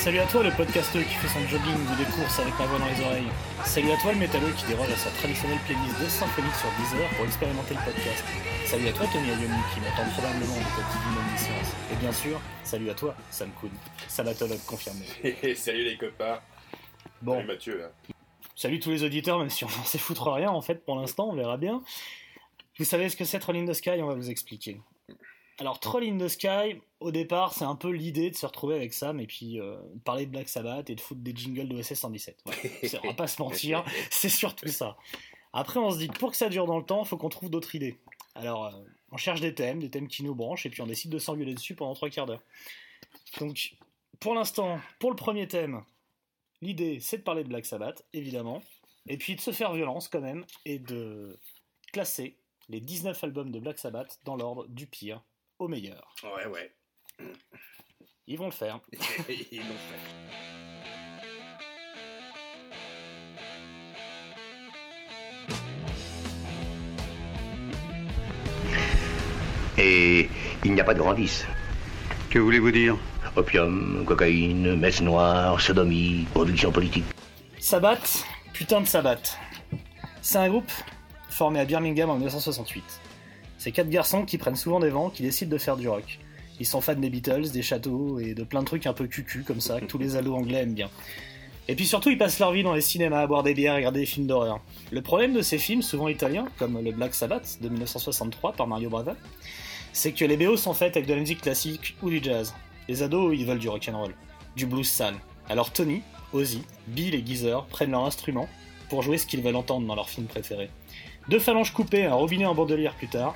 Salut à toi le podcasteur qui fait son jogging ou des courses avec ma voix dans les oreilles. Salut à toi le métalleux qui déroge à sa traditionnelle playlist de symphonique sur Deezer pour expérimenter le podcast. Salut à toi Tony Ayomi qui m'entend probablement de ta petite omniscience. Et bien sûr, salut à toi Sam Kuhn, sabatologue confirmé. Salut les copains. Bon, Salut Mathieu salut tous les auditeurs, même si on n'en sait foutre rien en fait pour l'instant, on verra bien. Vous savez ce que c'est Troll in the Sky On va vous expliquer. Alors Troll in the Sky, au départ, c'est un peu l'idée de se retrouver avec Sam et puis euh, de parler de Black Sabbath et de foutre des jingles de SS 117. Voilà. C'est- on va pas se mentir, c'est surtout ça. Après, on se dit que pour que ça dure dans le temps, il faut qu'on trouve d'autres idées. Alors, euh, on cherche des thèmes, des thèmes qui nous branchent, et puis on décide de s'engueuler dessus pendant trois quarts d'heure. Donc, pour l'instant, pour le premier thème, l'idée, c'est de parler de Black Sabbath, évidemment, et puis de se faire violence quand même, et de classer les 19 albums de Black Sabbath dans l'ordre du pire au meilleur. Ouais, ouais. Ils vont le faire. Ils l'ont fait. Et il n'y a pas de grand vice. Que voulez-vous dire? Opium, cocaïne, messe noire, sodomie, production politique. Sabbath, putain de Sabbath. C'est un groupe formé à Birmingham en 1968. C'est quatre garçons qui prennent souvent des vents, qui décident de faire du rock. Ils sont fans des Beatles, des châteaux et de plein de trucs un peu cucu comme ça, que tous les ados anglais aiment bien. Et puis surtout, ils passent leur vie dans les cinémas à boire des bières et regarder des films d'horreur. Le problème de ces films, souvent italiens, comme le Black Sabbath de 1963 par Mario Brava, c'est que les BO sont faites avec de la musique classique ou du jazz. Les ados, ils veulent du rock'n'roll, du blues sale. Alors Tony, Ozzy, Bill et Geezer prennent leur instrument pour jouer ce qu'ils veulent entendre dans leur film préféré. Deux phalanges coupées, un robinet en bandolière plus tard,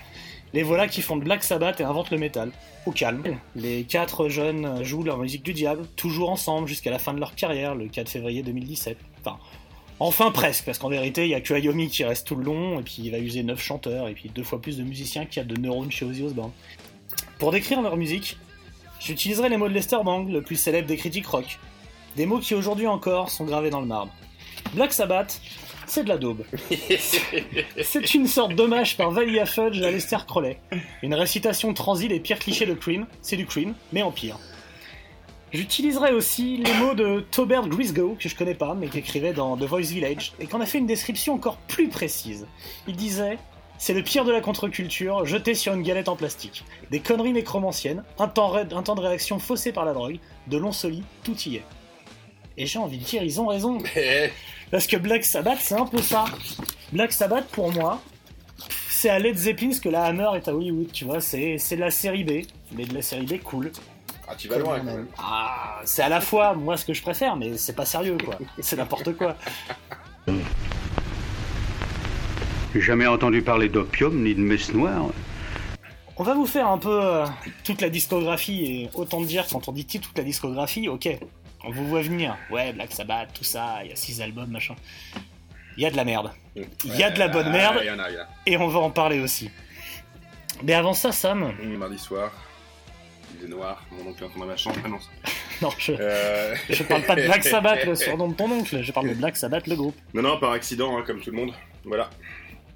les voilà qui font de Black Sabbath et inventent le métal. Au calme. Les quatre jeunes jouent leur musique du diable, toujours ensemble jusqu'à la fin de leur carrière, le 4 février 2017. Enfin, enfin presque, parce qu'en vérité, il y a que Ayomi qui reste tout le long, et puis il va user 9 chanteurs, et puis deux fois plus de musiciens qu'il y a de neurones chez Ozzy Osbourne. Pour décrire leur musique, j'utiliserai les mots de Lester Bang, le plus célèbre des critiques rock. Des mots qui aujourd'hui encore sont gravés dans le marbre. Black Sabbath, c'est de la daube. C'est une sorte d'hommage par Valia Fudge à Lester Crowley. Une récitation transie des pires clichés de Cream, c'est du Cream, mais en pire. J'utiliserai aussi les mots de Tobert Grisgo, que je connais pas, mais qui écrivait dans The Voice Village, et qu'on a fait une description encore plus précise. Il disait C'est le pire de la contre-culture, jeté sur une galette en plastique. Des conneries nécromanciennes, un temps, de réaction faussé par la drogue, de longs tout y est. Et j'ai envie de dire, ils ont raison. Eh, Parce que Black Sabbath, c'est un peu ça. Black Sabbath, pour moi, c'est à Led Zeppelin ce que la Hammer est à Hollywood, tu vois. C'est c'est de la série B, mais de la série B cool. Ah, tu vas loin quand même. Ah, c'est à la fois, moi, ce que je préfère, mais c'est pas sérieux, quoi. C'est n'importe quoi. J'ai jamais entendu parler d'opium ni de messe noire. On va vous faire un peu euh, toute la discographie, et autant dire, quand on dit toute la discographie, ok, on vous voit venir. Ouais, Black Sabbath, tout ça, il y a six albums, machin. Il y a de la merde. Il y a de la bonne merde, Il y en a, il y en a. et on va en parler aussi. Mais avant ça, Sam, Hum, Mardi soir. Il est noir, mon oncle est en train de ma chambre. Non. non, je, Euh... je parle pas de Black Sabbath, le surnom de ton oncle, je parle de Black Sabbath, le groupe. Non, non, par accident, hein, comme tout le monde. Voilà.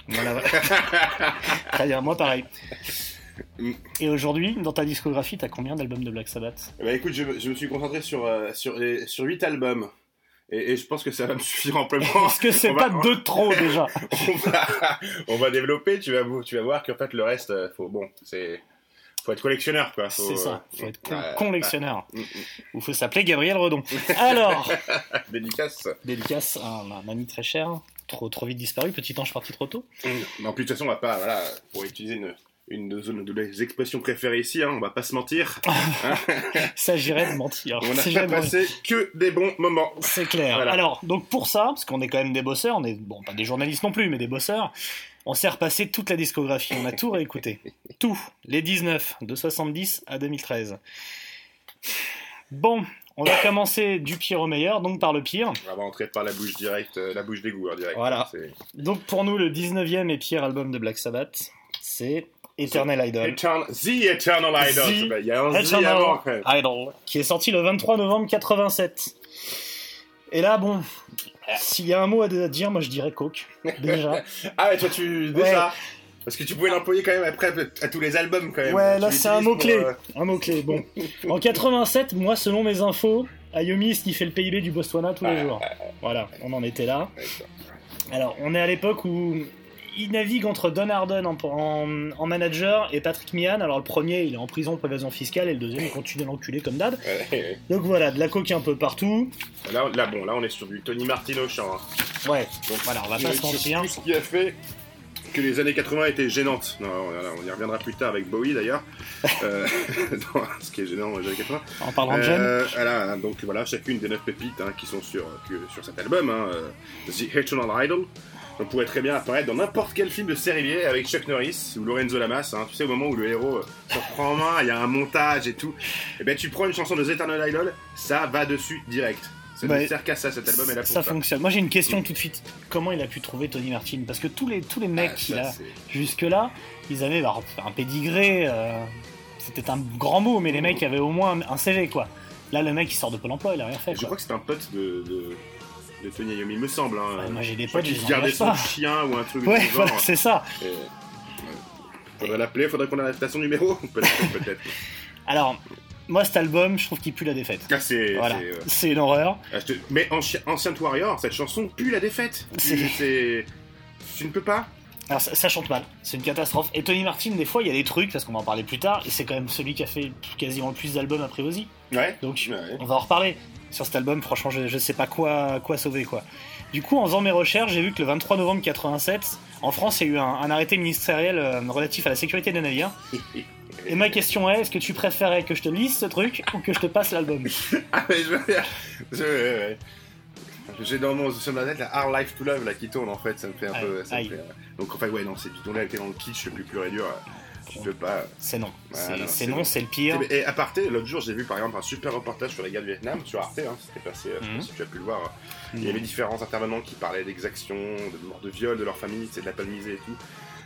Voilà. Très bien, moi pareil. Mm. Et aujourd'hui, dans ta discographie, t'as combien d'albums de Black Sabbath? Bah écoute, je, me- je me suis concentré sur, euh, sur, les, sur 8 albums. Et, et je pense que ça va me suffire amplement. Est-ce que c'est pas va- deux de trop déjà on va, on va développer, tu vas, tu vas voir qu'en fait le reste, euh, faut, bon, c'est, faut être collectionneur quoi. Faut, C'est ça, euh, faut être con- ouais, collectionneur. ouais. Mm, Ou faut s'appeler Gabriel Redon. Alors. Dédicace. dédicace à un, un ami très cher, trop, trop vite disparu, petit ange parti trop tôt. En plus, de toute façon, on va pas, voilà, pour utiliser une, une de, nos- expressions préférées ici, hein, on va pas se mentir. S'agirait de mentir. On n'a pas passé que des bons moments. C'est clair. Voilà. Alors, donc pour ça, parce qu'on est quand même des bosseurs, on est, bon, pas des journalistes non plus, mais des bosseurs, On s'est repassé toute la discographie, on a tout réécouté. Tout, les 19, de 70 à 2013. Bon, on va commencer du pire au meilleur, donc par le pire. On va entrer par la bouche directe, euh, la bouche d'égout, hein, direct. Voilà. Donc pour nous, le 19e et pire album de Black Sabbath, c'est Eternal Idol. The Eternal Idol. The Il y a un Eternal avant. Idol, qui est sorti le 23 novembre 87. Et là, bon, s'il y a un mot à dire, moi je dirais Coke, déjà. Ah, ouais, toi, tu. Déjà. Parce que tu pouvais l'employer quand même après à tous les albums, quand même. Ouais, là c'est un mot-clé. euh, Un mot-clé, bon. En 87, moi, selon mes infos, Ayomi sniffait le PIB du Botswana tous les jours. Voilà, on en était là. Alors, on est à l'époque où il navigue entre Don Harden en, en- en manager et Patrick Mian. Alors, le premier, il est en prison pour évasion fiscale et le deuxième, il continue de l'enculer comme d'hab. Donc voilà, de la coke un peu partout. Là, là, bon, là, on est sur du Tony Martin au hein. Ouais, voilà, on va pas se mentir. tout ce qui a fait que les années 80 étaient gênantes. Non, on y reviendra plus tard avec Bowie d'ailleurs. Euh, ce qui est gênant dans les années 80. En parlant de jeunes. Euh, voilà, donc voilà, chacune des neuf pépites hein, qui sont sur, cet album, hein, euh, The Eternal Idol. On pourrait très bien apparaître dans n'importe quel film de série B avec Chuck Norris ou Lorenzo Lamas. hein. tu sais, au moment où le héros se reprend en main, il y a un montage et tout. Et ben, tu prends une chanson de The Eternal Idol, ça va dessus direct. Ça ne Ouais. sert qu'à ça, cet album est là pour ça ça. fonctionne. Moi j'ai une question tout de suite. Comment il a pu trouver Tony Martin? Parce que tous les, tous les mecs Ah, qu'il ça, a jusque-là, ils avaient bah, un pédigré. euh, C'était un grand mot, mais les mecs avaient au moins un CV quoi. Là le mec il sort de Pôle emploi, il a rien fait. Je quoi. crois que c'est un pote de, de, de Tony Iommi, il me semble. Hein. Ouais, moi, j'ai des potes, gardait engage son pas. chien ou un truc Ouais, voilà, c'est ça. Et. Faudrait l'appeler, faudrait qu'on arrête à son numéro. Peut-être, peut-être. Alors, moi cet album, je trouve qu'il pue la défaite. Ah, c'est. Voilà, euh, horreur. ah, te- Mais Ancien, Ancient Warrior, cette chanson pue la défaite. C'est- Tu- ne peux pas Alors ça, ça chante mal, c'est une catastrophe. Et Tony Martin, des fois, il y a des trucs, parce qu'on va en parler plus tard, et c'est quand même celui qui a fait quasiment le plus d'albums après Ozzy. Ouais. Donc Ouais. on va en reparler. Sur cet album, franchement, je, je sais pas quoi, quoi sauver quoi. Du coup, en faisant mes recherches, j'ai vu que le 23 novembre 87, en France, il y a eu un, un arrêté ministériel euh, relatif à la sécurité des navires. Et ma question est, est-ce que tu préférais que je te lise ce truc ou que je te passe l'album? Ah, mais je veux dire. je- ouais, ouais. J'ai dans mon sur ma tête la Hard Life to Love là qui tourne en fait, ça me fait un Aïe, peu. ça me aïe. fait, euh, Donc en fait, ouais, non, c'est du tourné avec dans le kitsch le plus pur et dur. euh, Tu peux pas. C'est non. C'est non, c'est le pire. Et à parté, l'autre jour, j'ai vu par exemple un super reportage sur les gars du Vietnam, sur Arte, hein, c'était passé, euh, je Mhm. tu as pu le voir. Il y avait différents intervenants qui parlaient d'exactions, de morts de viol, de leur famille, c'est de la palmisée et tout.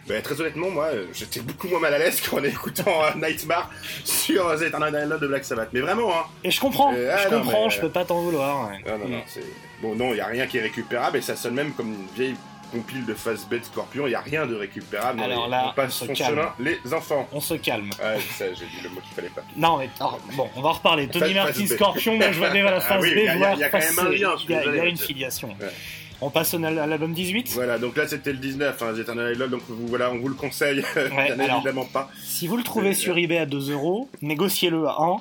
Ben, très honnêtement, moi, euh, j'étais beaucoup moins mal à l'aise qu'en écoutant euh, Nightmare sur euh, The Eternal de Black Sabbath. Mais vraiment, hein. Et je comprends, Euh, ah, je non, comprends, mais- je peux pas t'en vouloir. ouais. Non, non, non, Mm. c'est... Bon, non, il n'y a rien qui est récupérable et ça sonne même comme une vieille compile de Fast Bed Scorpion. Il n'y a rien de récupérable. Alors là, on passe on se calme. les enfants. On se calme. Ouais, ça, j'ai dit le mot qu'il fallait pas. Non, mais alors, bon, on va en reparler. Tony Martin B. Scorpion, moi je vois déjà la Ah oui, B, il y a- quand même un lien, Il y a- une filiation. Ouais. On passe à l'album 18. Voilà, donc là c'était le 19, hein, Eternal Idol, donc vous, voilà, on vous le conseille, alors. évidemment pas. Si vous le trouvez sur eBay à 2 euros, négociez-le à 1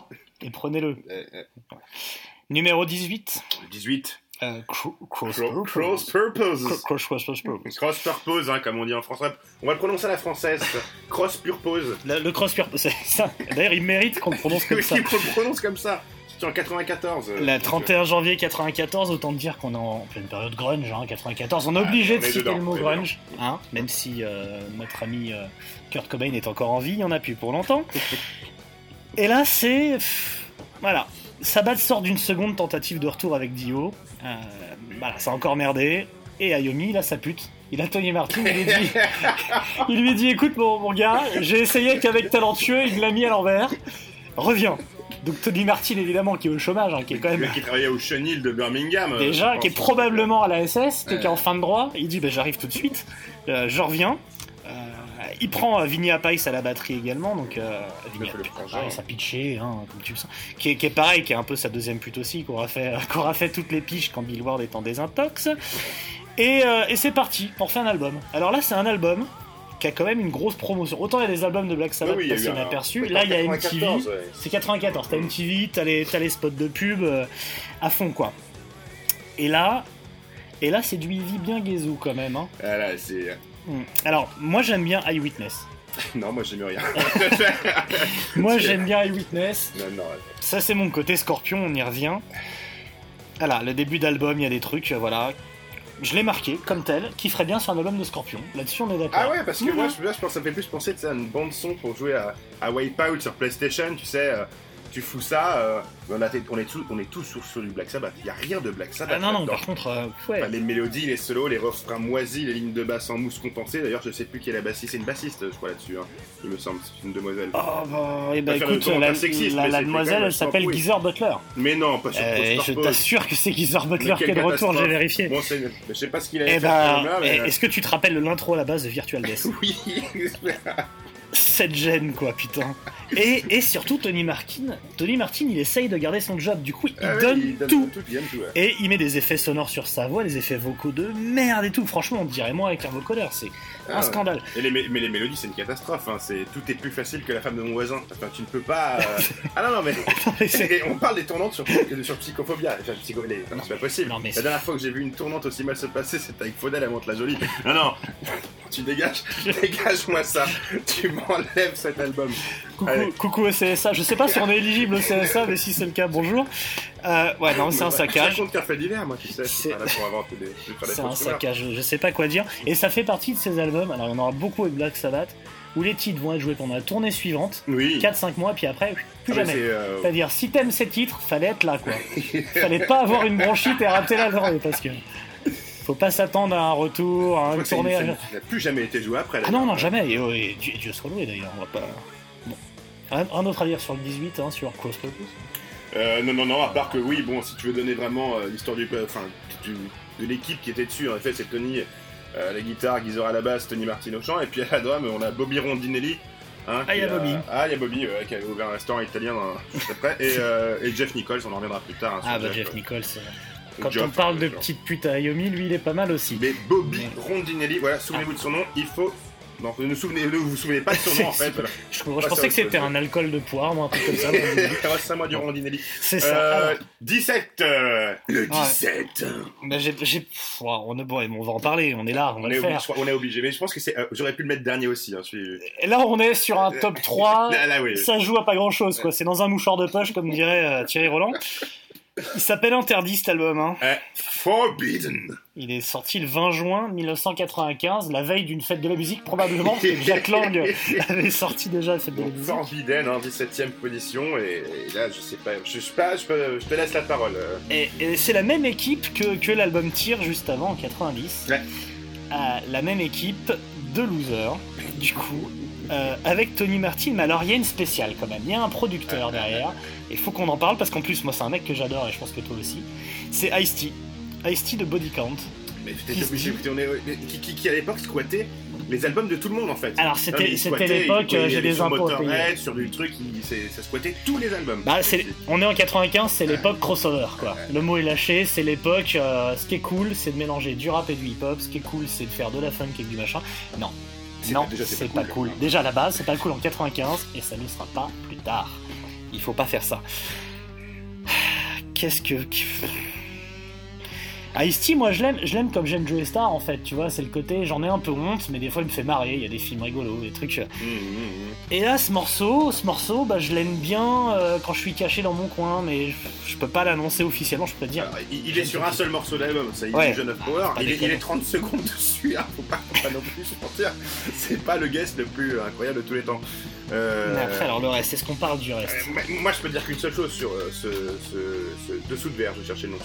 et prenez-le. Euh, euh, Numéro 18. le 18, Euh, cro- cross, Cro- purpose. Cross Purpose. Cro- cross, cross, cross, purpose. Cross Purpose, hein, comme on dit en français. On va le prononcer à la française. Cross Purpose. Le, le cross purpose, c'est ça. D'ailleurs, il mérite qu'on le prononce comme ça. il le prononce comme ça. En 94. euh, La donc, 31 janvier 94, autant dire qu'on est en pleine période grunge, hein, 94. On est obligé on de est citer dedans, le mot grunge, hein, même si euh, notre ami euh, Kurt Cobain est encore en vie, il y en a plus pour longtemps. Et là, c'est. Voilà. Sabbath sort d'une seconde tentative de retour avec Dio. Euh, voilà, ça a encore merdé. Et Ayomi, là, ça pute. Il a Tony Martin, il lui dit, il lui dit écoute, mon, mon gars, j'ai essayé qu'avec talentueux, il me l'a mis à l'envers. Reviens. Donc Tony Martin, évidemment, qui est au chômage, hein, qui est quand même Qui, qui travaillait au Chenil de Birmingham. euh, déjà, qui est probablement à la SS, qui est en fin de droit. Il dit bah, j'arrive tout de suite, Euh, je reviens. Euh, il prend euh, Vinny Appice à la batterie également, donc euh, pareil, ça pitché, hein, comme tu le sens. Qui est, qui est pareil, qui est un peu sa deuxième pute aussi, qui aura fait, fait toutes les piches quand Bill Ward est en désintox. Et, et c'est parti, on refait un album. Alors là, c'est un album qui a quand même une grosse promotion. Autant il y a des albums de Black Sabbath Oui, oui, a passés inaperçus, oui, là il y a 94, MTV. ouais. C'est 94, t'as MTV, t'as les, t'as les spots de pub euh, à fond quoi. Et là, et là c'est du Easy bien gaizou quand même. Hein. Ah là, c'est. Hmm. Alors, moi j'aime bien Eyewitness. Non, moi j'aime rien. Moi j'aime bien Eyewitness. non, non. Ça c'est mon côté scorpion, on y revient. Voilà, le début d'album, il y a des trucs, euh, voilà. Je l'ai marqué comme tel, qui ferait bien sur un album de Scorpion. Là-dessus, on est d'accord. Ah ouais, parce que Mhm. moi, je, là, je pense ça me fait plus penser à une bande son pour jouer à, à Wipeout sur PlayStation, tu sais. Tu fous ça, euh, on, a- on est tous, on est tous sur, sur du Black Sabbath. Il y a rien de Black Sabbath. Ah non, non, par contre, euh, ouais. Enfin, les mélodies, les solos, les refrains moisis, les lignes de basse en mousse compensée. D'ailleurs, je sais plus qui est la bassiste. C'est une bassiste, je crois, là-dessus. hein. Il me semble, c'est une demoiselle. Oh bah, eh ben, Pas faire de écoute, la, sexistes, la- demoiselle, elle s'appelle Geezer Butler. Mais non, pas sur Euh, je t'assure que c'est Geezer Butler qui est de retour, j'ai vérifié. Bon, je sais pas ce qu'il a Eh fait ben, eh, est-ce que tu te rappelles de l'intro à la base de Virtual Death? Oui, Cette gêne, quoi, putain. Et, et surtout, Tony Martin, Tony Martin, il essaye de garder son job. Du coup, il Ah donne il donne tout. tout, il donne tout, ouais. Et il met des effets sonores sur sa voix, des effets vocaux de merde et tout. Franchement, on dirait moi avec un vocodeur. C'est Ah un ouais. scandale. Et les, mé- mais les mélodies, c'est une catastrophe. Hein. C'est tout est plus facile que la femme de mon voisin. Enfin, tu ne peux pas. euh, Ah non non mais. Et on parle des tournantes sur, sur Psychophobia. Enfin, psycho... les- c'est pas possible. Non, mais la dernière fois que j'ai vu une tournante aussi mal se passer, c'était avec Faudel, elle monte la jolie. Non non. Tu dégages, dégage-moi ça. Tu m'enlèves cet album. Coucou, Allez. coucou au CSA. Je sais pas si on est éligible au CSA, mais si c'est le cas, bonjour. Euh, ouais, non, c'est un Je saccage. raconte divers, moi, tu sais. Je C'est- là je un saccage, je sais pas quoi dire. Et ça fait partie de ces albums, alors il y en aura beaucoup avec Black Sabbath, où les titres vont être joués pendant la tournée suivante, Oui. 4-5 mois, puis après, plus Ah, mais jamais. euh, C'est-à-dire, si t'aimes ces titres, fallait être là, quoi. fallait pas avoir une bronchite et rater la journée, parce que faut pas s'attendre à un retour, à je une tournée. une- à- ça n'a plus jamais été joué après. Ah non, non, jamais. Et, oh, et Dieu, Dieu soit loué d'ailleurs, on va pas. Bon. Un, un autre à dire sur le 18, hein, sur Cross Purpose. Euh, non, non, non, à part que oui, bon, si tu veux donner vraiment euh, l'histoire du, enfin, du- de l'équipe qui était dessus, en effet, c'est Tony euh, à la guitare, Geezer à la basse, Tony Martin au chant, et puis à la drum, on a Bobby Rondinelli. hein, Ah, il y a Bobby. Ah, il y a Bobby, ouais, qui a ouvert un restaurant italien dans, juste après, et, euh, et Jeff Nichols, on en reviendra plus tard. hein, Ah bah Jeff. Nichols. euh, Quand on parle de petite pute à Ayomi, lui il est pas mal aussi. Mais Bobby Rondinelli, voilà, souvenez-vous de son nom, il faut. Non, ne, souvenez, ne vous souvenez pas de son nom en fait. Voilà. Je, je pensais que c'était un alcool de poire, moi, un truc comme ça. c'est moi du Rondinelli. C'est ça. Euh, Alors, 17 euh, Le Ouais. 17 bah, ouah, on, bon, on va en parler, on est là, on est, obligé, faire. je crois- on est obligé, mais je pense que c'est. euh, J'aurais pu le mettre dernier aussi. Hein, celui- Et là, on est sur un top 3. Là, là, oui. Ça joue à pas grand chose, quoi. C'est dans un mouchoir de poche, comme dirait euh, Thierry Roland. Il s'appelle Interdit cet album. Hein. Euh, Forbidden. Il est sorti le 20 juin 1995, la veille d'une fête de la musique, probablement, parce que Jack Lang avait sorti déjà la fête de la Donc, musique. Forbidden, hein, 17ème position, et, et là, je sais pas, je, sais pas, je, peux- je te laisse la parole. euh. Et, et c'est la même équipe que, que l'album Tire juste avant, en 90. Ouais. Euh, la même équipe de losers, du coup, euh, avec Tony Martin. Mais alors, il y a une spéciale quand même. Il y a un producteur derrière. Et il faut qu'on en parle parce qu'en plus, moi, c'est un mec que j'adore et je pense que toi aussi. C'est Ice-T. Ice-T de Body Count. Mais se obligé, on est, qui, qui, qui, à l'époque squattait les albums de tout le monde en fait. Alors, c'était l'époque, euh, j'ai des impôts à payer. Sur du truc, il- ça squattait tous les albums. Bah, on est en 95, c'est l'époque crossover, quoi. Le mot est lâché, c'est l'époque. euh, ce qui est cool, c'est de mélanger du rap et du hip-hop. Ce qui est cool, c'est de faire de la funk et du machin. Non, non, c'est pas, cool. Déjà à la base, c'est pas cool en 95 et ça ne sera pas plus tard. Il faut pas faire ça. Qu'est-ce que. Ice-T, moi je l'aime, je l'aime comme j'aime Joe Star en fait, tu vois, c'est le côté, j'en ai un peu honte, mais des fois il me fait marrer, il y a des films rigolos, des trucs. euh, Mmh, mmh, mmh. et là, ce morceau, ce morceau, bah, je l'aime bien euh, quand je suis caché dans mon coin, mais je, je peux pas l'annoncer officiellement, je peux te dire. Alors, il, il est sur un seul morceau d'album, ça, il Ouais. est John of Power. pas Il est, il déconner. est 30 secondes dessus, hein, faut, pas, faut pas non plus se mentir. C'est pas le guest le plus incroyable de tous les temps. Euh, Mais après, alors le reste, est-ce qu'on parle du reste euh, moi- je peux dire qu'une seule chose sur euh, ce, ce- ce dessous de verre, je cherchais le nom,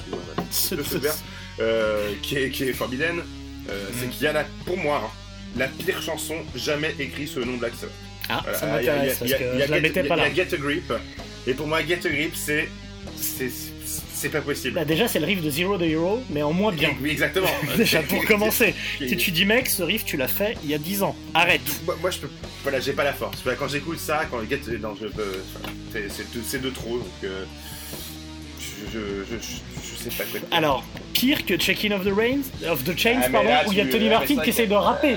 Dessous de verre, euh, qui, est, qui est Forbidden, euh, c'est qu'il y a la, pour moi, hein, la pire chanson jamais écrite sous le nom de Black Sabbath. Ah, ça euh, il y a- m'intéresse, parce il y a- que y a je la Get- mettais pas là. Il y a Get a Grip, et pour moi, Get a Grip, c'est. c'est- pas possible. Bah, déjà, c'est le riff de Zero the Hero, mais en moins bien. Oui, exactement. Déjà, pour commencer. Si tu dis, mec, ce riff, tu l'as fait il y a 10 ans. Arrête. Moi, moi, je peux. Voilà, j'ai pas la force. Quand j'écoute ça, quand gars. Non, je peux. enfin, c'est- de, trop, donc. je, je, je, sais pas dire. Alors, pire que Checking of the Rains, of the Chains, Ah, pardon, là, où il y a Tony mais Martin c'est qui essaie de rapper.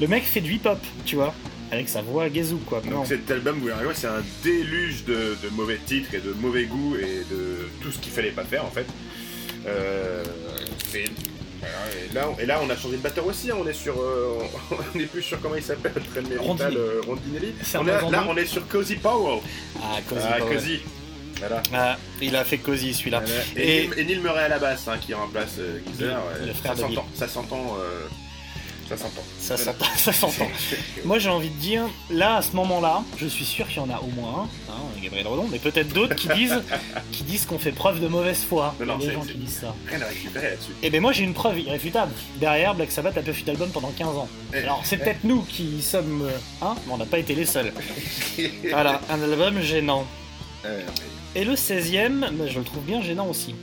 Le mec fait du hip-hop, tu vois, avec sa voix gazou, quoi. Non. Donc cet album, vous verrez, c'est un déluge de, de mauvais titres et de mauvais goût et de tout ce qu'il fallait pas faire en fait. Euh, c'est- voilà, et, là, on- et là, on a changé de batteur aussi. hein, on est sur, euh, on est plus sur comment il s'appelle, Rondinelli. euh, Rondinelli. C'est On un est, Mazando. là, on est sur Cozy Powell. Ah, Cozy Ah, Powell. Cozy. Voilà. Ah, Il a fait cosy celui-là. Et, Et- Neil- et Neil Murray à la basse hein, qui remplace euh, Geezer. Le- le ouais, frère ça s'entend. Ça s'entend. euh, Ça s'entend. Ça s'entend. Ça s'entend. Moi j'ai envie de dire, là à ce moment-là, je suis sûr qu'il y en a au moins un, hein, Gabriel Redon, mais peut-être d'autres qui disent, qui disent qu'on fait preuve de mauvaise foi. Non, non, Il y a des gens qui disent ça. Rien à récupérer là-dessus. Et ben moi j'ai une preuve irréfutable. Derrière, Black Sabbath a pas fait d'album pendant 15 ans. Eh, Alors c'est eh. peut-être nous qui sommes, euh, hein, mais on n'a pas été les seuls. Voilà, un album gênant. Euh, Et le 16ème, ben, je le trouve bien gênant aussi.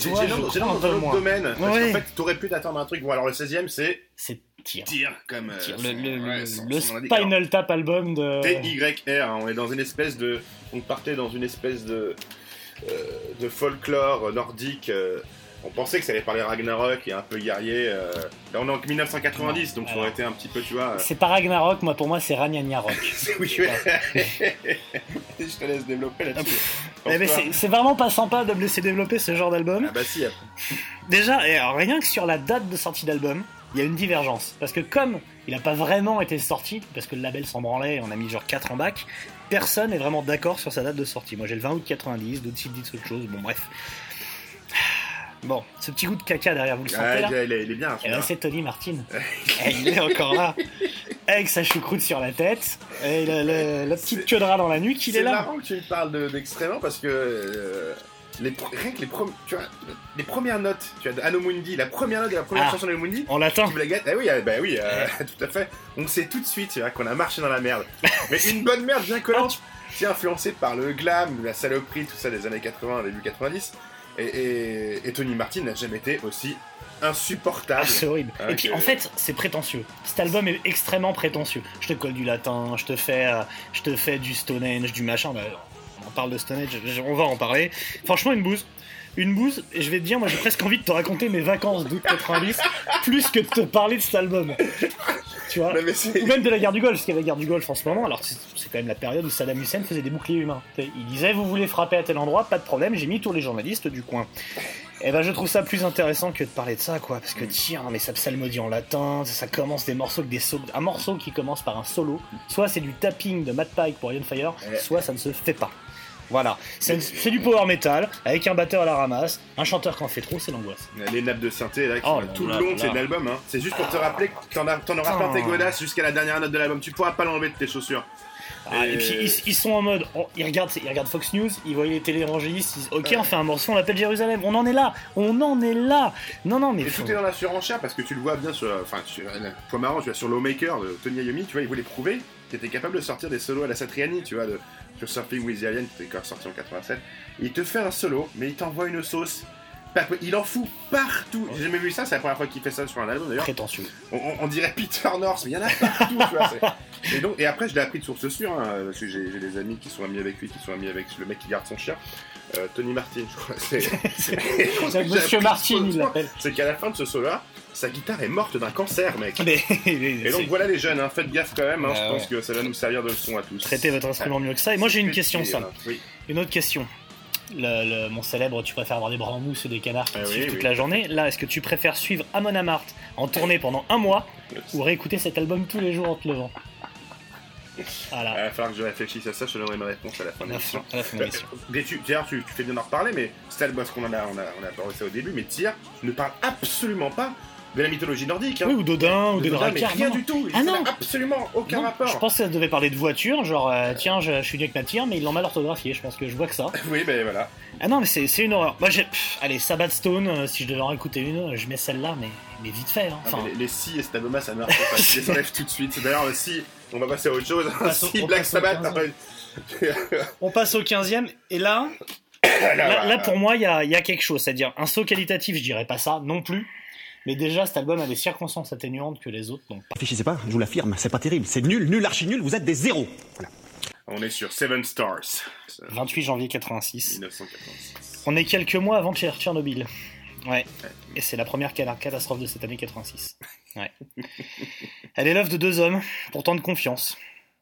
Toi, j'ai je dans un autre domaine. Parce Ouais. qu'en fait, t'aurais pu t'attendre à un truc. Bon, alors le 16ème, c'est C'est tir. Tir, comme. euh, son- Le, le- ouais, le- son- le son indique. Alors, Spinal Tap album de. TYR, hein, on est dans une espèce de. On partait dans une espèce de. euh, de folklore nordique. euh, on pensait que ça allait parler Ragnarok et un peu guerrier. euh, Là, on est en 1990, donc ça aurait été un petit peu, tu vois. euh, C'est pas Ragnarok, moi pour moi c'est Ragnagna Rock. oui. Je te laisse développer là-dessus. C'est vraiment pas sympa de me laisser développer ce genre d'album. Ah bah si, après. Déjà, et alors, rien que sur la date de sortie d'album, il y a une divergence. Parce que comme il a pas vraiment été sorti, parce que le label s'en branlait, on a mis genre 4 en bac, personne n'est vraiment d'accord sur sa date de sortie. Moi j'ai le 20 août 90, d'autres sites disent autre chose, bon bref. Bon, ce petit goût de caca derrière, vous le sentez Ah, là il, est, il est- bien. Eh ben, c'est Tony Martin. Eh, il est encore là. Avec sa choucroute sur la tête. Et le- le- la petite queue de rat dans la nuque, il est C'est là. marrant que tu parles de- d'extrêmement parce que euh, les, rien que les, prom- tu vois, les premières notes, tu as de Anno Mundi, la première note de la première Ah. chanson d'Anno Mundi, En latin. tu la gâtes. Ah oui, ah, bah oui, euh, tout à fait. On sait tout de suite qu'on a marché dans la merde. Mais une bonne merde bien collante, qui est influencée par le glam, la saloperie, tout ça des années 80, début 90. Et, et- et Tony Martin n'a jamais été aussi insupportable. Ah, c'est horrible. Ah, Et puis en fait, c'est prétentieux. Cet album est extrêmement prétentieux. Je te colle du latin, je te fais, euh, je te fais du Stonehenge, du machin. Bah, on parle de Stonehenge, on va en parler. Franchement, une bouse. Une bouse, et je vais te dire, moi j'ai presque envie de te raconter mes vacances d'août 90, plus que de te parler de cet album. Tu vois? Ou même de la guerre du Golfe, parce qu'il y a la guerre du Golfe en ce moment, alors c'est quand même la période où Saddam Hussein faisait des boucliers humains. Il disait, vous voulez frapper à tel endroit, pas de problème, j'ai mis tous les journalistes du coin. Et ben je trouve ça plus intéressant que de parler de ça, quoi, parce que tiens, mais ça psalmodie en latin, ça commence des morceaux avec des solos, un morceau qui commence par un solo, soit c'est du tapping de Matt Pike pour Iron Fire, soit ça ne se fait pas. Voilà, c'est du power metal, avec un batteur à la ramasse, un chanteur qui en fait trop, c'est l'angoisse. Les nappes de synthé là, qui Oh tout le long de là. l'album. Hein. C'est juste pour te rappeler que t'en auras plein tes godasses jusqu'à la dernière note de l'album. Tu pourras pas l'enlever de tes chaussures. Ah, et Et- puis ils, ils sont en mode, oh, ils, regardent, ils regardent Fox News, ils voient les téléévangélistes, ils disent ok on fait un morceau, on l'appelle Jérusalem, on en est là, on en est là. Non non mais Et faut- tout est dans la surenchère parce que tu le vois bien sur. Enfin, sur, un point marrant, tu vois, sur Lawmaker de Tony Iommi, tu vois, il voulait prouver qu'il était capable de sortir des solos à la Satriani, tu vois, de, sur Surfing with the Alien, qui était sorti en 87. Il te fait un solo, mais il t'envoie une sauce. Il en fout partout. J'ai jamais vu ça, c'est la première fois qu'il fait ça sur un album d'ailleurs. prétentieux. On, dirait Peter North, mais il y en a partout, tu vois. c'est- Et, donc, et après, je l'ai appris de source sûre, hein, parce que j'ai des amis qui sont amis avec lui, qui sont amis avec le mec qui garde son chien. Euh, Tony Martin, je crois. c'est- Monsieur Martin, il l'appelle. C'est qu'à la fin de ce solo-là, sa guitare est morte d'un cancer, mec. Mais, Et donc voilà les jeunes, hein, faites gaffe quand même, hein, je pense ouais. que ça va nous servir de leçon à tous. traitez votre instrument mieux que ça. Et moi j'ai une question ça. Oui. Une autre question. Le, le- mon célèbre, tu préfères avoir des bras en mousse et des canards qui Ah te oui, suivent toute oui. la journée. Là, est-ce que tu préfères suivre Amon Amart en tournée pendant un mois ou réécouter cet album tous les jours en te levant? Il Voilà. va falloir que je réfléchisse à ça, je te donnerai ma réponse à la fin de l'émission. d'ailleurs, tu, tu fais bien d'en reparler, mais c'est le boss qu'on en a, on a, on a parlé ça au début, mais Tyr ne parle absolument pas de la mythologie nordique. Hein. Oui, ou d'Odin, ou De des Dodin, mais rien non. du tout. Ah non. absolument aucun Non, rapport. Je pense que ça devait parler de voiture, genre euh, tiens, je, je suis venu avec ma tire, mais ils l'ont mal orthographié. Je pense que je vois que ça. Oui, ben voilà. Ah non, mais c'est une horreur. Moi, j'ai. Allez, Sabbath Stone, euh, si je devais en écouter une, je mets celle-là, mais, mais vite fait. hein. Ah, Enfin, les, les si et Staboma, ça ne marche pas. Je les enlève tout de suite. D'ailleurs, le si, on va passer à autre chose. passe si Black Sabbath. 15e. On passe au 15ème, et là, là, là, pour moi, il y a, il y a quelque chose. C'est-à-dire, un saut qualitatif, je dirais pas ça non plus. Mais déjà, cet album a des circonstances atténuantes que les autres n'ont pas. Réfléchissez pas, je vous l'affirme, c'est pas terrible, c'est nul, nul, archi nul, vous êtes des zéros. Voilà. On est sur Seven Stars. 28 janvier 86. 1986. On est quelques mois avant Tcher- Tchernobyl. Ouais. Et c'est la première catastrophe de cette année 86. Ouais. Elle est l'œuvre de deux hommes, pourtant de confiance.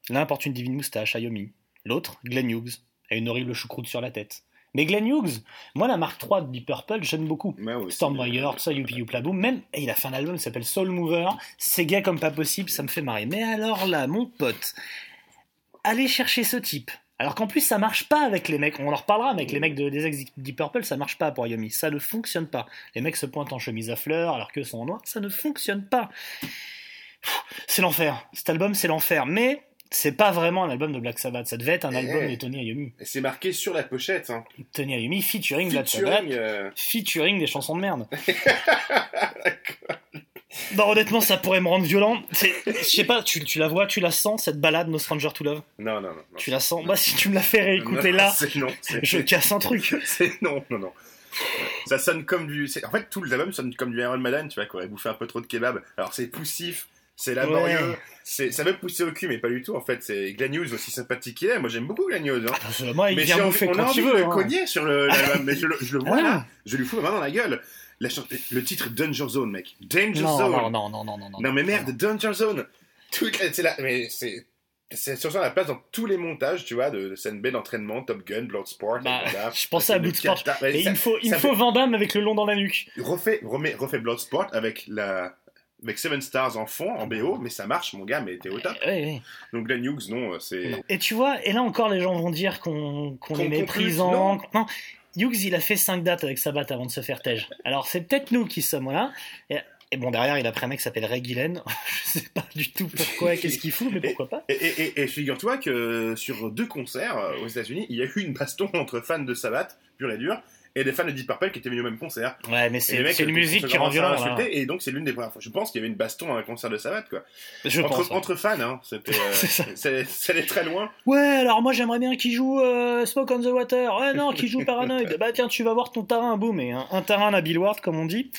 L'un porte une divine moustache, Ayomi. L'autre, Glenn Hughes, a une horrible choucroute sur la tête. Mais Glenn Hughes, moi la marque 3 de Deep Purple, j'aime beaucoup. Ouais, tout ça, Youpi Youpla Boom, même, et il a fait un album qui s'appelle Soul Mover, c'est gay comme pas possible, ça me fait marrer. Mais alors là, mon pote, allez chercher ce type, Alors qu'en plus, ça marche pas avec les mecs. On en reparlera, mais avec les mecs de, des ex Deep Purple, ça marche pas pour Yomi. Ça ne fonctionne pas. Les mecs se pointent en chemise à fleurs alors qu'eux sont en noir. Ça ne fonctionne pas. C'est l'enfer. Cet album, c'est l'enfer. Mais c'est pas vraiment un album de Black Sabbath. Ça devait être un Eh, album eh. de Tony Iommi. Et c'est marqué sur la pochette. Hein. Tony Iommi featuring Black Sabbath. Featuring, euh, Featuring des chansons de merde. Non, honnêtement, ça pourrait me rendre violent. Je sais pas, tu, tu la vois, tu la sens, cette balade No Stranger to Love? Non, non, non. non. Tu la sens? Moi, si tu me la fais réécouter Non, là, non, je casse un truc. C'est non, non, non. Ça sonne comme du. En fait, tout l'album sonne comme du Iron Maiden, tu vois, qui aurait bouffé un peu trop de kebab. Alors, c'est poussif, c'est laborieux, Ouais. c'est ça veut pousser au cul, mais pas du tout, en fait. C'est Hughes, aussi sympathique qu'il est. Moi, j'aime beaucoup Hughes. Hein. Moi, il mais vient j'ai bouffer envie- on a envie de le hein. cogner sur le- l'album, mais je le, je le vois Ah. là. Je lui fous ma main dans la gueule. La le titre Danger Zone, mec. Danger Non, Zone. non, non, non, non, non, non. Non mais merde, Danger Zone. Toute la- c'est là, mais c'est c'est sur ça la place dans tous les montages, tu vois, de, de scène B d'entraînement, Top Gun, Bloodsport, Bah, je pensais à Bloodsport. mais il me faut, il me faut fait- Van Damme avec le long dans la nuque. refait, remet- refait Bloodsport avec la avec Seven Stars en fond, en BO, mais ça marche, mon gars, mais t'es au top. Donc Glenn Hughes, non, c'est Et tu vois, et là encore, les gens vont dire qu'on est méprisant. non. Non. Hughes, il a fait 5 dates avec Sabat avant de se faire tège. Alors, c'est peut-être nous qui sommes là. Et, et bon, derrière, il a pris un mec qui s'appelle Ray Gillen. Je sais pas du tout pourquoi, qu'est-ce qu'il fout, mais pourquoi pas. Et, et- et- et figure-toi que sur deux concerts euh, aux États-Unis, il y a eu une baston entre fans de Sabbath, pur et dur, et des fans de Deep Purple qui étaient venus au même concert. Ouais, mais c'est une musique qui rend violent. insulter, Et donc c'est l'une des premières fois. Je pense qu'il y avait une baston à un concert de Sabbath, quoi. Je entre, pense. ouais. entre fans, hein. C'était, euh, C'est ça. allait très loin. Ouais, alors moi j'aimerais bien qu'il joue euh, Smoke on the Water. Ouais, non, qu'il joue Paranoid. bah tiens, tu vas voir ton terrain, boum. Et un, un terrain à Bill Ward, comme on dit.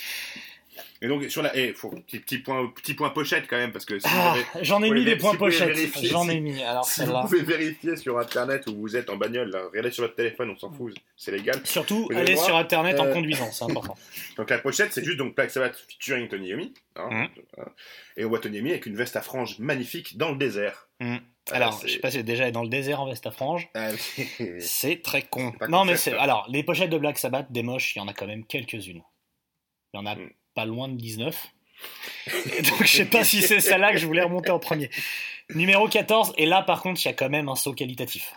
Et donc sur la, et faut petit, petit point, petit point pochette quand même parce que si Ah, j'en ai mis des points si pochettes. J'en ai mis. Alors Si vous pouvez vérifier sur internet où vous êtes en bagnole, là, regardez sur votre téléphone, on s'en fout, c'est légal. Surtout, allez voir, sur internet en euh, conduisant, c'est important. Donc la pochette, c'est juste donc Black Sabbath featuring Tony Iommi. hein, voilà. Et on voit Tony Iommi avec une veste à franges magnifique dans le désert. Mhm. Ah, Alors, je sais pas si déjà dans le désert en veste à franges. Ah. C'est très con. Non, mais c'est. hein. Alors, les pochettes de Black Sabbath, des moches, il y en a quand même quelques-unes. Il y en a Mm. Pas loin de 19. Et donc, je sais pas si c'est celle-là que je voulais remonter en premier. Numéro 14, et là, par contre, il y a quand même un saut qualitatif.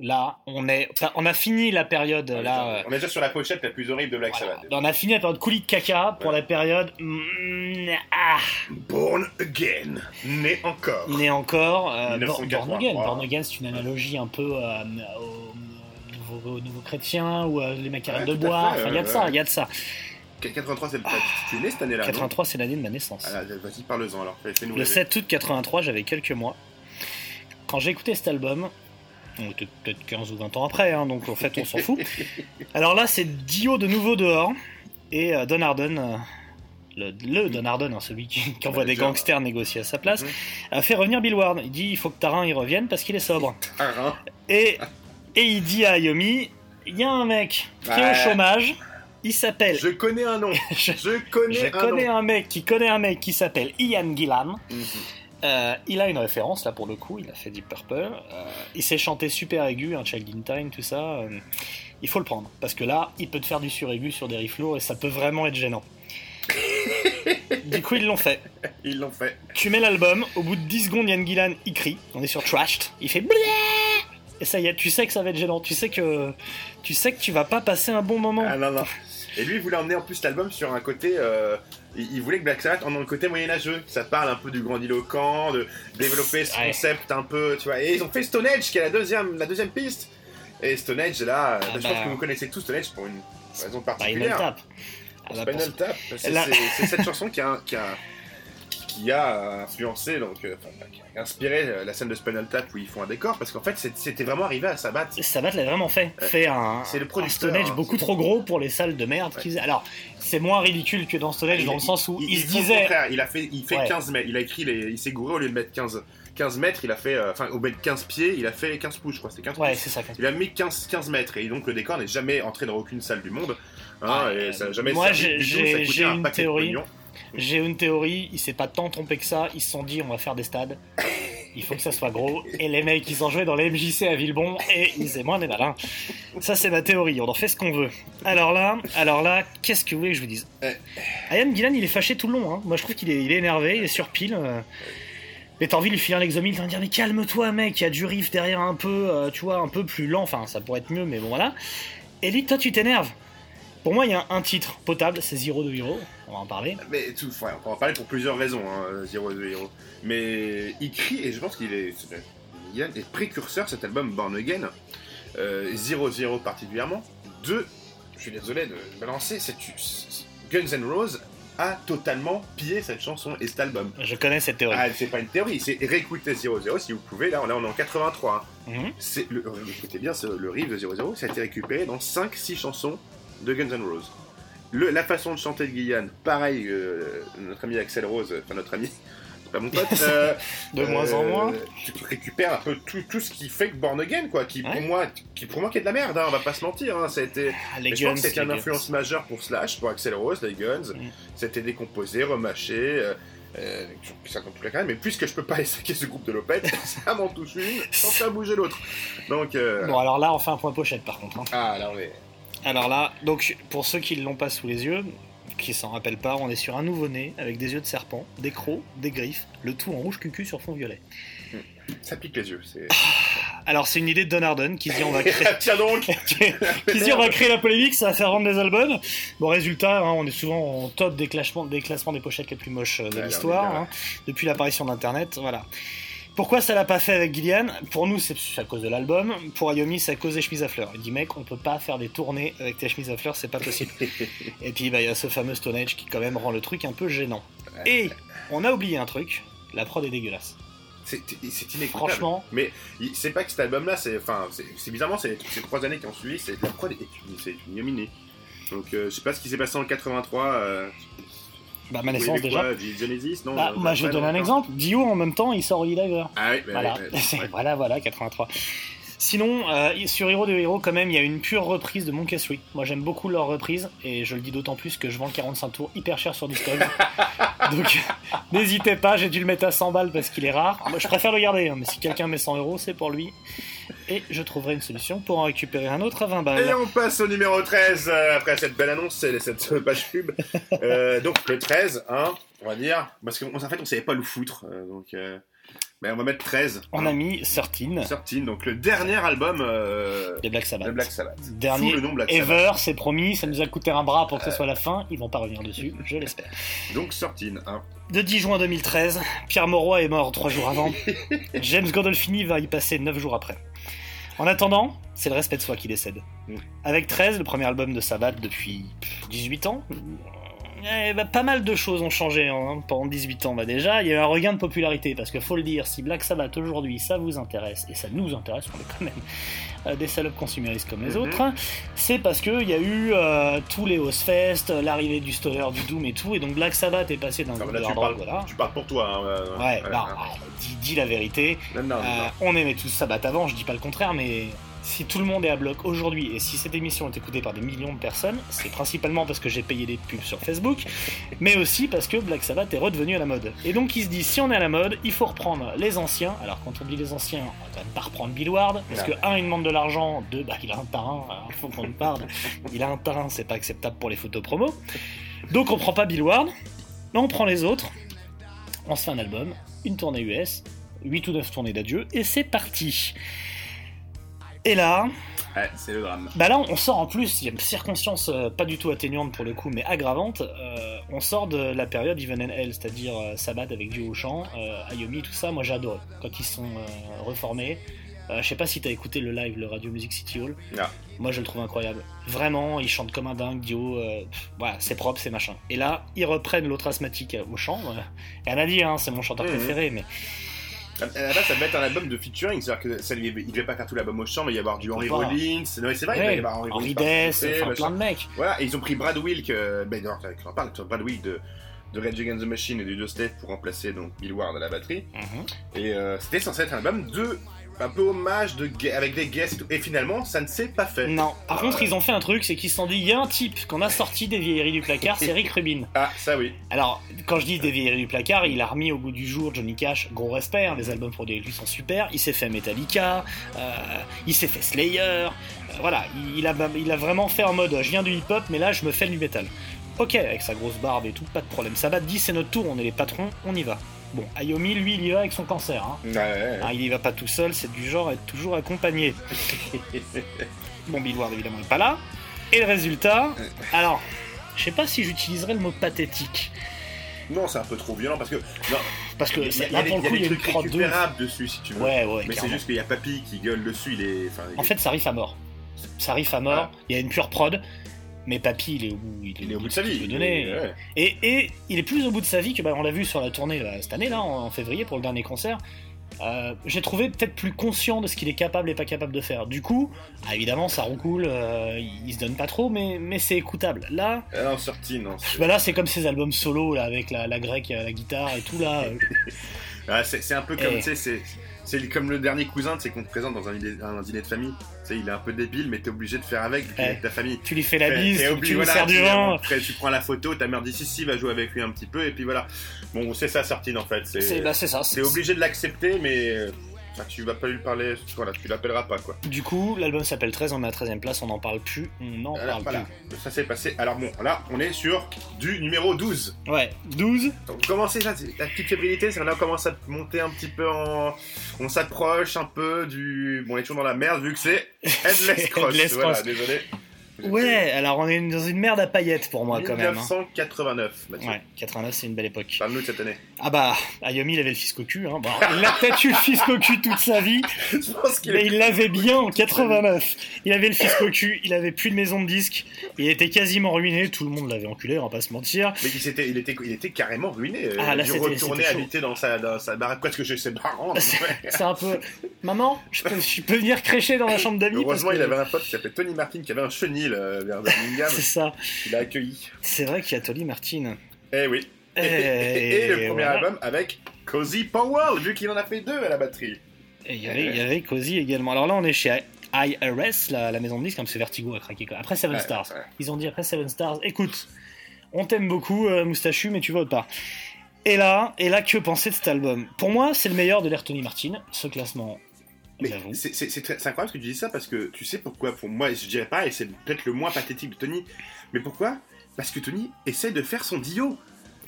Là, on est. enfin, on a fini la période. là, euh, on est déjà sur la pochette la plus horrible de Black voilà. Sabbath. on a fini la période coulis de caca pour Ouais. la période. mm, ah, Born Again, né encore. on est encore. euh, 1983. Born Again. Born Again, c'est une analogie un peu euh, aux, nouveaux, aux nouveaux chrétiens ou euh, les Ouais, arrêtent de fait, Enfin, il y a de ouais, ça, il y a de ça. 83, c'est le Tu es né cette année-là non 83, c'est l'année de ma naissance. Ah, Vas-y, parle-en alors. Fais- Le rêver. 7 août 83, j'avais quelques mois. Quand j'ai écouté cet album, on était peut-être 15 ou 20 ans après, hein, donc en fait on s'en fout. Alors là, c'est Dio de nouveau dehors et euh, Don Arden, euh, le, le Don Arden, hein, celui qui, qui envoie des gangsters négocier à sa place, Mhm. a fait revenir Bill Ward. Il dit il faut que Tarin y revienne parce qu'il est sobre. Hein. Et, et il dit à Yomi il y a un mec qui est au chômage, il s'appelle. Je connais un nom. Je- Je connais Je un connais nom. un mec qui connaît un mec qui s'appelle Ian Gillan. Mhm. Euh, il a une référence là pour le coup, il a fait Deep Purple. Euh, il s'est chanté super aigu, un Child in Time, tout ça. Euh, il faut le prendre parce que là, il peut te faire du suraigu sur des riffs lourds et ça peut vraiment être gênant. du coup, ils l'ont fait. Ils l'ont fait. Tu mets l'album, au bout de 10 secondes, Ian Gillan il crie. On est sur Trashed, il fait et ça y est, tu sais que ça va être gênant. Tu sais que tu sais que tu vas pas passer un bon moment. Ah non, non. Et lui, il voulait emmener en plus l'album sur un côté. euh, il, il voulait que Black Sabbath en ait le côté moyenâgeux. Ça parle un peu du grandiloquent, de développer ce concept un peu, tu vois. Et ils ont fait Stone Age, qui est la deuxième, la deuxième piste. Et Stone Age, là, Ah je bah. pense que vous connaissez tous Stone Age pour une raison Bah, particulière. le tape. Ah bah, Spinal Tap, c'est cette chanson qui a, qui a, qui a influencé, donc, euh, enfin, qui a inspiré euh, la scène de Spinal Tap où ils font un décor, parce qu'en fait c'était vraiment arrivé à Sabbath. Sabbath l'a vraiment fait. Ouais. Fait un, C'est le un producteur, Stone Age hein. beaucoup trop gros pour les salles de merde qu'ils faisaient. Alors, c'est moins ridicule que dans Stone Age dans le sens où il, se font le disait. il a fait, il fait Ouais. 15 mètres, il a écrit, les, il s'est gouré au lieu de mettre 15, 15 mètres, il a fait, euh, enfin au lieu de 15 pieds, il a fait 15 pouces, je crois, c'était 15 Ouais, pouces. c'est ça. Il a mis 15, 15 mètres, et donc le décor n'est jamais entré dans aucune salle du monde. Hein, Ouais, et ça n'a jamais moi, j'ai- ça un une théorie. J'ai une théorie, il s'est pas tant trompé que ça. Ils se sont dit, on va faire des stades. Il faut que ça soit gros. Et les mecs, ils ont joué dans les MJC à Villebon et ils étaient moins des malins. Ça, c'est ma théorie. On en fait ce qu'on veut. Alors là, alors là, qu'est-ce que vous voulez que je vous dise? Ian Gillan, il est fâché tout le long. hein. Moi, je trouve qu'il est, il est énervé, il est sur pile. euh. Mais de lui filer un exomil, t'as envie de dire mais calme-toi mec, il y a du riff derrière un peu, euh, tu vois, un peu plus lent, enfin ça pourrait être mieux, mais bon voilà. Et lui, toi tu t'énerves. Pour moi, il y a un titre potable, c'est Zero de Hero, on va en parler. Mais tout, ouais, on peut en parler pour plusieurs raisons, hein, Zero de Hero. Mais il crie, et je pense qu'il est, il est précurseur, cet album Born Again, euh, Zero Zero particulièrement, de, je suis désolé de balancer, c'est- Guns N' Roses a totalement pillé cette chanson et cet album. Je connais cette théorie. Ah, c'est pas une théorie, c'est réécouter 00 si vous pouvez. Là, on, là, on est en 83. hein. Mhm. Le, écoutez bien, le riff de 00, ça a été récupéré dans 5-6 chansons de Guns N' Roses. Le- la façon de chanter de Guyane, pareil, euh, notre ami Axel Rose, enfin notre ami, c'est pas mon pote, euh, De moins en euh, moins. Tu récupères un peu tout, tout ce qui fait que Born Again, quoi, qui Ouais. pour moi, qui pour moi qui est de la merde, hein, on va pas se mentir. Hein, ça a été, Ah, les mais je pense Guns, que c'était une Guns. influence majeure pour Slash, pour Axel Rose, les Guns. Mm. C'était décomposé, remâché. Euh, euh, ça compte plus rien, mais puisque je peux pas saquer ce groupe de l'opette, ça m'en touche une sans faire bouger l'autre. Donc, euh, Bon, alors là, on fait un point pochette par contre. hein. ah, là on est. Alors là, donc pour ceux qui ne l'ont pas sous les yeux, qui s'en rappellent pas, on est sur un nouveau-né avec des yeux de serpent, des crocs, des griffes, le tout en rouge cucu sur fond violet. Ça pique les yeux. C'est... Alors c'est une idée de Don Arden qui dit on va créer, Tiens donc qui dit on va créer la polémique, ça va faire vendre des albums. Bon résultat, hein, on est souvent en top des classements, des classements des pochettes les plus moches euh, de l'histoire, hein, depuis l'apparition d'Internet, voilà. Pourquoi ça l'a pas fait avec Gillian Pour nous, c'est à cause de l'album. Pour Ayomi, c'est à cause des chemises à fleurs. Il dit, mec, on peut pas faire des tournées avec tes chemises à fleurs, c'est pas possible. Et puis, bah, il y a ce fameux Stone Age qui, quand même, rend le truc un peu gênant. Et on a oublié un truc la prod est dégueulasse. C'est, inécoutable. Franchement, Mais c'est pas que cet album-là, c'est, enfin, c'est, bizarrement, c'est ces trois années qui ont suivi, c'est la prod est une. Donc, euh, je sais pas ce qui s'est passé en 83. Euh, bah, ma naissance déjà. quoi, Genesis, non Bah, euh, moi, je vais donner un exemple. Dio, en même temps, il sort Holy Diver. Ah oui, bah, Voilà, ouais, C'est- ouais. voilà, voilà, 83. Sinon, euh, sur Hero de Hero, quand même, il y a une pure reprise de Monkey Swing. Moi, j'aime beaucoup leur reprise, et je le dis d'autant plus que je vends le 45 tours hyper cher sur Discogs. Donc, n'hésitez pas, j'ai dû le mettre à 100 balles parce qu'il est rare. Moi, je préfère le garder, hein, mais si quelqu'un met 100 euros, c'est pour lui. Et je trouverai une solution pour en récupérer un autre à 20 Et balles. on passe au numéro 13, euh, après cette belle annonce, cette page pub. Euh, donc le 13, hein, on va dire, parce qu'en fait on savait pas le foutre, euh, donc euh, ben, on va mettre 13. On a mis 13, 13, donc le dernier album euh, des Black Sabbath. de Black Sabbath. Dernier Sous le nom Black Ever, c'est promis, ça nous a coûté un bras pour que ce soit la fin, ils vont pas revenir dessus, je l'espère. Donc 13, hein. De 10 juin 2013, Pierre Mauroy est mort 3 jours avant, James Gandolfini va y passer 9 jours après. En attendant, c'est le respect de soi qui décède. Mm. Avec 13, le premier album de Sabbath depuis 18 ans, eh ben, pas mal de choses ont changé hein, pendant 18 ans. Bah déjà, il y a eu un regain de popularité, parce que faut le dire, si Black Sabbath aujourd'hui ça vous intéresse, et ça nous intéresse, on est quand même euh, des salopes consuméristes comme les Mhm. autres, c'est parce qu'il y a eu euh, tous les Ozfest, l'arrivée du Stoner, du Doom et tout, et donc Black Sabbath est passé d'un groupe de tu, hard rock, parles, voilà. tu parles pour toi. Hein, Ouais, euh, non, euh, ah, dis, dis la vérité. non, non, non, Euh, on aimait tous Sabbath avant, je dis pas le contraire, mais si tout le monde est à bloc aujourd'hui et si cette émission est écoutée par des millions de personnes, c'est principalement parce que j'ai payé des pubs sur Facebook, mais aussi parce que Black Sabbath est redevenu à la mode. Et donc il se dit, si on est à la mode, il faut reprendre les anciens. Alors quand on dit les anciens, on va pas reprendre Bill Ward, parce que un, il demande de l'argent, deux, bah il a un parrain, il faut qu'on le parle. Il a un parrain, c'est pas acceptable pour les photos promo. Donc on prend pas Bill Ward, mais on prend les autres, on se fait un album, une tournée US, 8 ou 9 tournées d'adieu, et c'est parti. Et là, Ouais, c'est le drame. bah là, on sort en plus, il y a une circonstance euh, pas du tout atténuante pour le coup, mais aggravante. euh, on sort de la période Even and Hell, c'est-à-dire euh, Sabbath avec duo au chant, euh, Ayomi, tout ça. Moi, j'ai adoré quand ils sont reformés. Je sais pas si t'as écouté le live, le Radio Music City Hall. Non. Moi, je le trouve incroyable. Vraiment, ils chantent comme un dingue, Dio. voilà, c'est propre, c'est machin. Et là, ils reprennent l'autre asthmatique au chant. et elle a dit, hein, c'est mon chanteur Mhm. préféré, mais À la base, ça devait être un album de featuring, c'est-à-dire que ça lui, il devait pas faire tout l'album au chant, mais il va y avoir du Henry. Rollins. Non, c'est vrai, il va y avoir Henry Henry. Dess, enfin plein de mecs. Voilà, et ils ont pris Brad Wilk, euh, ben, non, on en parle, Brad Wilk de, de Rage Against the Machine et du Dubstep pour remplacer donc Bill Ward à la batterie. Mhm. Et euh, c'était censé être un album de un peu hommage de gu- avec des guests et tout. Et finalement, ça ne s'est pas fait. Non. Par Ah, contre, ouais. ils ont fait un truc, c'est qu'ils se sont dit, il y a un type qu'on a sorti des vieilleries du placard, c'est Rick Rubin. Ah, ça oui. Alors, quand je dis des vieilleries du placard, il a remis au goût du jour Johnny Cash, gros respect, hein, les albums produits avec lui sont super. Il s'est fait Metallica, euh, il s'est fait Slayer, euh, voilà, il, il a, il a vraiment fait en mode, je viens du hip-hop, mais là je me fais du métal. Ok, avec sa grosse barbe et tout, pas de problème. Sabbath dit c'est notre tour, on est les patrons, on y va. Bon, Ayomi, lui, il y va avec son cancer. Hein. Ouais, ouais, Hein, il y va pas tout seul, c'est du genre à être toujours accompagné. bon, Bill Ward, évidemment, n'est pas là. Et le résultat Alors, je sais pas si j'utiliserais le mot pathétique. Non, c'est un peu trop violent parce que. Non, Parce que il y a, il y a là, pour le y a coup, il des y a une trucs de dessus si tu veux. Ouais, ouais, Mais c'est juste qu'il y a Papy qui gueule dessus, il est. Enfin, il- En fait, ça riff à mort. Ça riff à mort, Ah. il y a une pure prod, mais Papy, il est au bout, il est au bout de sa vie. peut donner. il est- ouais. Et, et il est plus au bout de sa vie que bah, on l'a vu sur la tournée là, cette année là en, en février pour le dernier concert. Euh, J'ai trouvé peut-être plus conscient de ce qu'il est capable et pas capable de faire. Du coup, ah, évidemment, ça roucoule, euh, il, il se donne pas trop, mais, mais c'est écoutable. Là, Ah non, bah là, c'est comme ses albums solo là avec la, la grecque, la guitare et tout là. euh, Ah, c'est un peu comme, tu sais, c'est- c'est comme le dernier cousin, tu sais, qu'on te présente dans un dîner, un dîner de famille. Tu sais, il est un peu débile, mais t'es obligé de faire avec, vu qu'il Eh. est avec ta famille. tu lui fais la T'es- bise, t'es tu, lui voilà, sers du vin. Après, tu prends la photo, ta mère dit si, si, va jouer avec lui un petit peu, et puis voilà. Bon, c'est ça, Sortine, en fait. C'est C'est bah, c'est ça. c'est obligé de l'accepter, mais tu vas pas lui parler, voilà, tu l'appelleras pas, quoi. Du coup, l'album s'appelle 13, on met à 13ème place, on n'en parle plus, on n'en parle voilà, ça s'est passé. Alors bon, là, on est sur du numéro 12. plus. Ouais, 12. Donc, comment c'est ça La petite fébrilité, c'est que là, on commence à monter un petit peu en. On s'approche un peu du. Bon, on est toujours dans la merde, vu que c'est Headless Cross. Headless voilà, Cross. désolé. Ouais, alors on est dans une merde à paillettes pour moi quand même. hein. 1989, Mathieu. Ouais, 89 c'est une belle époque. Parle-nous de cette année. Ah bah, Ayomi il avait le fisc au cul, hein. Bon, il a peut-être eu le fisc au cul toute sa vie, Je pense qu'il mais il l'avait bien en 89. Il avait le fisc au cul, il avait plus de maison de disques, il était quasiment ruiné, tout le monde l'avait enculé, on va pas se mentir. Mais il, s'était- il était, il était carrément ruiné. euh, Ah, il là, chaud. habiter dans sa, dans sa baraque. Parce que j'ai ses parents. C'est un peu... Maman, je peux, je peux venir crécher dans la chambre d'amis parce Heureusement, que... il avait un pote qui s'appelait Tony Martin qui avait un chenil euh, vers Birmingham. C'est ça. Il a accueilli. C'est vrai qu'il y a Tolly Martin. Eh oui. Et, Et et le premier voilà. album avec Cozy Powell, vu qu'il en a fait deux à la batterie. Et il y avait, il y avait Cozy également. Alors là, on est chez IRS, la, la maison de disques, comme c'est Vertigo à craquer. Après Seven Ouais, Stars. ouais. Ils ont dit après Seven Stars, écoute, on t'aime beaucoup, euh, Moustachu, mais tu votes pas. Et là, et là, que penser de cet album? Pour moi, c'est le meilleur de l'ère Tony Martin, ce classement. Mais c'est incroyable que tu dis ça parce que tu sais pourquoi Pour moi, je dirais pas, et c'est peut-être le moins pathétique de Tony, mais pourquoi? Parce que Tony essaie de faire son Dio.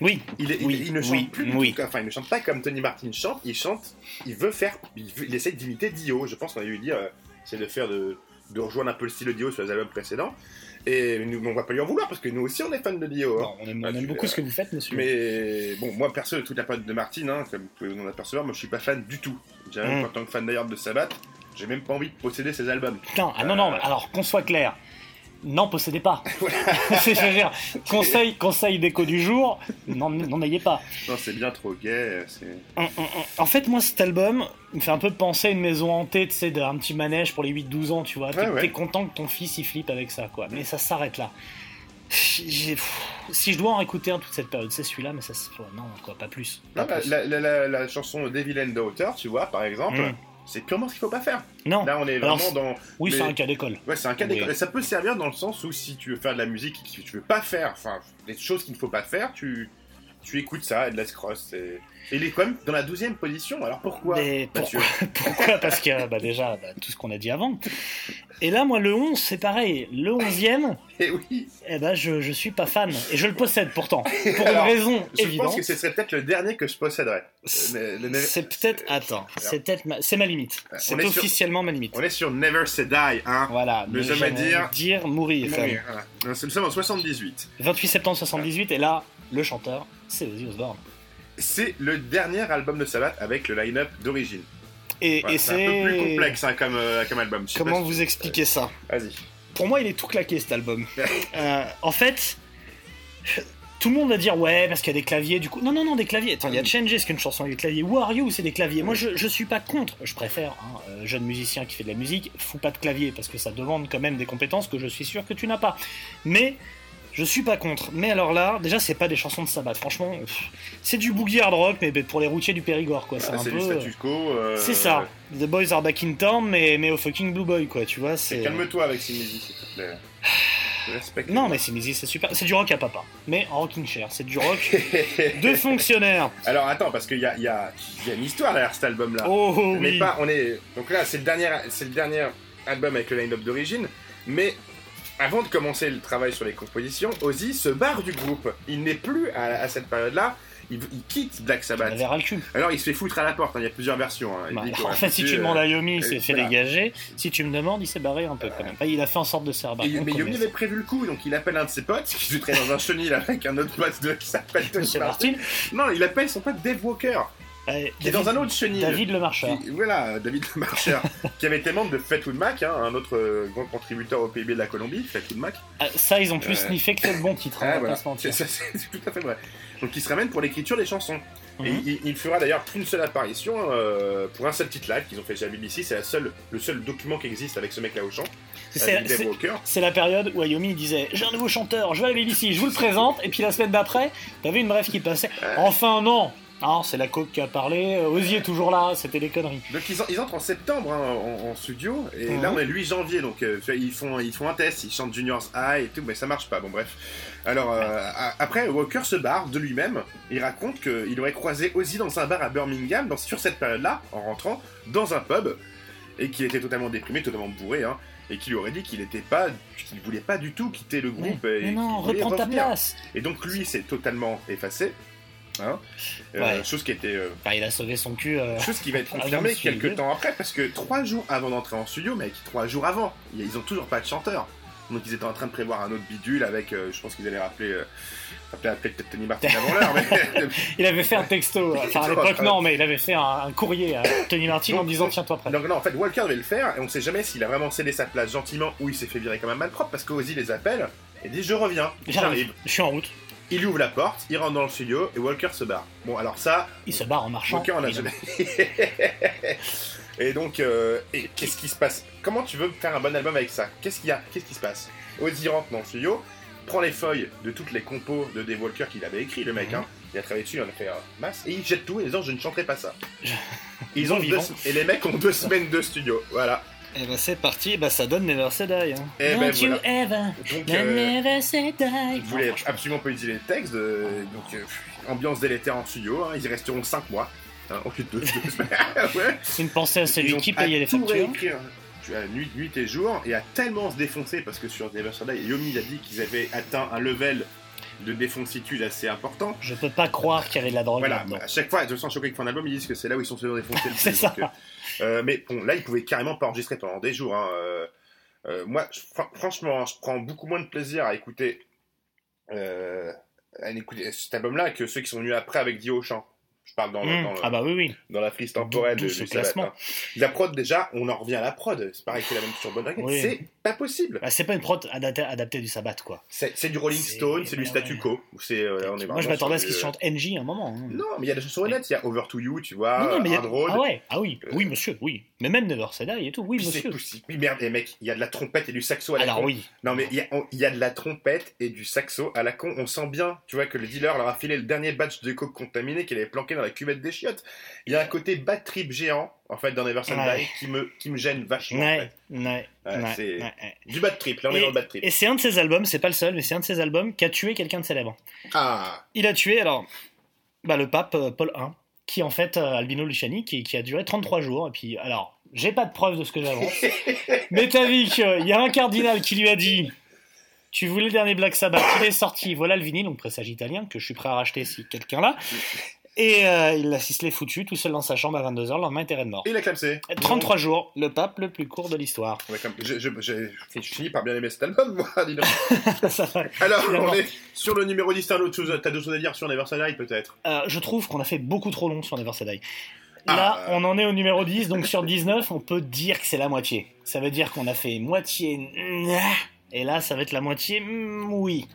Oui, Il, il- Oui, il ne chante oui, plus du oui. tout. Enfin, il ne chante pas comme Tony Martin chante. Il chante. Il veut faire. Il, veut- il essaie d'imiter Dio. Je pense qu'on a lui dire. euh, c'est de faire de, de rejoindre un peu le style de Dio sur les albums précédents. Et nous, on va pas lui en vouloir parce que nous aussi on est fans de Dio. hein. On aime, on Ah, aime beaucoup ce que vous faites, monsieur. Mais bon, moi perso, toute la période de Martin, hein, comme vous pouvez vous en apercevoir, moi je suis pas fan du tout. Même Mm. en tant que fan d'ailleurs de Sabbath, j'ai même pas envie de posséder ses albums. Putain, ah non, non, alors qu'on soit clair. N'en possédez pas. C'est, je veux dire, conseil, conseil déco du jour, n'en, ayez pas. Non, c'est bien trop gay. En- en- en fait, moi, cet album me fait un peu penser à une maison hantée, tu sais, d'un petit manège pour les 8-12 ans, tu vois. T'es, Ouais, content que ton fils il flippe avec ça, quoi. Mais ça s'arrête là. Si je dois en écouter un toute cette période, c'est celui-là, mais ça, se- ouais, non, quoi, pas plus. Pas Non, plus. la- la- la- la chanson Devil and Daughter, tu vois, par exemple, Mm. c'est purement ce qu'il faut pas faire? Non, Là, on est Alors, vraiment dans. oui, mais- c'est un cas d'école. Ouais, c'est un cas Oui. d'école. Et ça peut servir dans le sens où si tu veux faire de la musique et que tu veux pas faire, enfin, des choses qu'il ne faut pas faire, tu, tu écoutes ça, Headless Cross. Et... il est quand même dans la douzième position. Alors pourquoi Mais pourquoi, pourquoi Parce que bah, déjà, bah, tout ce qu'on a dit avant. Et là, moi, le 11, c'est pareil. Le 11e, Eh oui. eh ben, je, je suis pas fan. Et je le possède pourtant. Pour Alors, une raison Je évidente. pense que ce serait peut-être le dernier que je posséderais. C'est peut-être. Attends, c'est peut-être ma... c'est ma limite. C'est sur- officiellement ma limite. On est sur Never Say Die, hein. Voilà, Ne jamais dire- dire mourir. Oui, voilà. Nous sommes en 78. 28 septembre 78, et là, le chanteur, c'est Ozzy Osbourne. C'est le dernier album de Sabbath avec le line-up d'origine. Et, Voilà, et c'est un peu plus complexe hein, comme, euh, comme album. Comment si- vous expliquer ça Vas-y. Pour moi, il est tout claqué cet album. Euh, en fait, tout le monde va dire ouais, parce qu'il y a des claviers. Du coup, non, non, non, des claviers. Attends, il y a Changes, qui est une chanson avec des claviers. Who Are You, c'est des claviers. Moi, je, je suis pas contre. Je préfère un euh, jeune musicien qui fait de la musique, fous pas de clavier, parce que ça demande quand même des compétences que je suis sûr que tu n'as pas. Mais je suis pas contre. Mais alors là, déjà, c'est pas des chansons de Sabbath. Franchement, pff, c'est du boogie hard rock, mais pour les routiers du Périgord, quoi. C'est Ah, un c'est peu. du statu quo. euh, C'est ça. The Boys Are Back in Town, mais, mais au fucking Blue Boy, quoi. Tu vois, c'est. Calme-toi avec ces musiques, s'il te plaît. Respecte. Non, mais Mizzy, c'est super. C'est du rock à papa. Mais en rocking chair. C'est du rock de fonctionnaire. Alors attends, parce qu'il y a, y, a, il y a une histoire derrière cet album-là. Oh, oh, oui. pas, on est. Donc là, c'est le dernier, c'est le dernier album avec le line-up d'origine, mais avant de commencer le travail sur les compositions, Ozzy se barre du groupe. Il n'est plus à, à cette période-là. il, il quitte Black Il Sabbath. ras le cul. Alors il se fait foutre à la porte, hein, il y a plusieurs versions. hein. Il Bah, alors, en fait, si tu demandes à Yomi, il s'est euh, fait voilà. dégager. Si tu me demandes, il s'est barré un peu quand même. Enfin, il a fait en sorte de se faire barrer. Mais Yomi avait prévu le coup, donc il appelle un de ses potes qui se traîne dans un chenil avec un autre pote de, qui s'appelle Tony. Martin, Non, il appelle son pote Dave Walker, euh, qui est dans un autre chenil. David le marcheur. Qui- voilà, David le Marcheur, qui avait été membre de Fleetwood Mac, hein, un autre euh, grand contributeur au PIB de la Colombie, Fleetwood Mac. Ah, ça, ils ont plus Euh. sniffé que le bon titre. hein, Ah, voilà. C'est tout à fait vrai. Donc il se ramène pour l'écriture des chansons. Et Mhm. il, il fera d'ailleurs qu'une seule apparition euh, pour un seul titre live qu'ils ont fait chez la BBC. C'est le seul document qui existe avec ce mec-là au chant. C'est la période où Ayomi disait J'ai un nouveau chanteur, je vais à la BBC, je vous le présente. Et puis la semaine d'après, t'avais une brève qui passait Enfin, non Non, c'est la coke qui a parlé. euh, Ozzy est toujours là, c'était des conneries. Donc ils, en- ils entrent en septembre hein, en, en studio et Mhm. là on est le 8 janvier donc euh, ils font ils font un test, ils chantent Juniors High et tout mais ça marche pas bon bref. Alors euh, après Walker se barre de lui-même, il raconte qu'il aurait croisé Ozzy dans un bar à Birmingham dans, sur cette période-là en rentrant dans un pub et qu'il était totalement déprimé, totalement bourré hein, et qu'il lui aurait dit qu'il était pas qu'il voulait pas du tout quitter le groupe et mais non, reprends ta place. Et donc lui s'est totalement effacé. Hein, Euh, Ouais. chose qui était euh, Enfin, il a sauvé son cul. euh, Chose qui va être confirmée quelques temps après, parce que trois jours avant d'entrer en studio, mec, trois jours avant, ils ont toujours pas de chanteur. Donc ils étaient en train de prévoir un autre bidule avec, euh, je pense qu'ils allaient rappeler, euh, rappeler, appeler peut-être Tony Martin avant l'heure, mais Il avait fait un texto, enfin à l'époque non, mais il avait fait un, un courrier à Tony Martin en disant tiens-toi prêt. donc non, en fait Walker devait le faire, et on sait jamais s'il a vraiment cédé sa place gentiment ou il s'est fait virer comme un malpropre, parce qu'Ozzy les appelle et dit je reviens, j'arrive. je suis en route. Il ouvre la porte, il rentre dans le studio et Walker se barre. Bon alors ça, Il se barre en marchant. Walker en a jamais. et donc, euh, et qu'est-ce qui se passe? Comment tu veux faire un bon album avec ça? Qu'est-ce qu'il y a? Qu'est-ce qui se passe? Ozzy rentre dans le studio, prend les feuilles de toutes les compos de Dave Walker qu'il avait écrit, le mec, Mhm. hein. Il a travaillé dessus, il en a fait masse, et il jette tout en disant je ne chanterai pas ça. Ils ont deux, et les mecs ont deux semaines de studio, voilà. Et bah c'est parti, bah ça donne Never Say Die. Hein. Eh Don't ben, you voilà. ever, Donc, euh, never say die. ils voulaient absolument pas utiliser les textes, euh, donc euh, ambiance délétère en studio, hein. ils y resteront 5 mois. hein, au lieu de deux, ouais. C'est une pensée à celui qui à payait les factures. réécrire, tu vois, nuit, nuit et jour, et à tellement se défoncer parce que sur Never Say Die, Yomi a dit qu'ils avaient atteint un level de défoncitude assez important. Je peux pas croire qu'il y avait de la drogue Voilà, à chaque fois, de façon, chaque fois qu'ils font un album, ils disent que c'est là où ils sont se défoncer le C'est plus. ça. donc, euh, euh, mais bon, là, ils pouvaient carrément pas enregistrer pendant des jours. hein, euh, moi, je- fran- franchement, je prends beaucoup moins de plaisir à écouter, euh, à écouter cet album-là que ceux qui sont venus après avec Dio au chant. Je parle dans, Mmh. dans le- Ah bah oui, oui. dans la frise temporelle de, Sabbath, classement. hein. La prod, déjà, on en revient à la prod. C'est pareil que la même sur Bonne. Oui. C'est pas possible. Bah, c'est pas une prod adaptée, adaptée du sabbat quoi. C'est du Rolling Stone, c'est du statu quo. C'est, euh, Moi je m'attendais à ce qu'il du- chante NJ un moment. hein. Non, mais il y a des chansons honnêtes. Il y a Over to You, tu vois, Non, non, mais il y a-. Ah ouais, ah oui, Euh, oui monsieur, oui. Mais même Never Say Die et tout, oui Puis c'est monsieur. Oui, merde, les mecs, il y a de la trompette et du saxo à la Alors con. oui. Non, mais il y, a, on- il y a de la trompette et du saxo à la con. On sent bien, tu vois, que le dealer leur a filé le dernier batch de coke contaminé qu'il avait planqué dans la cuvette des chiottes. Il y a un côté bad trip géant, en fait, dans Never Ouais. Qui me, qui me gêne vachement. en Ouais, fait. ouais, c'est-. Du bad trip, là on est Et- dans le bad trip. Et c'est un de ses albums, c'est pas le seul, mais c'est un de ses albums qui a tué quelqu'un de célèbre. Ah, Il a tué alors bah, le pape euh, Paul I, qui en fait euh, Albino Luciani, qui, qui a duré 33 jours. Et puis alors, j'ai pas de preuve de ce que j'avance, mais t'as vu qu'il y a un cardinal qui lui a dit. Tu voulais le dernier Black Sabbath, il est sorti, voilà le vinyle, donc pressage italien, que je suis prêt à racheter si quelqu'un l'a. Et euh, il l'a ciselé foutu, tout seul dans sa chambre à 22h, le lendemain, était raide mort. et il a clamsé. 33 jours, le pape le plus court de l'histoire. Ouais, comme- je, je, je- je finis par bien aimer cet album, moi, dis donc. Alors, on est sur le numéro 10, t'as d'autres choses, à dire sur Never Say Die, peut-être? Euh, je trouve qu'on a fait beaucoup trop long sur Never Say Die. Là, Ah. on en est au numéro 10, donc sur 19, on peut dire que c'est la moitié. Ça veut dire qu'on a fait moitié... Et là, ça va être la moitié... Oui.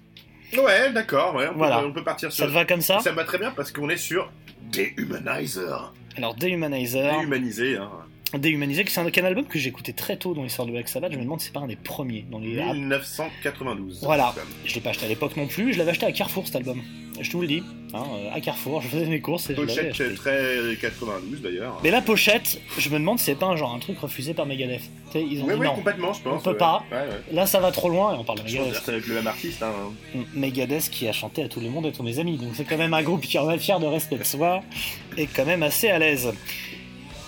Ouais, d'accord, ouais, on, peut- Voilà. on peut partir Ça sur... te va comme ça? Ça me va très bien parce qu'on est sur Dehumanizer. Alors, Dehumanizer. Déhumanisé, hein. Dehumanizer, que c'est un, un album que j'ai écouté très tôt dans l'histoire de Black Sabbath. Je me demande si c'est pas un des premiers. Dans les... 1992. Voilà. Je l'ai pas acheté à l'époque non plus. Je l'avais acheté à Carrefour cet album. Je te vous le dis. hein, euh, à Carrefour, je faisais mes courses et je Pochette acheté. très 92 d'ailleurs. Mais la pochette, je me demande si c'est pas un genre un truc refusé par Megadeth. Ils ont Oui, dit oui, non. complètement, je pense. On peut ouais. pas. Ouais, ouais. Là, ça va trop loin et on parle de Megadeth. c'est avec le même artiste. Hein. Megadeth qui a chanté à tout le monde et tous mes amis. Donc c'est quand même un groupe qui en est fier de respect de soi et quand même assez à l'aise.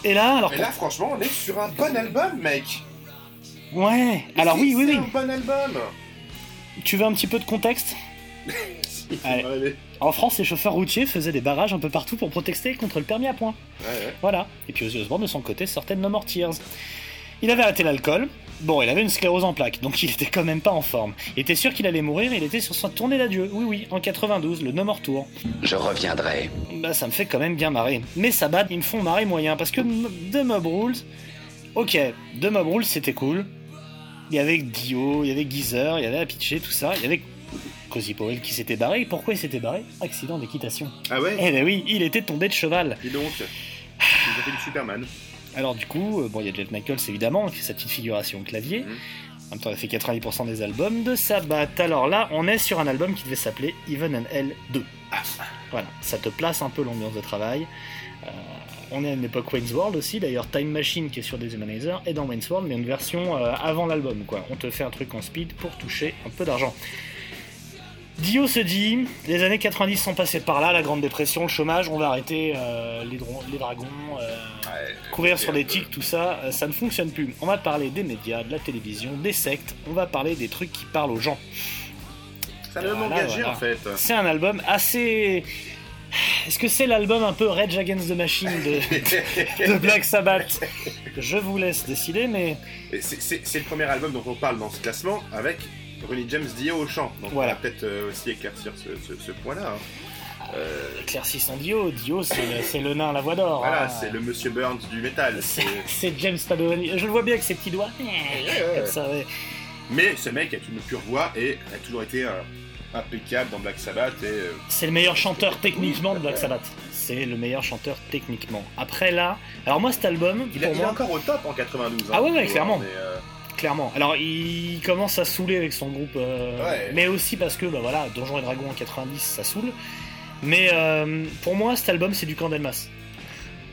Et là, alors. Et là, franchement, on est sur un bon album, mec. Ouais, alors oui, oui, oui. un bon album. Tu veux un petit peu de contexte Allez. allez. En France, les chauffeurs routiers faisaient des barrages un peu partout pour protester contre le permis à points. Ouais, ouais. Voilà. Et puis Ozzy Osbourne, de son côté, sortait de No More Tears. Il avait arrêté l'alcool. Bon, il avait une sclérose en plaques, donc il était quand même pas en forme. Il était sûr qu'il allait mourir, il était sur sa tournée d'adieu. Oui, oui, en 92, le No More Tour. Je reviendrai. Bah, ça me fait quand même bien marrer. Mais Sabbath, ils me font marrer moyen, parce que The Mob Rules, ok, The Mob Rules, c'était cool. Il y avait Dio, il y avait Geezer, il y avait Apiche, tout ça. Il y avait Cozy Powell qui s'était barré. Pourquoi il s'était barré? Accident d'équitation. Ah ouais? Eh ben oui, il était tombé de cheval. Dis donc. Il a fait du Superman. Alors du coup, euh, bon, il y a Jet Michaels évidemment, qui fait sa petite figuration au clavier. Mhm. En même temps, a fait 90% des albums de Sabbath. Alors là, on est sur un album qui devait s'appeler Even and Hell 2. Voilà, ça te place un peu l'ambiance de travail. Euh, on est à une époque Wayne's World aussi, d'ailleurs Time Machine qui est sur Deshumanizer est dans Wayne's World, mais une version euh, avant l'album, quoi. On te fait un truc en speed pour toucher un peu d'argent. Dio se dit, les années 90 sont passées par là, la Grande Dépression, le chômage, on va arrêter euh, les, dragons, euh, courir sur des tics, tout ça, euh, ça ne fonctionne plus. On va parler des médias, de la télévision, des sectes, on va parler des trucs qui parlent aux gens. Ça Voilà, engagé voilà. en fait. C'est un album assez... Est-ce que c'est l'album un peu Rage Against the Machine de, de Black Sabbath? Je vous laisse décider, mais c'est le premier album dont on parle dans ce classement avec Ronnie James Dio au chant. Donc Voilà. on va peut-être euh, aussi éclaircir ce, ce- ce point-là. hein. Euh, éclaircissons Dio. Dio, c'est le, nain à la voix d'or. voilà, hein. c'est le Monsieur Burns du métal. C'est James Padovani. Je le vois bien avec ses petits doigts. Comme ça, ouais. Mais ce mec a une pure voix et a toujours été euh, impeccable dans Black Sabbath. Euh, C'est le meilleur chanteur techniquement de Black Sabbath. C'est le meilleur chanteur techniquement. Après là, alors moi cet album, il, pour est- il est moi, encore au top en 92. Ah ouais, ouais, faut clairement. mais, euh, clairement. Alors il commence à saouler avec son groupe, euh, Ouais. mais aussi parce que bah voilà, Donjons et Dragons en 90, ça saoule. Mais euh, pour moi, cet album, c'est du Candelmas.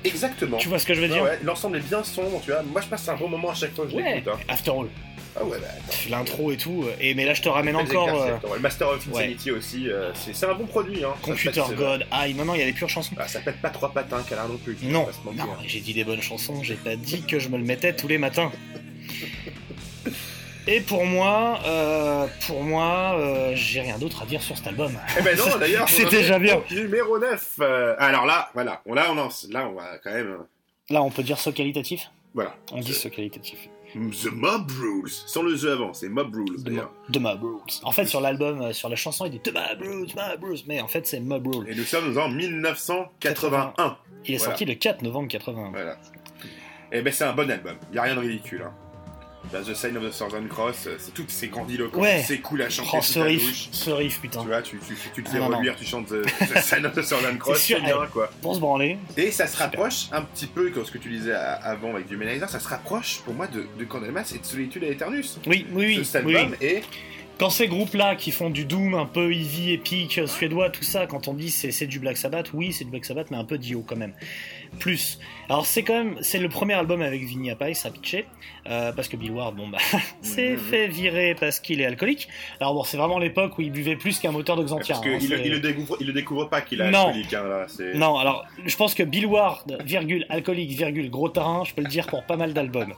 Exactement. Tu vois ce que je veux Ouais, dire ouais, L'ensemble est bien sombre, tu vois. Moi, je passe un bon moment à chaque fois que je Ouais. l'écoute. hein. After All, Ah ouais, bah, l'intro et tout. euh, Et mais là, je te ramène encore euh, ouais, Le Master of ouais. Insanity aussi, euh, c'est un bon produit. Hein. Computer pète, God. Ah, non, non, il y a des pures chansons. Ah, ça pète pas trois patins, Calard non plus. Non, non, j'ai dit des bonnes chansons, j'ai pas dit que je me le mettais tous les matins. Et pour moi, euh, pour moi, euh, j'ai rien d'autre à dire sur cet album. Eh ben non, d'ailleurs, C'est déjà bien. Numéro 9. euh, alors là, voilà, on, là, on en- là, on va quand même. euh, Là, on peut dire saut qualitatif Voilà. On dit saut qualitatif. The Mob Rules. Sans le The avant, c'est Mob Rules De, d'ailleurs. de Mob Rules. En fait, sur l'album, sur la chanson, il dit The Mob Rules, Mob Rules, mais en fait, c'est Mob Rules. Et nous sommes en 1981. Il est Voilà. sorti le 4 novembre 81. Voilà. Et ben c'est un bon album. Y a rien de ridicule. Hein. The Sign of the Southern Cross, euh, c'est tout, c'est grandiloquent, Ouais. c'est cool à chanter Oh, ce riff, ce riff, putain. Tu vois, tu, tu, tu te fais Ah, non, non. reluire, tu chantes The, The Sign of the Southern Cross, C'est bien ouais. quoi. Pour se branler. Et ça se rapproche un petit peu, comme ce que tu disais avant avec Humanizer, ça se rapproche pour moi de, de Candlemas et de Solitude à Eternus. Oui, oui, oui. cet oui, album oui. est Quand ces groupes-là qui font du doom un peu heavy, épique, suédois, tout ça, quand on dit c'est c'est du Black Sabbath, oui, c'est du Black Sabbath, mais un peu Dio quand même. Plus. Alors c'est quand même, c'est le premier album avec Vinny Appice, ça pitché, euh, parce que Bill Ward, bon bah, s'est fait virer parce qu'il est alcoolique. Alors bon, c'est vraiment l'époque où il buvait plus qu'un moteur de Xantia. parce hein, qu'il il le découvre, il le découvre pas qu'il est Non. alcoolique. Hein, là, Non, alors je pense que Bill Ward, virgule, alcoolique, virgule, gros terrain, je peux le dire pour pas mal d'albums.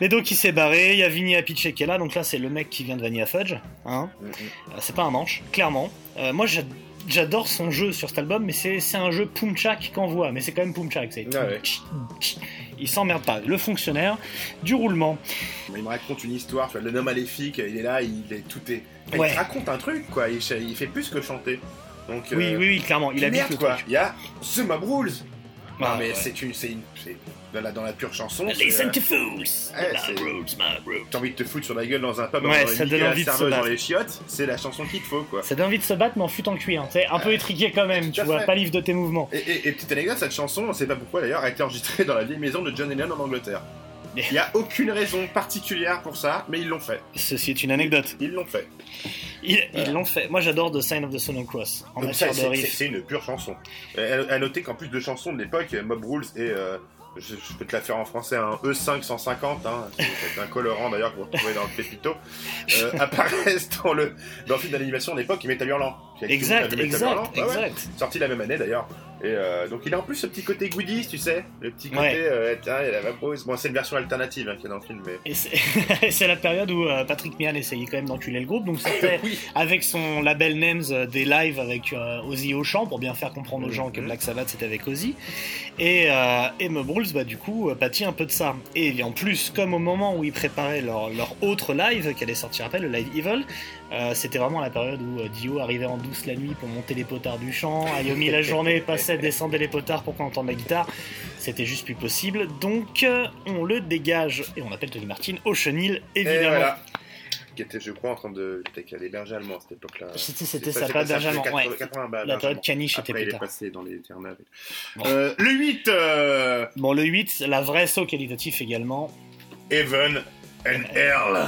Mais donc il s'est barré, il y a Vinny Appice qui est là, donc là c'est le mec qui vient de Vanilla Fudge, hein. Mhm. Euh, c'est pas un manche, clairement. Euh, moi j'adore son jeu sur cet album, mais c'est un jeu Pumchak qu'on voit, mais c'est quand même Pumchak, c'est... Ah ouais. Il s'emmerde pas. Le fonctionnaire, du roulement. Il me raconte une histoire, tu vois, le homme maléfique, il est là, il est tout est. Il Ouais. raconte un truc, quoi. Il, il fait plus que chanter. Donc. Oui, euh, oui, oui, clairement, il puis habite merde, le quoi. truc. Il y a The Mob Rules. Ah, non, mais ouais. c'est une, c'est une, dans la, dans la pure chanson. c'est, Listen euh, to fools! Rules. T'as envie de te foutre sur la gueule dans un pub, Ouais, dans ça une donne envie de se serveuse dans battre. les chiottes, c'est la chanson qu'il te faut, quoi. Ça donne envie de se battre, mais en fut en cuir. C'est un peu étriqué quand même, tu vois, pas livre de tes mouvements. Et, et- et petite anecdote, cette chanson, on sait pas pourquoi d'ailleurs, a été enregistrée dans la vieille maison de John Lennon en Angleterre. Il y a aucune raison particulière pour ça, mais ils l'ont fait. Ceci est une anecdote. Ils l'ont fait. Ils l'ont fait. Moi j'adore The Sign of the Southern Cross en Donc matière ça, de c'est- c'est riff. c'est une pure chanson. À noter qu'en plus de chansons de l'époque, Mob Rules et euh, je, je peux te la faire en français, un E5 150, hein, c'est c'est un colorant d'ailleurs que vous retrouvez dans le Pépito, euh, apparaissent dans le, dans le film d'animation Hurlant. Qui été Exact, exact, Hurlant. Ah ouais. exact. Sorti la même année d'ailleurs. Et euh, donc il a en plus ce petit côté goodies, tu sais, le petit côté, Ouais. euh, tiens, il y a la vapose. Bon, c'est une version alternative hein, qui est dans le film, mais. Et c'est la période où euh, Patrick Mian essayait quand même d'enculer le groupe, donc c'était Oui. avec son label Names euh, des lives avec Ozzy au chant pour bien faire comprendre aux gens que Mhm. Black Sabbath c'était avec Ozzy. Et, Rules, bah, du coup, pâtit un peu de ça. Et en plus, comme au moment où ils préparaient leur, leur autre live qui allait sortir après, le Live Evil, euh, c'était vraiment la période où euh, Dio arrivait en douce la nuit pour monter les potards du chant, Ayomi la journée passait, descendait les potards pour qu'on entende la guitare. C'était juste plus possible. Donc, euh, on le dégage et on appelle Tony Martin au chenil, Et évidemment. voilà. Qui était, je crois, en train de. Des bergers allemands à cette époque-là. C'était- sa période berger allemand, 80, ouais. 80 bergers La période caniche était plus il est tard. passé dans les. Bon. Le 8, euh, Bon, le 8, la vraie saut qualitatif également. Heaven and Hell.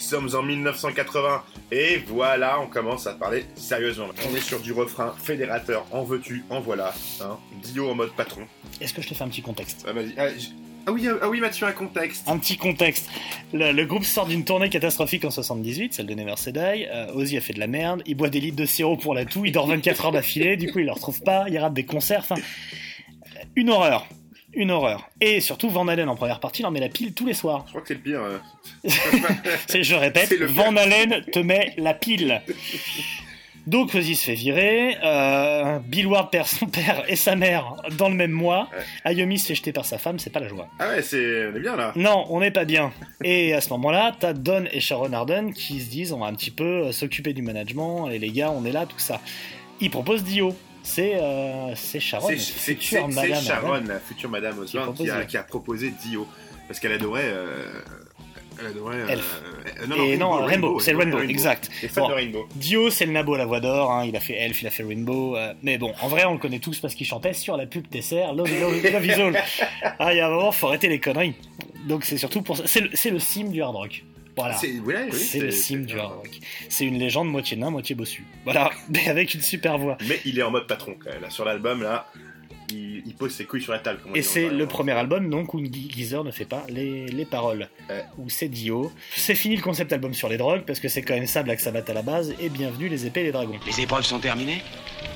Nous sommes en 1980 et voilà, on commence à parler sérieusement. On est sur du refrain fédérateur, en veux-tu, en voilà. Hein. Dio en mode patron. Est-ce que je te fais un petit contexte Ah, vas-y. Ah, j- ah oui, ah oui, Mathieu, un contexte. Un petit contexte. Le, le groupe sort d'une tournée catastrophique en 78, celle de Never Say Die. Euh, Ozzy a fait de la merde. Il boit des litres de sirop pour la toux. Il dort 24 heures d'affilée. Du coup, il le retrouve pas. Il rate des concerts. Enfin, une horreur. Une horreur. Et surtout, Van Halen en première partie, il en met la pile tous les soirs. Je crois que c'est le pire. euh. Je répète, le Van Halen te met la pile. Donc Ozzy se fait virer, euh, Bill Ward perd son père et sa mère dans le même mois, Ouais. Ayomi se fait jeter par sa femme, c'est pas la joie. Ah ouais, c'est... on est bien là. Non, on n'est pas bien. Et à ce moment-là, t'as Don et Sharon Arden qui se disent on va un petit peu euh, s'occuper du management, et les gars, on est là, tout ça. Ils proposent Dio. C'est euh, c'est Sharon, future Madame Sharon, la future Madame Osborne, qui, a, Dio. qui a proposé Dio. Parce qu'elle adorait. euh, Elle adorait. euh, Elf. euh, Et non, Rainbow, c'est Rainbow, exact. Les fans Bon. de Rainbow. Dio, c'est le nabo à la voix d'or, hein, il a fait Elf, il a fait Rainbow, euh, mais bon, en vrai, on le connaît tous parce qu'il chantait sur la pub Tesser, Love, Love, Love is All. Ah, il y a un moment, faut arrêter les conneries. Donc c'est surtout pour ça, c'est le, c'est le sim du hard rock. Voilà. C'est, ouais, oui, C'est le sim du hard rock. C'est une légende moitié nain, moitié bossu. Voilà, mais avec une super voix. Mais il est en mode patron quand même. Là, sur l'album, là, il, il pose ses couilles sur la table. comme on Et c'est le premier album donc où Geezer ne fait pas les, les paroles. Ouais. Où c'est Dio. C'est fini le concept album sur les drogues parce que c'est quand même ça Black Sabbath à la base et bienvenue les épées et les dragons. Les épreuves sont terminées?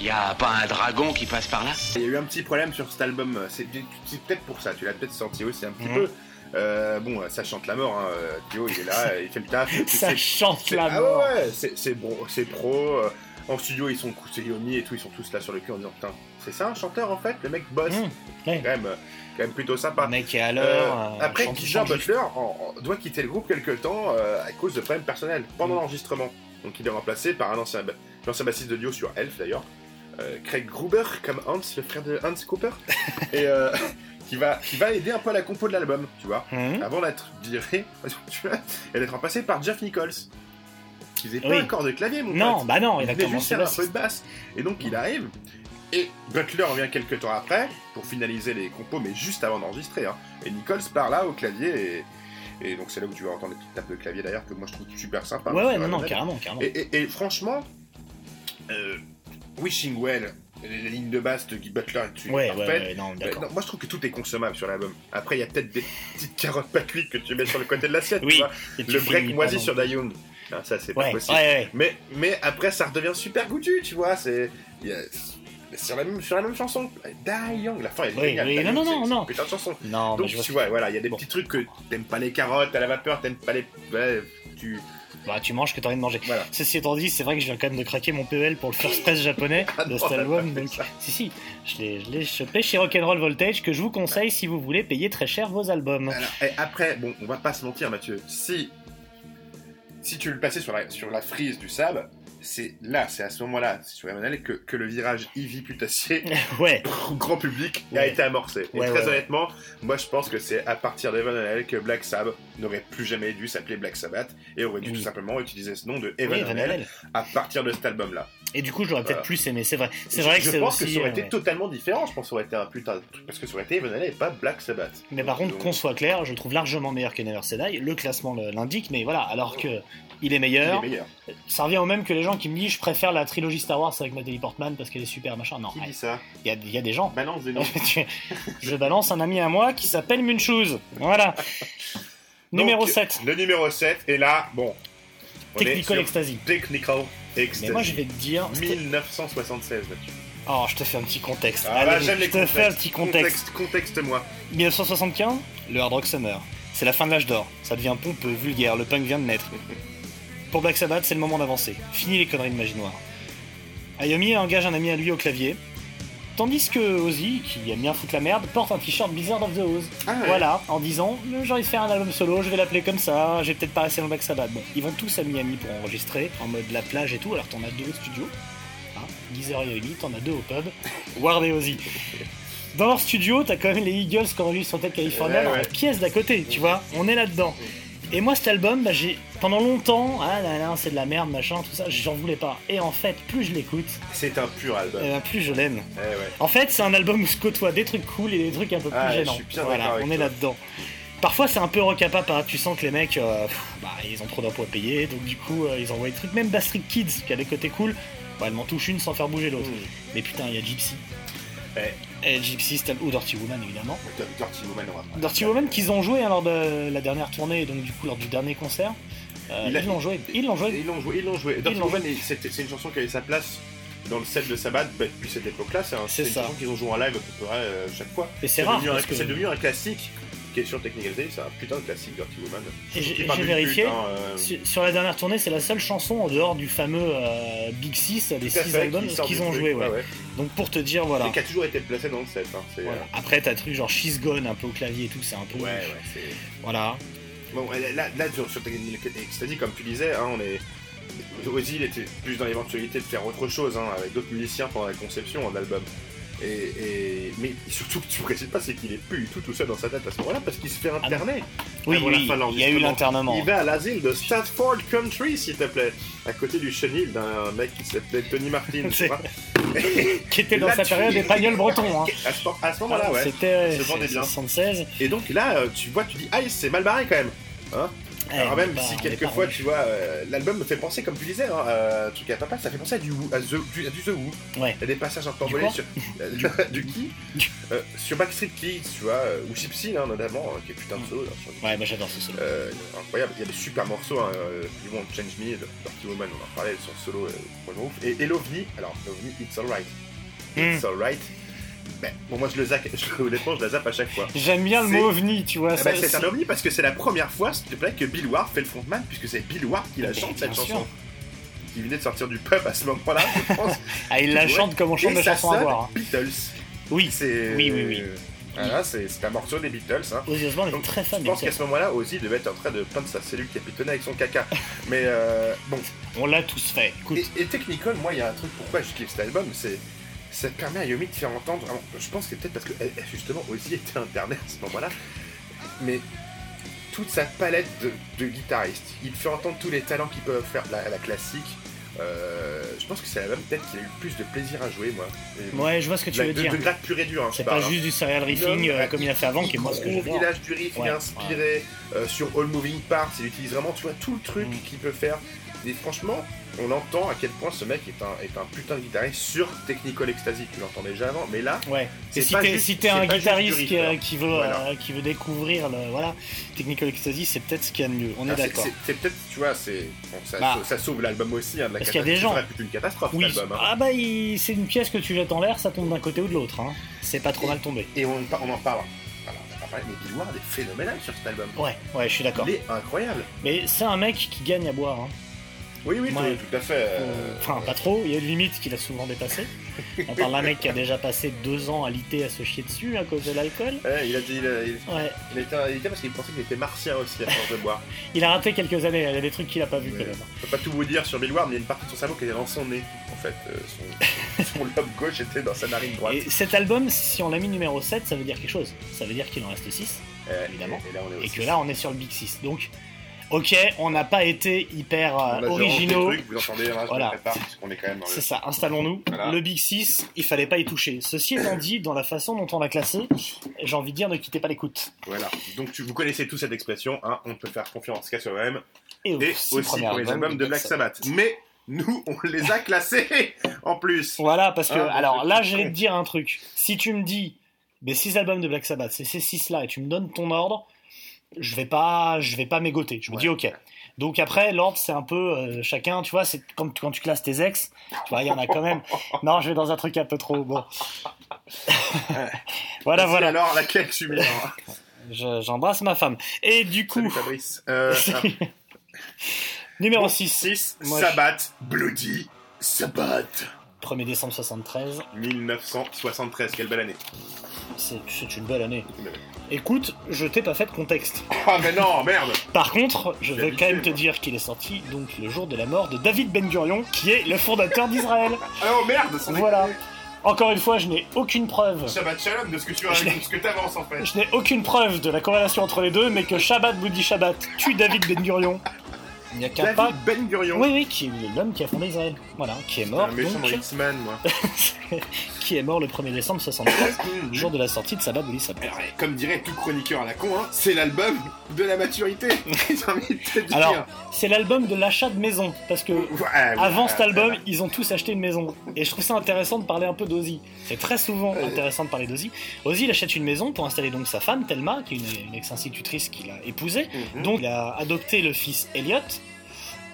Y a pas un dragon qui passe par là? Il y a eu un petit problème sur cet album. C'est, c'est peut-être pour ça. Tu l'as peut-être senti aussi un petit Mhm. peu. Euh, bon, ça chante la mort. Hein. Dio, il est là, il fait le taf. Ça chante la ah mort. ouais, c'est, bon, c'est pro. euh, en studio, ils sont Yomi et tout, ils sont tous là sur le cul en disant Putain, c'est ça un chanteur en fait Le mec bosse. Mmh, ouais. Quand, même, euh, quand même plutôt sympa. Le mec est à l'heure. euh, après, chante- Butler en- en- doit quitter le groupe quelque temps euh, à cause de problèmes personnels pendant l'enregistrement. Donc il est remplacé par un ancien, bassiste de Dio sur Elf d'ailleurs, euh, Craig Gruber comme Hans, le frère de Hans Cooper, et euh, qui va qui va aider un peu à la compo de l'album, tu vois, Mmh. avant d'être viré, tu vois, et d'être remplacé par Jeff Nichols. Qui faisait pas Oui. un corps de clavier, mon Non, pote. bah non, il a venait juste commencé faire un peu de basse. Et donc il arrive, et Butler revient quelques temps après pour finaliser les compos, mais juste avant d'enregistrer. Hein. Et Nichols part là au clavier, et, et donc c'est là où tu vas entendre des petites tapes de clavier d'ailleurs que moi je trouve super sympa. Ouais, ouais, sur non, non, carrément, carrément. Et, et- et franchement, euh, Wishing Well, les, les lignes de basse de Guy Butler, tu Ouais, ouais, ouais, non, d'accord. non, moi je trouve que tout est consommable sur l'album. Après il y a peut-être des petites carottes pas cuites que tu mets sur le côté de l'assiette. tu Oui, vois. Et tu Le break moisi sur non Dayun. Ah, ça c'est pas possible. Mais, mais après, ça redevient super goûtu, tu vois. C'est il y a- c'est sur la même sur la même chanson. Die Young, la fin est Oui, géniale. oui, non, non, non, non. Putain de chanson. Non, Donc tu vois, voilà, il y a des Bon. petits trucs que t'aimes pas les carottes à la vapeur, t'aimes pas les, ouais, tu. Bah, tu manges que t'as envie de manger. Voilà. Ceci étant dit, c'est vrai que je viens quand même de craquer mon PEL pour le First Press japonais Ah de cet album. Donc, si, si, je l'ai, je l'ai chopé chez Rock'n'Roll Voltage que je vous conseille si vous voulez payer très cher vos albums. Alors, et après, bon, on va pas se mentir, Mathieu. Si si tu le passais sur la sur la frise du sable, c'est là, c'est à ce moment-là, sur Emmanuel, que, que le virage Ivy putassier ouais, grand public a été amorcé. Et très honnêtement, moi je pense que c'est à partir d'Evan Halen que Black Sabbath n'aurait plus jamais dû s'appeler Black Sabbath et aurait dû Oui. tout simplement utiliser ce nom de oui, Evan Van Halen Halen. à partir de cet album-là. Et du coup, j'aurais peut-être plus aimé, c'est vrai. C'est Je- vrai que je pense aussi. que ça aurait euh, été totalement différent. Je pense que ça aurait été un putain de truc parce que ça aurait été Evan Halen et pas Black Sabbath. Mais par contre, Donc, qu'on soit clair, je le trouve largement meilleur que Never Die. Le classement l'indique, mais voilà, alors que il est il meilleur. est meilleur. Ça revient au même que les gens qui me disent je préfère la trilogie Star Wars avec Natalie Portman parce qu'elle est super machin. Non, Qui dit ça y, a- il y a des gens. Balance des noms. je balance un ami à moi qui s'appelle Munchouz. Voilà. Numéro Donc, 7. Le numéro 7, et là, bon. on est Technical Ecstasy. Technical Ecstasy. Mais moi je vais te dire. c'était- 1976 là-dessus. Oh, je te fais un petit contexte. Ah, Allez, j'aime je les te fais un petit contextes. contexte. Contexte, moi. 1975, le Hard Rock Summer. C'est la fin de l'âge d'or. Ça devient pompeux, vulgaire, le punk vient de naître. Pour Black Sabbath, c'est le moment d'avancer. Fini les conneries de magie noire. Ayomi engage un ami à lui au clavier, tandis que Ozzy, qui aime bien foutre la merde, porte un t-shirt Blizzard of the Oz. Ah ouais. Voilà, en disant j'ai envie de faire un album solo, je vais l'appeler comme ça, j'ai peut-être pas assez dans Black Sabbath. Bon, ils vont tous à Miami pour enregistrer, en mode la plage et tout, alors t'en as deux au studio. Hein, Geezer et Ayomi, t'en as deux au pub. Ward et Ozzy. Dans leur studio, t'as quand même les Eagles qui enregistrent Ouais, dans ouais. la pièce d'à côté, tu vois, on est là-dedans. Et moi, cet album, bah, j'ai pendant longtemps, ah là là, c'est de la merde, machin, tout ça, j'en voulais pas. Et en fait, plus je l'écoute, C'est un pur album. eh ben, plus je l'aime. Eh ouais. En fait, c'est un album où se côtoient des trucs cool et des trucs un peu plus Ah, je gênants. suis bien voilà, avec on est là-dedans. Parfois, c'est un peu rock à papa. Tu sens que les mecs, euh, pff, bah, ils ont trop d'impôts à payer, donc du coup, euh, ils envoient des trucs. Même Bastric Kids, qui a des côtés cool, bah, elle m'en touche une sans faire bouger l'autre. Mais putain, il y a Gypsy. Ouais. Et Gypsy, ou Dirty Woman, évidemment. Dirty Woman, pas- Dirty Woman qu'ils ont joué hein, lors de la dernière tournée, donc du coup, lors du dernier concert. Euh, Il a- ils l'ont joué. Ils l'ont joué. Ils l'ont joué, ils l'ont joué. Dirty Woman, c'est une chanson qui avait sa place dans le set de Sabbath bah, depuis cette époque-là. C'est un- C'est c'est une ça. chanson qu'ils ont joué en live à peu près euh, chaque fois. Et c'est rare, C'est devenu un classique qui est sur Technical Day. C'est un putain de classique, Dirty Woman. J'ai- vérifié. pute, hein, euh, Sur, sur la dernière tournée, c'est la seule chanson en dehors du fameux euh, Big 6 des tout à 6 fait, albums qu'ils ont truc, joué. Ouais. ouais. Donc pour te dire, voilà. Et qui a toujours été placé dans le set. hein, Voilà. euh, Après, t'as truc genre She's Gone un peu au clavier et tout, c'est un peu. Ouais, ouais. Voilà. Bon, là, là sur, sur Technical comme tu disais, hein, on est. Ozzy, il était plus dans l'éventualité de faire autre chose hein, avec d'autres musiciens pendant la conception de l'album. Et, et- mais surtout que tu précises pas, c'est qu'il est plus du tout tout seul dans sa tête à ce moment-là parce qu'il se fait interner. Oui, avant la oui, de il y a eu l'internement. Il va à l'asile de Stafford Country, s'il te plaît, à côté du chenil d'un mec qui s'appelait Tony Martin, tu vois. Qui était dans Là, sa tu- période des pagnols bretons. Hein. À ce, moment-là, ouais. C'était Ça se vendait c'est bien. 76. Et donc là, euh, tu vois, tu dis, ah, c'est mal barré quand même. Hein Alors on est même pas- si quelquefois tu vois euh, l'album me fait penser comme tu disais hein, euh, truc à papa ça fait penser à du à, The, du, à du The Who Ouais. il y a des passages Du quoi sur euh, du qui Euh, sur Backstreet Kids tu vois ou Gypsy hein, notamment euh, qui est putain de solo là, sur- Ouais, moi j'adore ce solo. incroyable il y a des super morceaux hein, You Won't Change Me Dirty Woman on en parlait son solo ouf et, et l'OVNI alors l'OVNI It's Alright Hmm. It's Alright ben, bon moi je le zappe je- honnêtement je la zappe à chaque fois J'aime bien le mot ovni, tu vois. ça- bah, c'est un ovni parce que c'est la première fois, s'il te plaît, que Bill Ward fait le frontman, puisque c'est Bill Ward qui la chante cette sûr. chanson. Qui venait de sortir du pub à ce moment-là, je pense. Ah, il la Ouais. chante comme on chante Et ça chansons à voir. hein. Beatles. Oui. Oui, oui, oui. Voilà, c'est c'est un morceau des Beatles. Hein. Osbourne est très fan Je pense qu'à ce moment-là, Ozzy devait être en train de peindre sa cellule capitonnée avec son caca. Mais euh, bon, On l'a tous fait. Écoute, et, et Technical, moi, il y a un truc pourquoi je kiffe cet album, c'est ça permet à Yomi de faire entendre. alors, je pense que peut-être parce que eh, justement Ozzy était internet à ce moment-là, mais toute sa palette de, de guitaristes, il fait entendre tous les talents qu'ils peuvent faire la, la classique. Euh, je pense que c'est l'album peut-être qu'il a eu le plus de plaisir à jouer, moi. Et- ouais, je vois ce que tu la- veux de, dire. de grade pur et dur. hein, je C'est pas hein. juste du serial riffing Non, euh, comme il a fait avant, qui est moi ce que j'adore. village du riff, il Ouais, est inspiré euh, sur All Moving Parts, il utilise vraiment tu vois, tout le truc Mm. qu'il peut faire. Et franchement, on entend à quel point ce mec est un, est un putain de guitariste sur Technical Ecstasy, tu l'entendais déjà avant, mais là, Ouais. C'est Et si t'es si c'est un guitariste qui, euh, qui veut Voilà. euh, qui veut découvrir le voilà Technical Ecstasy, c'est peut-être ce qu'il y a de mieux. On est ah, c'est- d'accord. c'est c'est peut-être, tu vois, c'est bon, ça, Bah. ça sauve l'album aussi hein, de la Parce qu'il y a des gens- être une catastrophe Oui. l'album. hein. Ah bah c'est une pièce que tu jettes en l'air, ça tombe d'un côté ou de l'autre. Hein. C'est pas trop mal tombé. Et on, on en parle. Mais Bill Ward est phénoménal sur cet album. Ouais, ouais, je suis d'accord. Il est incroyable. Mais c'est un mec qui gagne à boire. Hein. Oui, oui, tout- Ouais. tout, à fait. euh, Enfin, pas trop, il y a une limite qu'il a souvent dépassée. On parle d'un mec qui a déjà passé deux ans à liter à se chier dessus à cause de l'alcool. ouais, il a dit, il, a- il- Ouais, il était, il était parce qu'il pensait qu'il était martien aussi à force de boire. il a raté quelques années, il y a des trucs qu'il a pas vu quand même. Je peux pas tout vous dire sur Bill Ward, mais il y a une partie de son cerveau qui était dans son nez, en fait. Euh, son, son lobe gauche était dans sa narine droite. Et cet album, si on l'a mis numéro 7, ça veut dire quelque chose. Ça veut dire qu'il en reste 6. Euh, évidemment. Et, et là, on est Et aussi- que là, on est sur le Big 6. Donc, ok, on n'a pas été hyper euh, originaux. des trucs, vous entendez, hein, Voilà. le... C'est ça, installons-nous. Voilà. Le Big 6, il fallait pas y toucher. Ceci étant dit, dans la façon dont on l'a classé, j'ai envie de dire ne quittez pas l'écoute. Voilà. Donc tu, vous connaissez tous cette expression, hein, on peut faire confiance qu'à soi-même, Et, et six aussi pour les albums de Black Sabbath. Mais nous, on les a classés en plus. Voilà, parce que, bon, alors là, je vais te dire un truc. Si tu me dis, les 6 albums de Black Sabbath, c'est ces 6 là, et tu me donnes ton ordre, je vais pas, je vais pas m'égoter. Je me Ouais. dis ok. Donc après, l'ordre, c'est un peu euh, chacun, tu vois, c'est comme quand tu classes tes ex, tu vois, il y en a quand même. Non, je vais dans un truc un peu trop bon. voilà, voilà. Alors, laquelle tu mets Je- J'embrasse ma femme. Et du coup, Salut Fabrice. Euh, numéro 6, 6, Moi, je- Sabbat, Bloody Sabbat. 1er décembre 73. 1973, quelle belle année. C'est une belle année. Une belle année. Écoute, je t'ai pas fait de contexte. Ah, mais non, merde Par contre, je vais habitué, quand même te dire qu'il est sorti donc le jour de la mort de David Ben Gurion, qui est le fondateur d'Israël. Ah, oh merde Voilà. Encore une fois, je n'ai aucune preuve. Shabbat Shalom de ce que tu Je l'ai- de ce que t'avances en fait. Je n'ai aucune preuve de la corrélation entre les deux, mais que Shabbat Boudi Shabbat tue David Ben Gurion. Il n'y a qu'un pas. David Ben Gurion. Oui, oui, qui est l'homme qui a fondé Israël. Voilà, qui est mort, un méchant donc, X-Man, moi. qui est mort le 1er décembre 73, jour de la sortie de Boudi Shabbat. Alors, comme dirait tout chroniqueur à la con, hein, c'est l'album de la maturité. Alors, c'est l'album de l'achat de maison, parce que Ouais, ouais, Avant ouais, cet album, ils ont tous acheté une maison. Et je trouve ça intéressant de parler un peu d'Ozzy. C'est très souvent intéressant de parler d'Ozzy. Ozzy, il achète une maison pour installer donc sa femme, Thelma, qui est une, une ex-institutrice qu'il a épousée. Mhm. Donc, il a adopté le fils Elliot.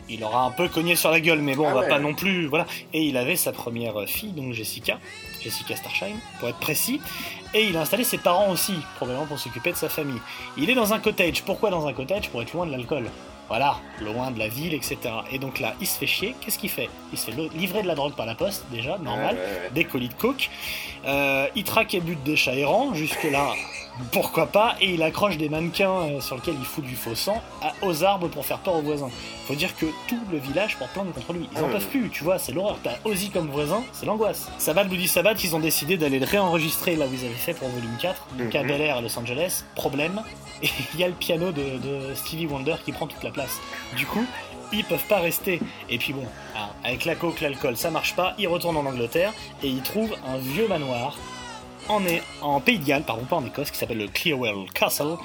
Il aura un peu cogné sur la gueule, mais bon, Ah on va ouais. pas non plus. Voilà. Et il avait sa première fille, donc Jessica. Jessica Starshine, pour être précis. Et il a installé ses parents aussi, probablement pour s'occuper de sa famille. Il est dans un cottage. Pourquoi dans un cottage? Pour être loin de l'alcool. Voilà, loin de la ville, etc. Et donc là, il se fait chier. Qu'est-ce qu'il fait? Il se fait livrer de la drogue par la poste, déjà, normal. Ouais, ouais, ouais. Des colis de coke. Euh, il traque et bute des chats errants. Jusque-là, pourquoi pas. Et il accroche des mannequins euh, sur lesquels il fout du faux sang à- aux arbres pour faire peur aux voisins. Faut dire que tout le village porte plainte contre lui. Ils en peuvent plus, tu vois, c'est l'horreur. T'as Ozzy comme voisin, c'est l'angoisse. Sabbath Bloody Sabbath, ils ont décidé d'aller le réenregistrer là où ils avaient fait pour volume 4, donc à. Bel Air à Los Angeles. Problème, et il y a le piano de, Stevie Wonder qui prend toute la place. Du coup, ils peuvent pas rester. Et puis bon, avec la coke, l'alcool, ça marche pas. Ils retournent en Angleterre et ils trouvent un vieux manoir en Pays de Galles, pardon, pas en Écosse, qui s'appelle le Clearwell Castle.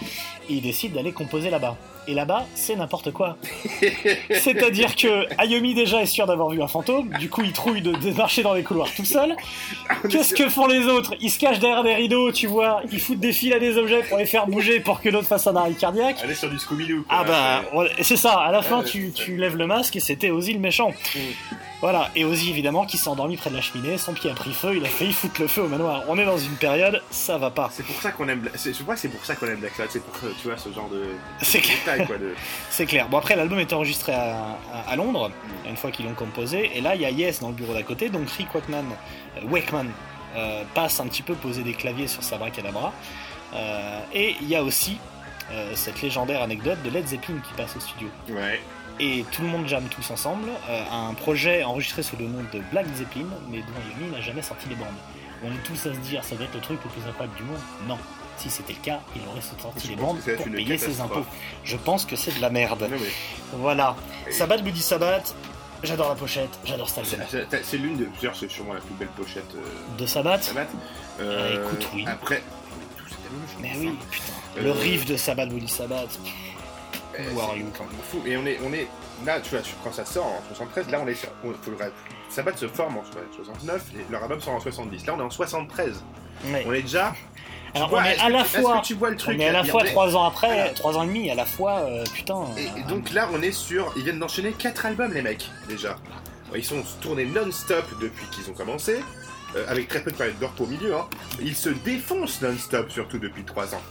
Et ils décident d'aller composer là-bas. Et là-bas, c'est n'importe quoi. C'est-à-dire que Ayomi déjà est sûr d'avoir vu un fantôme, du coup il trouille de, de marcher dans les couloirs tout seul. Qu'est-ce que font les autres? Ils se cachent derrière des rideaux, tu vois, ils foutent des fils à des objets pour les faire bouger pour que l'autre fasse un arrêt cardiaque. Allez sur du Scooby-Doo. quoi. Ah bah, C'est- ça, à la fin Ouais, tu, tu lèves le masque et c'était Ozzy le méchant. Voilà, et Ozzy évidemment qui s'est endormi près de la cheminée, son pied a pris feu, il a failli foutre le feu au manoir. On est dans une période, ça va pas. C'est pour ça qu'on aime. Je crois que c'est pour ça qu'on aime Black Sabbath. C'est pour tu vois ce genre de C'est clair. quoi. De... C'est clair. Bon, après, l'album est enregistré à, à- à Londres, une fois qu'ils l'ont composé. Et là, il y a Yes dans le bureau d'à côté. Donc, Rick Wakeman, euh, Wakeman euh, passe un petit peu poser des claviers sur sa bracadabra. Euh, et il y a aussi euh, cette légendaire anecdote de Led Zeppelin qui passe au studio. Ouais. Et tout le monde jamme tous ensemble. Euh, un projet enregistré sous le nom de Black Zeppelin, mais dont Yomi n'a jamais sorti les bandes. On est tous à se dire, ça doit être le truc le plus incroyable du monde. Non. Si c'était le cas, il aurait sorti les bandes pour payer ses impôts. Je pense que c'est de la merde. Non, mais Voilà. Sabbath Bloody Sabbath. J'adore la pochette, j'adore cet c'est- album. c'est l'une de plusieurs. C'est sûrement la plus belle pochette. Euh... De Sabbath Sabbath. Ah, écoute, oui. Après. tout cet album, je Mais oui, putain. Euh, Le riff de Sabbath Bloody Sabbath. Fou. Et on est, on est là, tu vois, quand ça sort en 73, là on est sur. on- faut le. Sabbath se forme en 69 et leur album sort en 70. Là on est en 73. Ouais. On est déjà. Alors vois, on est à la fois. tu vois le truc on est à la fois trois ans après, Voilà. trois ans et demi, à la fois, euh, putain. Et, euh, donc là, on est sur. Ils viennent d'enchaîner 4 albums, les mecs, déjà. Ils sont tournés non-stop depuis qu'ils ont commencé, euh, avec très peu de période d'or au milieu. Hein. Ils se défoncent non-stop, surtout depuis 3 ans.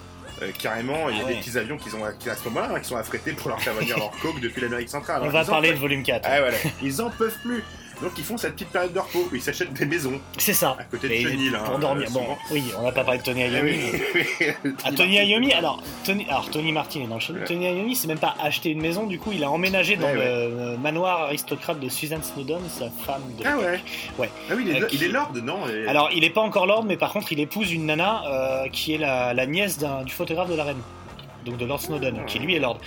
Euh, carrément, il y a Ah des petits avions qu'ils ont qui, à ce moment-là, hein, qui sont affrétés pour leur faire venir leur coke depuis l'Amérique centrale. on Alors, va parler de volume 4. Ah, voilà. Ils en peuvent plus. Donc ils font cette petite période de repos où ils s'achètent des maisons C'est ça. à côté de Chenil. Hein, pour dormir. euh, Bon, oui, on n'a pas parlé de Tony mais- Ah, Tony Iommi, alors Tony, alors Tony Martin est dans le nous. Ouais. Tony Iommi, c'est même pas acheté une maison, du coup, il a emménagé dans Ouais, le ouais. euh, manoir aristocrate de Susan Snowdon, sa femme de. Ah ouais Ouais. Ah oui, il est, Euh, il qui- est lord, non et- Alors, il est pas encore lord, mais par contre, il épouse une nana euh, qui est la, la nièce du photographe de la reine. Donc de Lord Snowdon, qui lui est lord.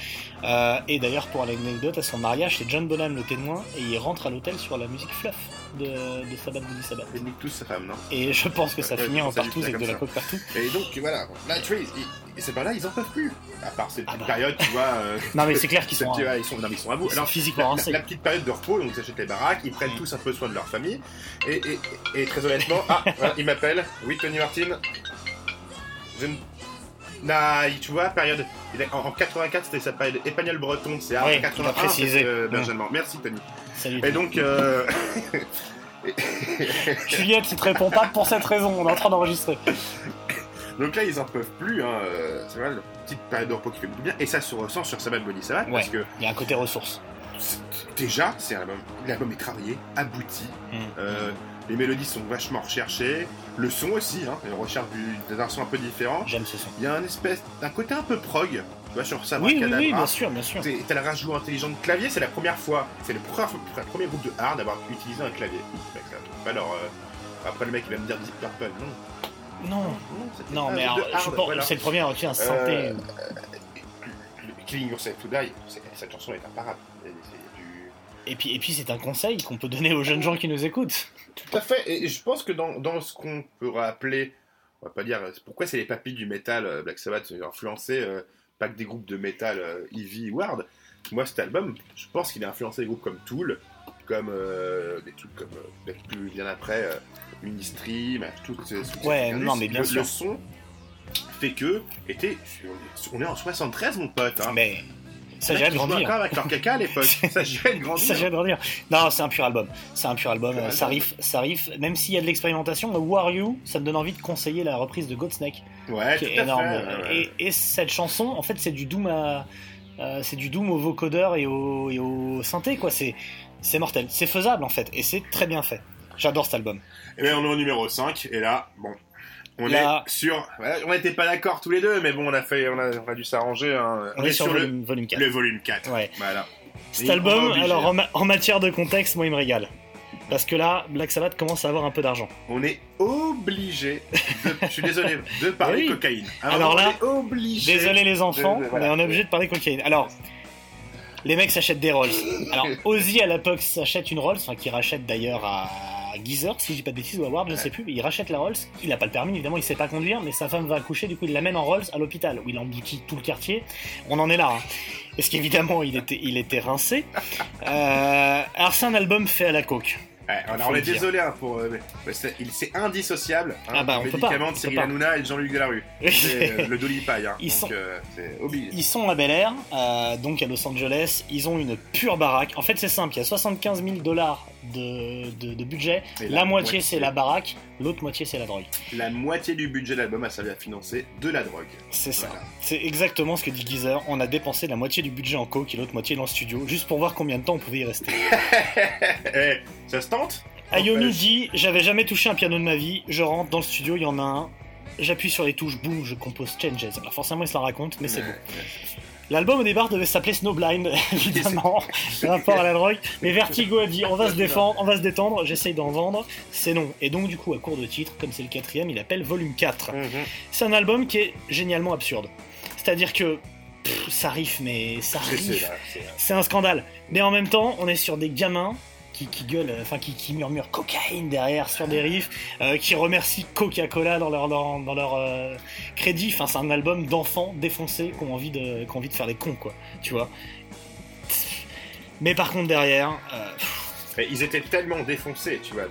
Euh, et d'ailleurs, pour l'anecdote, à son mariage, c'est John Bonham le témoin, et il rentre à l'hôtel sur la musique fluff de, de Sabbath Bloody Sabbath. Il nique tous sa femme, non? Et je pense que ça Ouais, finit en partout c'est avec de la coke partout. Et donc voilà, là tu vois, ils- ils- ces pas là ils en peuvent plus. À part cette Ah bah. période, tu vois. euh, Non, mais c'est clair qu'ils sont, ils sont, non, mais ils sont à bout. Alors, physiquement la, rincés. la petite période de repos, donc ils achètent les baraques, ils prennent Mm. tous un peu soin de leur famille. Et, et, et très honnêtement, ah, voilà, il m'appelle. Oui, Tony Martin. Je ne Nah, tu vois, période. En, en 84, c'était sa période espagnol breton. C'est Oui, en il a 81, précisé. euh. Benjamin. Merci, Tony. Salut. Et donc, euh, Juliette, il te répond pas pour cette raison, on est en train d'enregistrer. donc là, ils en peuvent plus. Hein. euh, C'est vrai, la petite période de repos qui fait beaucoup bien. Et ça se ressent sur Sabbath Body Sabbath Ouais, parce que il y a un côté ressources. c'est- déjà, c'est un album. L'album est travaillé, abouti. Mm. euh, les mélodies sont vachement recherchées. Le son aussi, hein. On recherche du- d'un son un peu différent. J'aime ce son. Il y a un espèce, un côté un peu prog, tu vois, sur ça. Oui, oui, oui, bien sûr, bien sûr. T'as le rajout intelligent de clavier, c'est la première fois, c'est le premier, le premier groupe de hard à avoir utilisé un clavier. Mec, Alors, euh, après le mec il va me dire Deep Purple, non. Non, Non, mais alors, de je hard, pense voilà. c'est le premier à utiliser un synthé. Euh, Killing Yourself to Die, cette chanson est imparable. Et puis, et puis c'est un conseil qu'on peut donner aux jeunes gens qui nous écoutent. Tout à fait, et je pense que dans, dans ce qu'on peut rappeler, on va pas dire, pourquoi c'est les papilles du métal, euh, Black Sabbath, euh, influencé euh, pas que des groupes de métal euh, ou hard. Moi, cet album, je pense qu'il a influencé des groupes comme Tool, comme euh, des trucs comme, euh, peut-être plus bien après, euh, Unistream, toutes ces Ouais, non, mais bien le, sûr. Le son fait que, était, on est en 73, mon pote. Hein. Mais ça s'agirait de grandir. avec leur caca à l'époque. ça s'agirait de Ça grandir. s'agirait de grandir. Non, c'est un pur album. C'est un pur album. Pur Ça riff, ça riff. Même s'il y a de l'expérimentation, Are You, ça me donne envie de conseiller la reprise de Godsnake, Ouais, qui tout est à énorme. fait. ouais. Et, et cette chanson, en fait, c'est du doom à, euh, c'est du doom au vocodeur et au, et au synthé, quoi. C'est, c'est mortel. C'est faisable, en fait, et c'est très bien fait. J'adore cet album. Et bien, on est au numéro 5, et là, bon, on Là- est sur... on n'était pas d'accord tous les deux, mais bon, on a, fait, on a, on a dû s'arranger. hein. On, est, sur, le, volume, volume 4. le volume 4. Ouais. Voilà. Cet Et album, alors en, ma- en matière de contexte, moi il me régale. Parce que là, Black Sabbath commence à avoir un peu d'argent. On est obligé, de, je suis désolé, de parler Oui. cocaïne. Alors là, on est obligé. Désolé les enfants, de- de- voilà. mais on est obligé de parler cocaïne. Alors, les mecs s'achètent des Rolls. Alors, Ozzy à l'époque s'achète une Rolls, enfin qui rachète d'ailleurs à Geezer, si je dis pas de bêtises, ou à Ward, je sais plus. Il rachète la Rolls. Il a pas le permis, évidemment, il sait pas conduire, mais sa femme va accoucher, du coup il l'amène en Rolls à l'hôpital, où il emboutit tout le quartier. On en est là. Hein. Parce qu'évidemment, il était, il était rincé. Euh, alors, c'est un album fait à la coke. Ouais, on, est dire. désolé hein, pour. euh, il- c'est indissociable. Hein, Ah bah, on le peut pas, médicament de Cyril. Hanouna et Jean-Luc Delarue. C'est euh, le Dolly Pie. Hein, Ils donc sont- euh. Ils sont à Bel Air, euh, donc à Los Angeles. Ils ont une pure baraque. En fait, c'est simple. Il y a 75 000 dollars de, de, de budget. La, la moitié, moitié. c'est la baraque. L'autre moitié, c'est la drogue. La moitié du budget de l'album a servi à financer de la drogue. C'est ça. Voilà. C'est exactement ce que dit Geezer. On a dépensé la moitié du budget en coke et l'autre moitié dans le studio, juste pour voir combien de temps on pouvait y rester. Ça se tente? Ayonu N'empêche. dit J'avais jamais touché un piano de ma vie. Je rentre dans le studio, il y en a un. J'appuie sur les touches, boum, je compose Changes. Alors forcément, il se la raconte, mais c'est beau. L'album au départ devait s'appeler Snowblind, évidemment, rapport à la drogue. Mais Vertigo a dit on va se défendre, on va se détendre, j'essaye d'en vendre, c'est non. Et donc du coup, à court de titre, comme c'est le quatrième, il appelle Volume 4. Mhm. C'est un album qui est génialement absurde. C'est-à-dire que pff, ça riff, mais ça riff. C'est un scandale. Mais en même temps, on est sur des gamins qui, qui gueulent, euh, enfin qui, qui murmurent cocaïne derrière sur des riffs, euh, qui remercient Coca-Cola dans leur, dans, dans leur euh, crédit. Enfin, c'est un album d'enfants défoncés qui ont envie de, qui ont envie de faire des cons, quoi. Tu vois? Mais par contre derrière, euh, Mais ils étaient tellement défoncés, tu vois.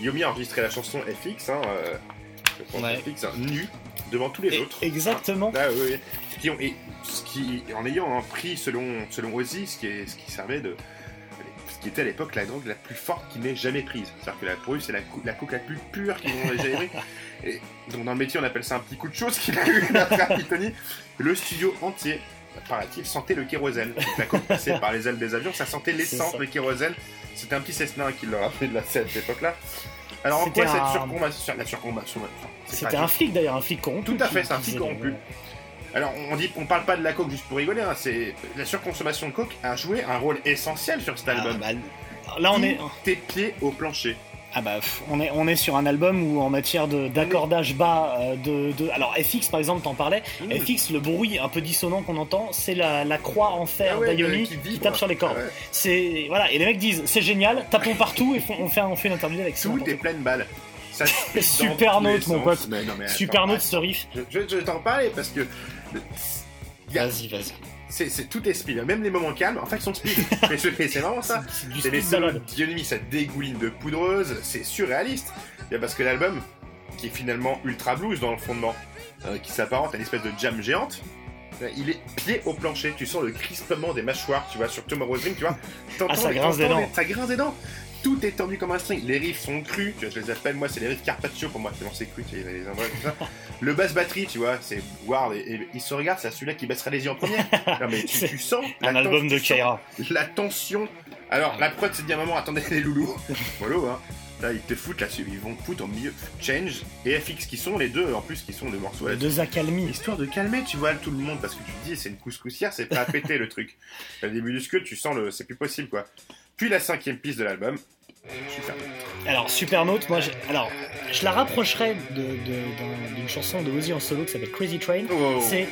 Yomi a enregistré la chanson FX, hein, Ouais. FX, hein, nu, devant tous les et- autres. exactement. Là, oui, oui. Qui ont- et ce qui, en ayant hein, pris, selon, selon Ozzy, ce qui, est, ce qui servait de. Qui était à l'époque la drogue la plus forte qu'il n'ait jamais prise. C'est-à-dire que la, pour eux, c'est la, cou- la coke la plus pure qu'ils ont jamais prise. Et donc, dans le métier, on appelle ça un petit coup de chose qu'il a eu, ami Tony. Le studio entier, paraît-il, sentait le kérosène. La coke passait par les ailes des avions, ça sentait l'essence, le kérosène. C'était un petit Cessna qui leur a fait de la scène à cette époque-là. Alors, en quoi cette un- La surconsommation, C'était un flic d'ailleurs, un flic corrompu. Tout à fait, c'est un flic corrompu. Alors, on dit, on parle pas de la coke juste pour rigoler, hein, c'est la surconsommation de coke a joué un rôle essentiel sur cet Ah, album. bah, là on est. Tes pieds au plancher. Ah bah on est on est sur un album où en matière de d'accordage bas euh, de, de alors FX par exemple t'en parlais Mmh. FX le bruit un peu dissonant qu'on entend c'est la, la croix en fer Ah ouais, euh, qui tape sur les cordes Ah ouais. c'est voilà et les mecs disent c'est génial tapons partout et font- on fait un- on fait une interview avec ça Tout est plein de balles. Ça se plie dans Super tous les note, mon pote. Mais non, mais attends, super note attends. ce riff Je, je- t'en parler parce que vas-y vas-y c'est, c'est- tout est speed. Même les moments calmes, en fait, ils sont speed. mais c'est, vraiment ça. c'est les d'Ionomy, ça dégouline de poudreuse. C'est surréaliste. Parce que l'album, qui est finalement ultra blues dans le fondement, euh, qui s'apparente à une espèce de jam géante. Euh, Il est pied au plancher, tu sens le crispement des mâchoires, tu vois, sur Tomorrow's Dream, tu vois. T'entends Ah, ça grince des dents. Ça grince des dents. Tout est tendu comme un string. Les riffs sont crus, tu vois, je les appelle, moi, c'est les riffs Carpaccio pour moi, tellement c'est cru, tu les ça. Le basse batterie, tu vois, c'est Ward et, et ils se regardent, c'est celui-là qui baissera les yeux en premier. Non, mais tu, C'est tu sens Un album de Kaira. La tension. Alors, la prod dit à un moment, attendez les loulous. voilà, hein. Là, ils te foutent là-dessus, ils vont te foutre au milieu. Change et FX qui sont les deux, en plus, qui sont des morceaux Les deux accalmies. Histoire de calmer, tu vois, tout le monde, parce que tu te dis, c'est une couscoussière, c'est pas à péter le truc. Au début du scud, tu sens le. C'est plus possible, quoi. Puis la cinquième piste de l'album. Super. Alors, Supernote, moi, je... alors, je la rapprocherais de- de- d'un- d'une chanson de Ozzy en solo qui s'appelle Crazy Train. Oh. C'est.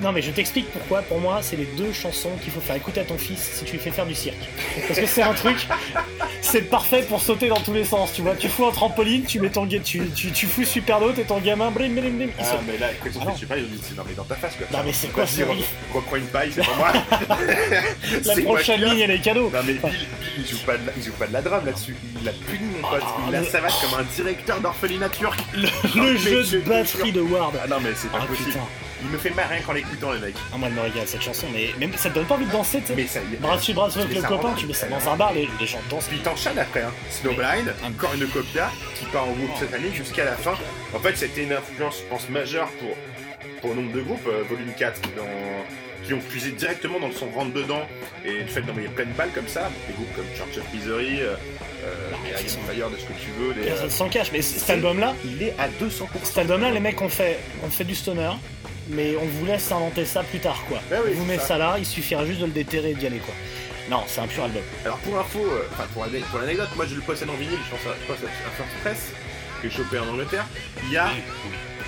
Non, mais je t'explique pourquoi. Pour moi, c'est les deux chansons qu'il faut faire écouter à ton fils si tu lui fais faire du cirque. Parce que c'est un truc. C'est parfait pour sauter dans tous les sens, tu vois. Tu fous un trampoline, tu mets ton tu, tu, tu fous Supernote et ton gamin, blim, blim, blim, Ah, saute. mais là, Ah je sais pas, ils ont dit, non, mais dans ta face, quoi. Non, mais c'est quoi ce Reprends une paille, c'est pour moi. La prochaine ligne, elle est cadeau. Non mais Bill, il joue pas de la, il joue pas de la drum là-dessus. Il l'a puni mon pote. Ah, il la savate comme un directeur d'orphelinat turc. Le, jeu je de te batterie de Ward. Ah non mais c'est pas Ah possible. Il me fait marre rien qu'en l'écoutant le mec. Ah, moi, elle me régale cette chanson, mais même ça te donne pas envie de danser, tu sais. Mais ça y est. Bras dessus, bras avec le copain, tu mets ça dans un bar, les, les gens dansent. Puis t'enchaînes après, hein. Snowblind, encore une copia qui part en groupe cette année jusqu'à la fin. En fait, c'était une influence, je pense, majeure pour, pour nombre de groupes, euh, Volume 4, dans, qui ont puisé directement dans le son rentre dedans et le fait d'envoyer plein de balles comme ça. Des groupes comme Church of Misery, euh, euh, Iron Fire, de ce que tu veux. Des, Personne euh, s'en cache, mais cet album-là, il est à 200%. cet album-là, les mecs ont fait, ont fait du stoner, mais on vous laisse inventer ça plus tard, quoi. Oui, on vous met ça. ça. là, il suffira juste de le déterrer et d'y aller, quoi. Non, c'est un pur album. Alors pour info, euh, enfin pour, l'ane- pour l'anecdote, moi je le possède en vinyle, je pense à, je pense à, First Press, que j'ai chopé en Angleterre. Il y a,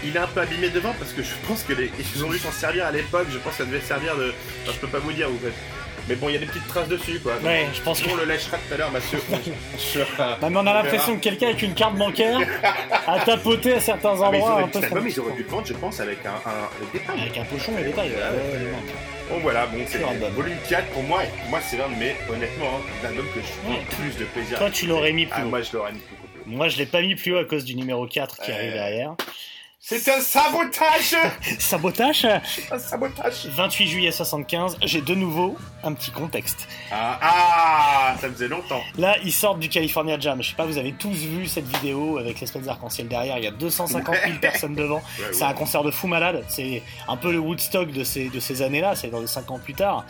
il est un peu abîmé devant parce que je pense que les, ils ont dû s'en servir à l'époque, je pense que ça devait servir de... Enfin, je peux pas vous dire, vous faites... Mais bon, il y a des petites traces dessus, quoi. Ouais, je pense que. On le lâchera tout à l'heure, monsieur. Euh, Non, mais on a l'impression que quelqu'un avec une carte bancaire a tapoté à certains Ah, mais ils endroits auraient, un peu cet album, ils trop- auraient dû le vendre, je pense, avec un, un pailles. Avec un pochon et des tailles. Ah, ouais, ouais. Bon voilà, bon c'est volume 4 pour moi, et moi c'est l'un de mes, honnêtement, hein, l'album que je prends plus de plaisir. Toi, tu l'aurais mis plus Ah, haut. moi je l'aurais mis plus haut. Moi, je l'ai pas mis plus haut à cause du numéro 4 qui Ouais. arrive derrière. C'est un sabotage Sabotage Un sabotage 28 juillet 75, j'ai de nouveau un petit contexte. Ah, ah, ça faisait longtemps. Là, ils sortent du California Jam. Je sais pas, vous avez tous vu cette vidéo avec l'espèce d'arc-en-ciel derrière. Il y a 250 000 personnes devant. Ouais, C'est ouais. un concert de fou malade. C'est un peu le Woodstock de ces, de ces années-là. C'est dans les 5 ans plus tard.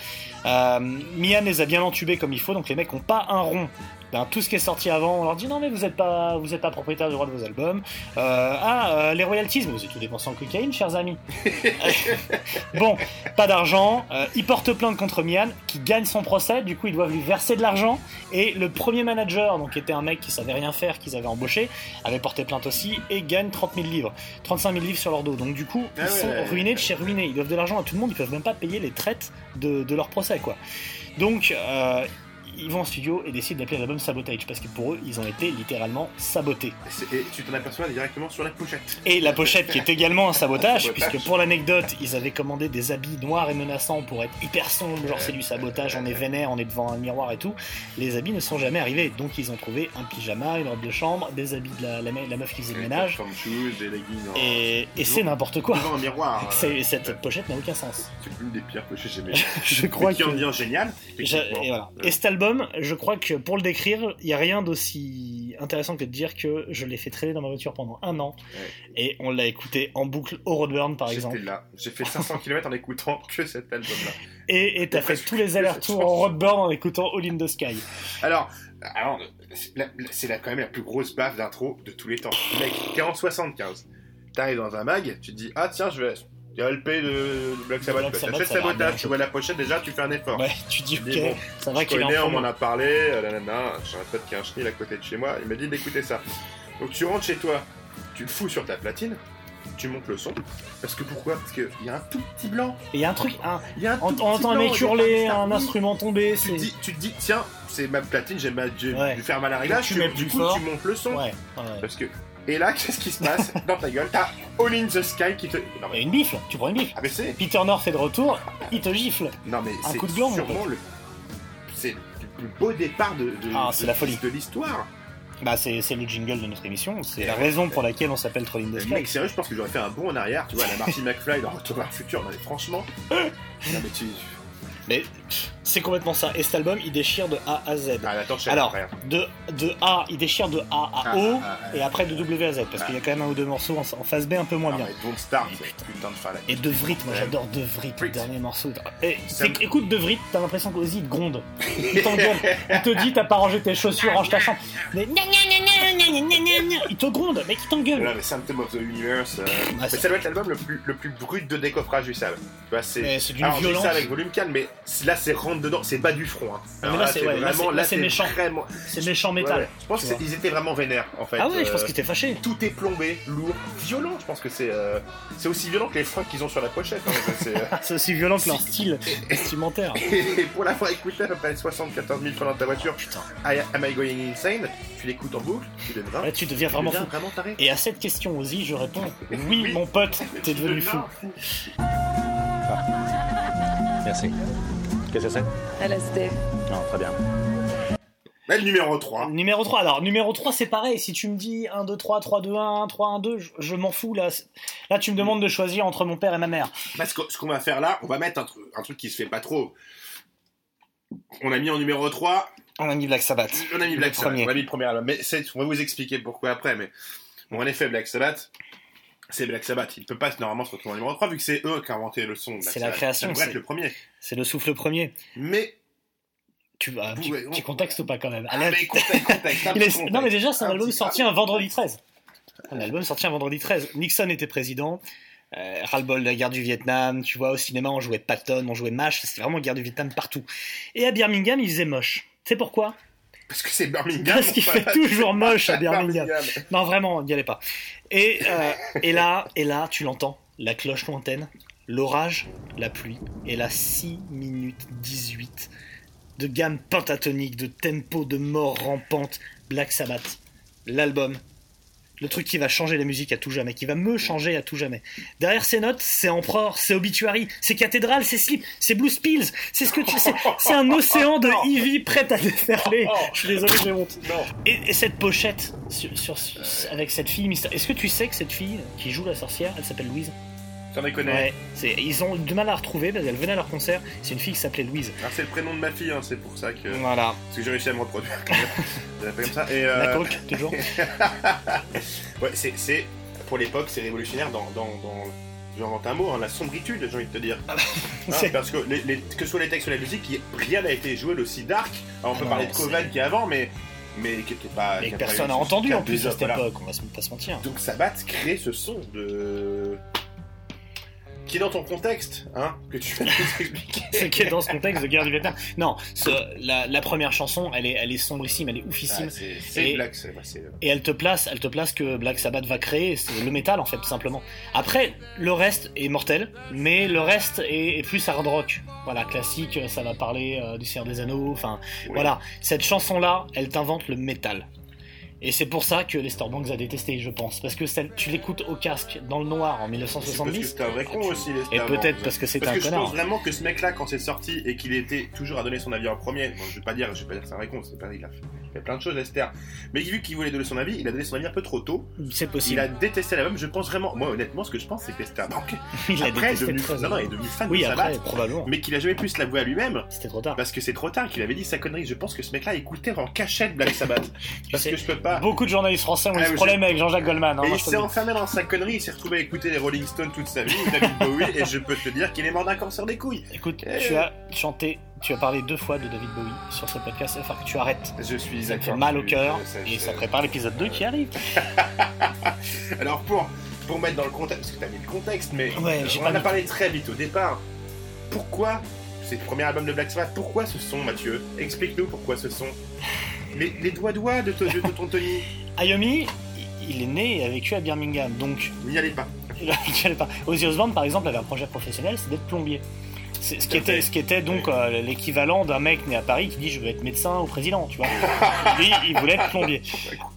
Euh, Mian les a bien entubés comme il faut. Donc les mecs ont pas un rond. Ben, tout ce qui est sorti avant, on leur dit non mais vous êtes pas vous êtes pas propriétaire du droit de vos albums. Euh, ah euh, les royalties, mais vous êtes tout dépensé en cocaïne, chers amis. bon, pas d'argent. Euh, ils portent plainte contre Mian, qui gagne son procès. Du coup, ils doivent lui verser de l'argent. Et le premier manager, donc qui était un mec qui savait rien faire, qu'ils avaient embauché, avait porté plainte aussi et gagne 30 000 livres, 35 000 livres sur leur dos. Donc du coup, Ah ils ouais, sont ouais. ruinés de chez ruinés. Ils doivent de l'argent à tout le monde. Ils peuvent même pas payer les traites de, de leur procès, quoi. Donc euh, ils vont en studio et décident d'appeler l'album Sabotage parce que pour eux, ils ont été littéralement sabotés. Et tu t'en aperçois directement sur la pochette. Et la pochette qui est également un sabotage, Sabotage. puisque pour l'anecdote, ils avaient commandé des habits noirs et menaçants pour être hyper sombres, genre c'est du sabotage, on est vénère, on est devant un miroir et tout. Les habits ne sont jamais arrivés, donc ils ont trouvé un pyjama, une robe de chambre, des habits de la, la, me- la meuf qui faisait le ménage, et, et c'est n'importe quoi. Devant un miroir. euh, Cette pochette n'a aucun sens. C'est l'une des pires pochettes jamais Je crois qui en génial. Et, voilà. Euh, et cet album, je crois que pour le décrire, il n'y a rien d'aussi intéressant que de dire que je l'ai fait traîner dans ma voiture pendant un an et on l'a écouté en boucle au Roadburn par J'étais exemple. là. J'ai fait 500 km en écoutant que cet album-là. Et et t'as fait tous les allers-retours en Roadburn en écoutant All in the Sky. Alors, alors c'est quand même la plus grosse baffe d'intro de tous les temps. Mec, t'es en 75. T'arrives dans un mag, tu te dis, ah tiens, je vais. Il y a LP de Black Sabbath. Black. Sabbath, sabotage, tu vois la pochette déjà, tu fais un effort. Ouais, tu dis ok, bon, ça va qu'il est en on m'en a parlé, euh, j'ai un pote qui a un chenil à côté de chez moi, il m'a dit d'écouter ça. Donc tu rentres chez toi, tu le fous sur ta platine, tu montes le son. Parce que pourquoi? Parce qu'il y a un tout petit blanc. Et il y a un truc, un, Il y a un on, entend un mec hurler, un instrument tomber, Tu te, dis, tu te dis, tiens, c'est ma platine, j'ai Ouais. dû faire mal à la réglage, Tu tu, mets du plus coup fort. tu montes le son. Ouais, ouais. Parce que. Et là, qu'est-ce qui se passe dans ta gueule? T'as All in the Sky qui te. Non Et mais. une bifle, tu prends une bifle. Ah mais c'est. Peter North est de retour, il te gifle. Non mais Un c'est sûrement pote. le. C'est le plus beau départ de, de, Ah, de- c'est la folie. de l'histoire. Bah, c'est le jingle de notre émission. C'est la raison pour laquelle on s'appelle Trolling the Le mec, Sky. sérieux, je pense que j'aurais fait un bond en arrière, tu vois, la Marty McFly dans Retour vers le futur. Non, mais franchement. non, mais tu. Mais c'est complètement ça. Et cet album, il déchire de A à Z. Ah, Alors, de, de A, il déchire de A à Ah, O, ah, ah, et après de W à Z, parce qu'il y a quand même un ou deux morceaux en, en phase B un peu moins Non, bien. mais Don't Start, Mais c'est putain de fin là. Et De Vrit, moi j'adore De Vrit, le dernier morceau. Et, écoute De Vrit, t'as l'impression qu'Ozzy il te gronde. Il t'engueule. Il te dit t'as pas rangé tes chaussures, range ta chambre. Mais il te gronde, mec il t'engueule. Là, mais Symptom of the Universe. euh, mais ça doit être l'album le plus, le plus brut de décoffrage du Sab. Tu vois, c'est. C'est d'une violence. ça avec volume calme, mais là, c'est rentre dedans, c'est bas du front. Hein. Mais Alors là, c'est- ouais, là, c'est- là, c'est t'es méchant. Vraiment... C'est méchant métal. ouais. Je pense qu'ils étaient vraiment vénères, en fait. Ah ouais, je pense Euh, qu'il était fâché. Tout est plombé, lourd, violent. Je pense que c'est euh, c'est aussi violent que les fringues qu'ils ont sur la pochette. hein. C'est, euh, C'est aussi violent que leur style vestimentaire. Et pour l'avoir écouté à peu près 74 000 fois dans ta voiture, Putain. Am I Going Insane? Tu l'écoutes en boucle, tu deviens, Ouais, tu deviens tu vraiment deviens fou. vraiment taré. Et à cette question, Ozzy, je réponds oui, Oui. mon pote, t'es devenu fou. Merci. Qu'est-ce que c'est LSD. Non, très bien. Le numéro 3. Numéro 3, alors numéro 3 c'est pareil, si tu me dis 1, 2, 3, 3, 2, 1, 3, 1, 2, je, je m'en fous là. Là tu me demandes de choisir entre mon père et ma mère. Parce que ce qu'on va faire là, on va mettre un, tru- un truc qui se fait pas trop. On a mis en numéro 3, On a mis Black Sabbath. on a mis Le Black Sabbath. premier. On a mis le premier album. Mais c'est- on va vous expliquer pourquoi après. Mais bon, en effet, Black Sabbath, c'est Black Sabbath. Il peut pas normalement se retrouver en numéro 3 vu que c'est eux qui ont inventé le son. C'est la création, c'est- le premier. C'est le souffle premier. Mais. Tu, ah, tu, Ouais, on- tu contextes ou pas quand même? Ah, Allez, mais contexte, contexte, un il est- petit contexte. Non mais déjà c'est un, Un album sorti un vendredi 13. Un album sorti un vendredi 13. Nixon était président. Euh, ras-le-bol de la guerre du Vietnam, tu vois, au cinéma on jouait Patton, on jouait MASH, c'était vraiment guerre du Vietnam partout. Et à Birmingham il faisait moche. C'est pourquoi? Parce que c'est Birmingham. Parce qu'il fait toujours moche à Birmingham. Non, vraiment, n'y allez pas. Et, euh, et là, et là, tu l'entends, la cloche lointaine, l'orage, la pluie, et la 6 minutes 18 de gamme pentatonique, de tempo, de mort rampante, Black Sabbath, l'album, le truc qui va changer la musique à tout jamais, qui va me changer à tout jamais. Derrière ces notes, c'est Emperor, c'est Obituary, c'est Cathédrale, c'est Slip, c'est Blue Spills, c'est ce que tu sais, c'est un océan de Ivy prêt à déferler. Je suis désolé, j'ai honte. Et, et cette pochette sur, sur- sur- avec cette fille mystère- Est-ce que tu sais que cette fille qui joue la sorcière, elle s'appelle Louise? J'en ai connu. Ouais. c'est- Ils ont du mal à la retrouver parce qu'elle venait à leur concert. C'est une fille qui s'appelait Louise. Alors, c'est le prénom de ma fille, hein, c'est pour ça que. Voilà. Parce que j'ai réussi à me reproduire. comme ça. Et, euh, La coque, toujours. Ouais, c'est, c'est- pour l'époque, c'est révolutionnaire dans, dans, dans j'invente un mot, hein, la sombritude, j'ai envie de te dire. Hein, C'est- parce que les, les- que ce soit les textes ou la musique, rien n'a été joué d'aussi dark. Alors, on Ah peut non, parler de Coven qui est avant, mais mais qui était pas. Mais personne n'a entendu en plus à cette époque, on va se- pas se mentir. Donc Sabat crée ce son de qui est dans ton contexte, hein, que tu vas nous expliquer. Ce qui est dans ce contexte de guerre du Vietnam. Non, ce- la, la première chanson, elle est, elle est sombrissime, elle est oufissime. Ah, c'est c'est Et- black, c'est c'est- Et elle te place, elle te place que Black Sabbath va créer, c'est le métal en fait, tout simplement. Après, le reste est mortel, mais le reste est, est plus hard rock. Voilà, classique, ça va parler euh, du Seigneur des Anneaux, enfin, Oui. voilà. Cette chanson-là, elle t'invente le métal. Et c'est pour ça que Lester Banks a détesté, je pense. Parce que tu l'écoutes au casque, dans le noir, en C'est parce que 1970. un vrai con aussi, les Et peut-être parce que Parce un que je connard. pense vraiment que ce mec-là, quand c'est sorti et qu'il était toujours à donner son avis en premier, bon, je vais pas dire, je vais pas dire que c'est un vrai con, c'est pas, il a fait, il a fait plein de choses, Lester. Mais vu qu'il voulait donner son avis, il a donné son avis un peu trop tôt. C'est Il possible. a détesté l'album. Je pense vraiment, moi honnêtement, ce que je pense, c'est que Lester Banks Il a après est détesté devenu, très non, non, est devenu fan Oui, de après, Sabbath, probablement. mais qu'il a jamais pu se l'avouer à lui-même. C'était trop tard. Parce que c'est trop tard qu'il avait dit sa connerie. Je pense que ce mec-là écoutait en cachette Black Sabbath. Parce que je peux pas. Beaucoup de journalistes français ont eu Ah, ce problème avec Jean-Jacques Goldman. hein, Et il s'est enfermé dans sa connerie, il s'est retrouvé à écouter les Rolling Stones toute sa vie, David Bowie, et je peux te dire qu'il est mort d'un cancer des couilles. Écoute, Eh. tu as chanté, tu as parlé deux fois de David Bowie sur ce podcast, il va falloir que tu arrêtes. Je suis Ça fait mal au cœur et ça prépare l'épisode 2 qui arrive. Alors pour, pour mettre dans le contexte, parce que t'as mis le contexte, mais Ouais, on en a parlé très vite au départ. Pourquoi c'est le premier album de Black Sabbath Pourquoi ce son, Mathieu? Explique-nous pourquoi ce son. Les, les doigts-doigts de, to- de ton Tony, Ayomi, il- est né et a vécu à Birmingham, donc n'y allez pas. il a- il allait pas. Ozzy Osbourne, par exemple, avait un projet professionnel, c'est d'être plombier. C'est ce qui était, ce qui était donc euh, l'équivalent d'un mec né à Paris qui dit je veux être médecin ou président, tu vois. lui, il voulait être plombier.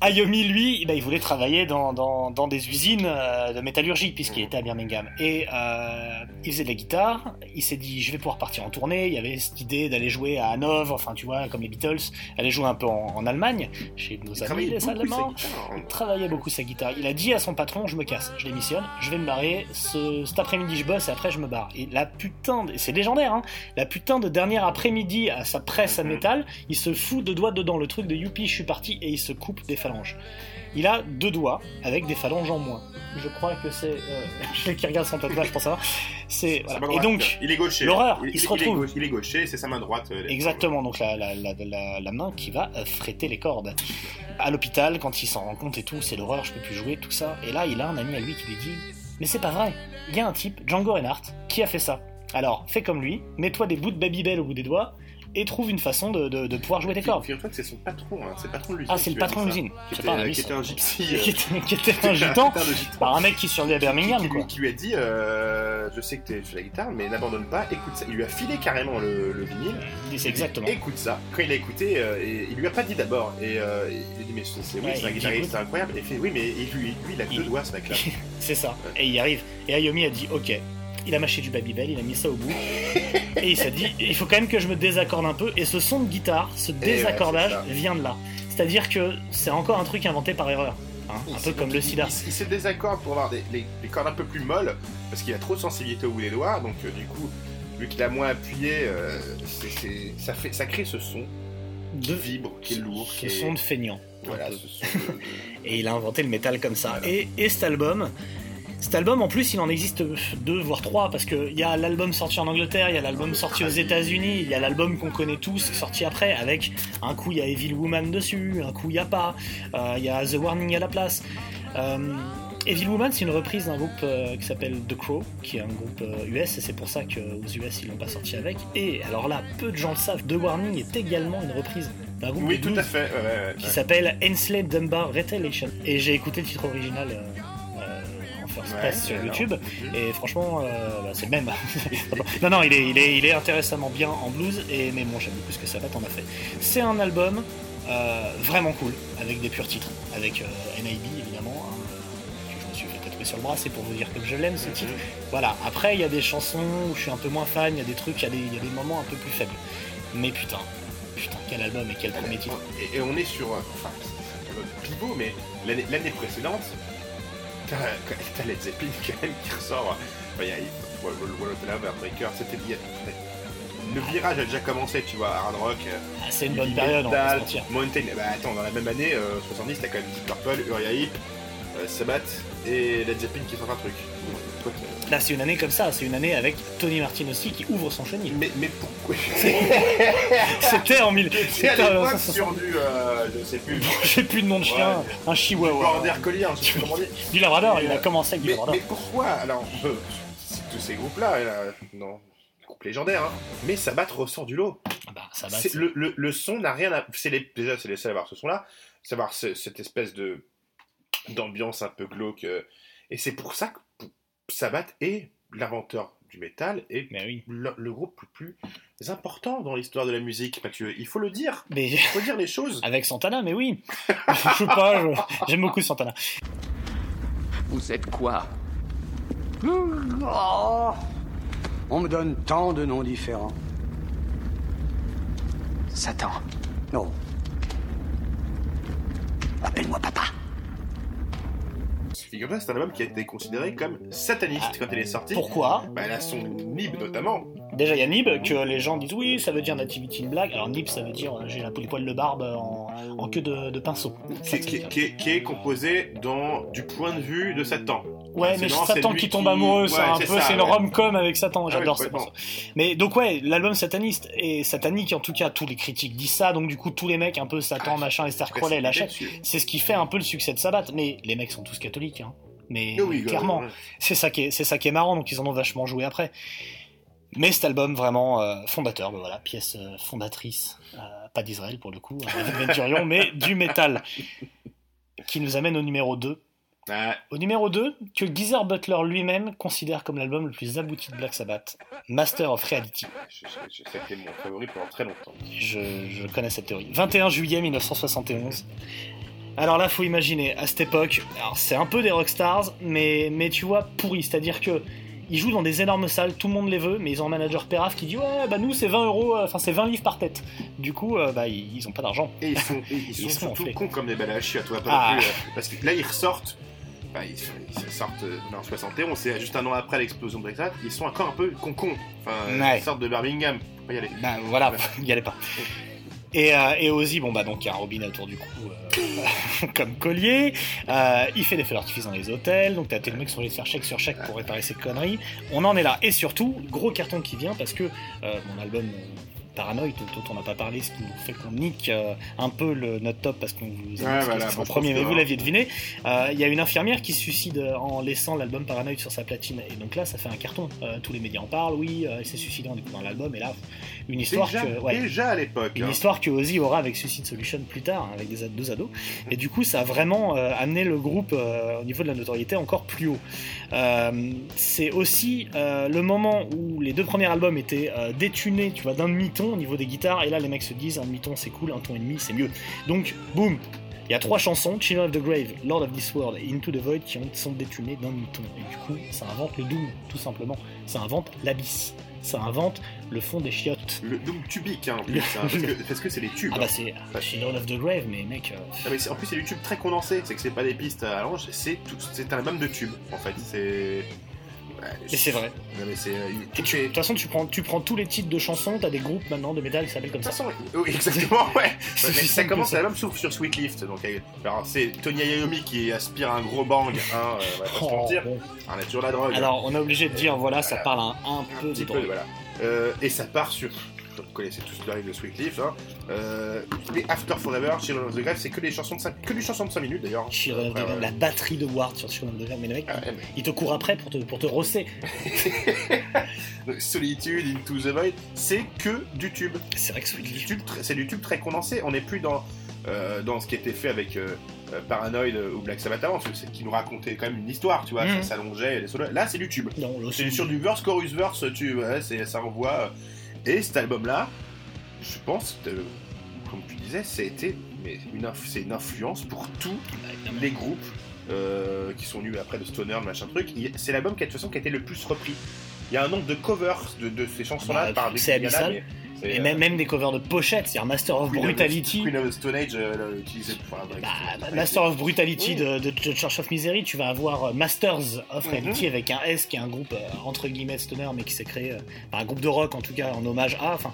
Ayomi, lui, bah, il voulait travailler dans, dans, dans des usines euh, de métallurgie puisqu'il était à Birmingham. Et euh, il faisait de la guitare. Il s'est dit je vais pouvoir partir en tournée. Il y avait cette idée d'aller jouer à Hanovre, enfin tu vois, comme les Beatles, aller jouer un peu en, en Allemagne chez nos amis travaillait les Allemands. Il travaillait beaucoup sa guitare. Il a dit à son patron je me casse, je démissionne, je vais me barrer. Ce, cet après-midi je bosse et après je me barre. Et la putain, de- c'est légendaire, hein, la putain de dernière après-midi à sa presse à Mhm. métal, il se fout de doigts dedans, le truc de youpi, je suis parti, et il se coupe des phalanges. Il a deux doigts avec des phalanges en moins. Je crois que c'est. Euh, qui regarde son tatouage pour savoir. C'est. Voilà. Et donc, il est gaucher. l'horreur, il, il se est retrouve. gauche- il est gaucher, c'est sa main droite. euh, Exactement, donc la, la, la, la, la main qui va euh, fréter les cordes. À l'hôpital, quand il s'en rend compte et tout, c'est l'horreur, je peux plus jouer, tout ça. Et là, il a un ami à lui qui lui dit Mais c'est pas vrai, il y a un type, Django Reinhardt, qui a fait ça. Alors, fais comme lui, mets-toi des bouts de Babybel au bout des doigts et trouve une façon de, de, de pouvoir jouer tes cordes. Figure-toi que c'est son patron, hein, c'est le patron de l'usine. Ah, c'est le dit patron de l'usine. Qui pas un était, ami, qui était un gypsy. qui était, qui était un gitan, par un mec qui survit à Birmingham, qui, quoi. qui lui a dit euh, Je sais que tu fais la guitare, mais n'abandonne pas, écoute ça. Il lui a filé carrément le, le vinyle. Dit, C'est exactement. Écoute ça. Quand il a écouté, euh, et, il lui a pas dit d'abord. Et euh, il a dit Mais c'est oui, Ouais, c'est un dit, guitariste, incroyable. Et il fait Oui, mais lui, lui, il a deux doigts, ce mec-là. C'est ça. Et il y arrive. Et Ayomi a dit ok. Il a mâché du Babybel, il a mis ça au bout. et il s'est dit il faut quand même que je me désaccorde un peu. Et ce son de guitare, ce ouais, désaccordage vient de là. C'est-à-dire que c'est encore un truc inventé par erreur. hein, un peu comme le sida. Il, il se désaccorde pour avoir des, les, les cordes un peu plus molles, parce qu'il a trop de sensibilité au bout des doigts, donc euh, du coup, vu qu'il a moins appuyé, euh, ça, fait, ça crée ce son De- vibre, qui est lourd, Ce qui est... son de feignant. Voilà, ce son de- Et il a inventé le métal comme ça. Voilà. Et, et cet album, cet album en plus il en existe deux voire trois parce qu'il y a l'album sorti en Angleterre, il y a l'album sorti aux États-Unis, il y a l'album qu'on connaît tous sorti après avec un coup il y a Evil Woman dessus, un coup il y a pas, euh, il y a The Warning à la place. Euh, Evil Woman, c'est une reprise d'un groupe euh, qui s'appelle The Crow, qui est un groupe US, et c'est pour ça qu'aux US ils l'ont pas sorti avec. Et alors là, peu de gens le savent, The Warning est également une reprise d'un groupe Oui, de tout blues à fait. ouais, ouais, qui s'appelle Enslaved Dunbar Retaliation. Et j'ai écouté le titre original first sur. YouTube, Mhm. et franchement, euh, bah, c'est le même. non, non, il est, il, est, il est intéressamment bien en blues, et, mais bon, j'aime beaucoup ce que Sabbath en a fait. C'est un album euh, vraiment cool, avec des purs titres, avec euh, NIB évidemment. hein, que je me suis fait tatouer sur le bras, c'est pour vous dire comme je l'aime ce titre. Voilà, après il y a des chansons où je suis un peu moins fan, il y a des trucs, il y, a des- il y a des moments un peu plus faibles. Mais putain, putain, quel album et quel premier titre. Et, et on est sur. Enfin, c'est un pivot, mais l'année l'année t'as t'as Led Zeppelin quand même qui ressort. Enfin, il y a Wall Wall of Love, Heartbreaker, c'était. a- Le virage a déjà commencé, tu vois, hard rock. euh, Ah, c'est une bonne période, on va metal. Mountain. Bah attends, dans la même année, euh, 70, t'as quand même Deep Purple, Uriah Heep, euh, Sabbath et Led Zeppelin qui sortent un truc. Toi, Là, c'est une année comme ça, c'est une année avec Tony Martin aussi qui ouvre son chenil. mais, mais pourquoi C'était en mille. C'est à c'était, l'époque sur du. euh, je sais plus. J'ai plus de nom de chien, Ouais. un chihuahua. Border Collier, comment dire. Du Labrador, il a euh, commencé avec du Mais, Labrador. mais pourquoi Alors, euh, c'est tous ces groupes-là, euh, non, groupes légendaires, hein, mais Sabbath ressort du lot. Ah bah. C'est- le, le- le son n'a rien à. C'est les, déjà, c'est les seuls à avoir ce son-là, savoir ce- cette espèce de d'ambiance un peu glauque. euh, et c'est pour ça que Sabbath est l'inventeur du métal et oui. le, le groupe le plus important dans l'histoire de la musique, Mathieu. Il faut le dire. Mais Il faut dire les choses. avec Santana, mais oui. je sais pas, j'aime beaucoup Santana. Vous êtes quoi? Oh On me donne tant de noms différents. Satan. Non. Appelle-moi papa. Figure-toi, c'est un album qui a été considéré comme sataniste quand il est sorti. Pourquoi? Bah, elle a son nib notamment. Déjà, il y a Nib, que les gens disent oui, ça veut dire Nativity in Black. Alors, Nib, ça veut dire euh, j'ai la les poils de barbe en, en queue de, de pinceau. qui, qui- qui est, qui est composé dans, du point de vue de Satan. Ouais, mais vraiment, Satan qui tombe qui- amoureux, c'est Ouais, un peu, ça, c'est ouais. rom-com avec Satan, j'adore Ah ça. ouais, complètement. Mais donc ouais, l'album sataniste et satanique en tout cas, tous les critiques disent ça, donc du coup tous les mecs un peu Satan, Ah, machin, Après, Crowley c'est l'achètent. C'est ce qui fait un peu le succès de Sabbath, mais les mecs sont tous catholiques, hein. Mais oui, clairement, c'est ça qui est, c'est ça qui est marrant, donc ils en ont vachement joué après. Mais cet album vraiment euh, fondateur, ben voilà, pièce euh, fondatrice, euh, pas d'Israël pour le coup, Venturion, mais du métal, qui nous amène au numéro 2, Ah, Au numéro 2, que Geezer Butler lui-même considère comme l'album le plus abouti de Black Sabbath, Master of Reality. c'est mon favori pendant très longtemps. Je, je connais cette théorie. 21 juillet 1971. Alors là, faut imaginer, à cette époque, alors c'est un peu des rockstars, mais, mais tu vois, pourri. C'est-à-dire que ils jouent dans des énormes salles, tout le monde les veut, mais ils ont un manager péraf qui dit Ouais, bah nous c'est 20 euros, enfin c'est 20 livres par tête. Du coup, euh, bah ils, ont pas d'argent. Et ils sont, et ils Ils sont surtout enflés. cons comme des balles à toi, Ah. non plus, euh, parce que là ils ressortent. bah, ils, ils sortent en 71, c'est juste un an après l'explosion de Brexit, ils sont encore un peu con-con. Enfin, Ouais. ils sortent de Birmingham, faut pas y aller. Ben voilà, y allez pas. Et, euh, et Ozzy, bon bah donc il y a un robinet autour du cou euh, comme collier. Euh, il fait des feux d'artifice dans les hôtels, donc t'as tes mecs qui sont allés faire chèque sur chèque pour réparer ces conneries. On en est là. Et surtout, gros carton qui vient parce que euh, mon album Paranoid, dont on n'a pas parlé, ce qui nous fait qu'on nique euh, un peu le, notre top parce qu'on vous a Ouais, dit voilà, en premier, mais vous l'aviez deviné. Euh, Il y a une infirmière qui se suicide euh, en laissant l'album Paranoid sur sa platine. Et donc là, ça fait un carton. Tous les médias en parlent, oui, elle s'est suicidée en découvrant l'album. Et là, une histoire déjà, que. ouais. déjà à l'époque. Une hein. histoire que Ozzy aura avec Suicide Solution plus tard, hein, avec des deux ados. Et du coup, ça a vraiment amené le groupe au niveau de la notoriété encore plus haut. C'est aussi le moment où les deux premiers albums étaient détunés, tu vois, d'un demi-ton au niveau des guitares. Et là, les mecs se disent un demi-ton c'est cool, un ton et demi c'est mieux. Donc, boum il y a trois chansons, Children of the Grave, Lord of This World et Into the Void, qui ont, sont détunées d'un demi-ton. Et du coup, ça invente le Doom, tout simplement. Ça invente l'abysse. Ça invente le fond des chiottes. Le Doom tubique, hein, en plus, Le- hein, parce, que, parce que c'est des tubes. Ah bah hein. c'est Children of the Grave, mais mec... euh, Ah, mais en plus, c'est du tube très condensé, c'est que c'est pas des pistes à allonge, c'est tout- c'est un album de tubes, en fait. C'est. Ouais, Et c'est vrai. Euh, est- De toute façon, tu prends, tu prends tous les titres de chansons, t'as des groupes maintenant de métal qui s'appellent comme De toute ça. façon, oui, exactement, ouais. Mais ça commence, ça. l'album s'ouvre sur Sweet Lift. Donc, euh, alors, c'est Tony Iommi qui aspire un gros bang, hein, euh, on va pas se Oh, mentir. bon. On a toujours la drogue. Alors, on est obligé de dire, voilà, ça parle un, un un peu petit de peu, drogue. voilà. Euh, et ça part sur. Vous connaissez tous le riff de Sweet Lift. Hein. Euh, les After Forever, Children of the Grave, c'est que des chansons de 5, que des chansons de 5 minutes d'ailleurs. Children of the Grave, ouais. la batterie de Ward sur Children of the Grave, mais le mec, Ah, mais- il te court après pour te, pour te rosser. Donc, Solitude, Into the Void, c'est que du tube. C'est vrai que Sweet Du Leaf, tube tr- C'est du tube très condensé. On n'est plus dans, euh, dans ce qui était fait avec euh, euh, Paranoid ou Black Sabbath avant, parce que qui nous racontait quand même une histoire, tu vois, Mhm. ça s'allongeait, les solos. Là, c'est du tube. C'est sur du verse, chorus, verse, tu, ouais, ça envoie. Et cet album-là, je pense que, comme tu disais, mais une, c'est une influence pour tous les groupes euh, qui sont venus après de Stoner, machin truc. C'est l'album qui, a- de toute façon, qui a été le plus repris. Il y a un nombre de covers de, de ces chansons-là Bah, par des abyssal. mais c'est, Et euh, même, même des covers de pochettes, c'est-à-dire Master of Queen of- Brutality. Queen of Stone Age euh, utilisé pour. Bah, Master of Brutality Oui. de, Church of Misery, tu vas avoir euh, Masters of Mhm. Reality avec un S qui est un groupe entre guillemets stoner mais qui s'est créé, par un groupe de rock en tout cas en hommage à. Enfin,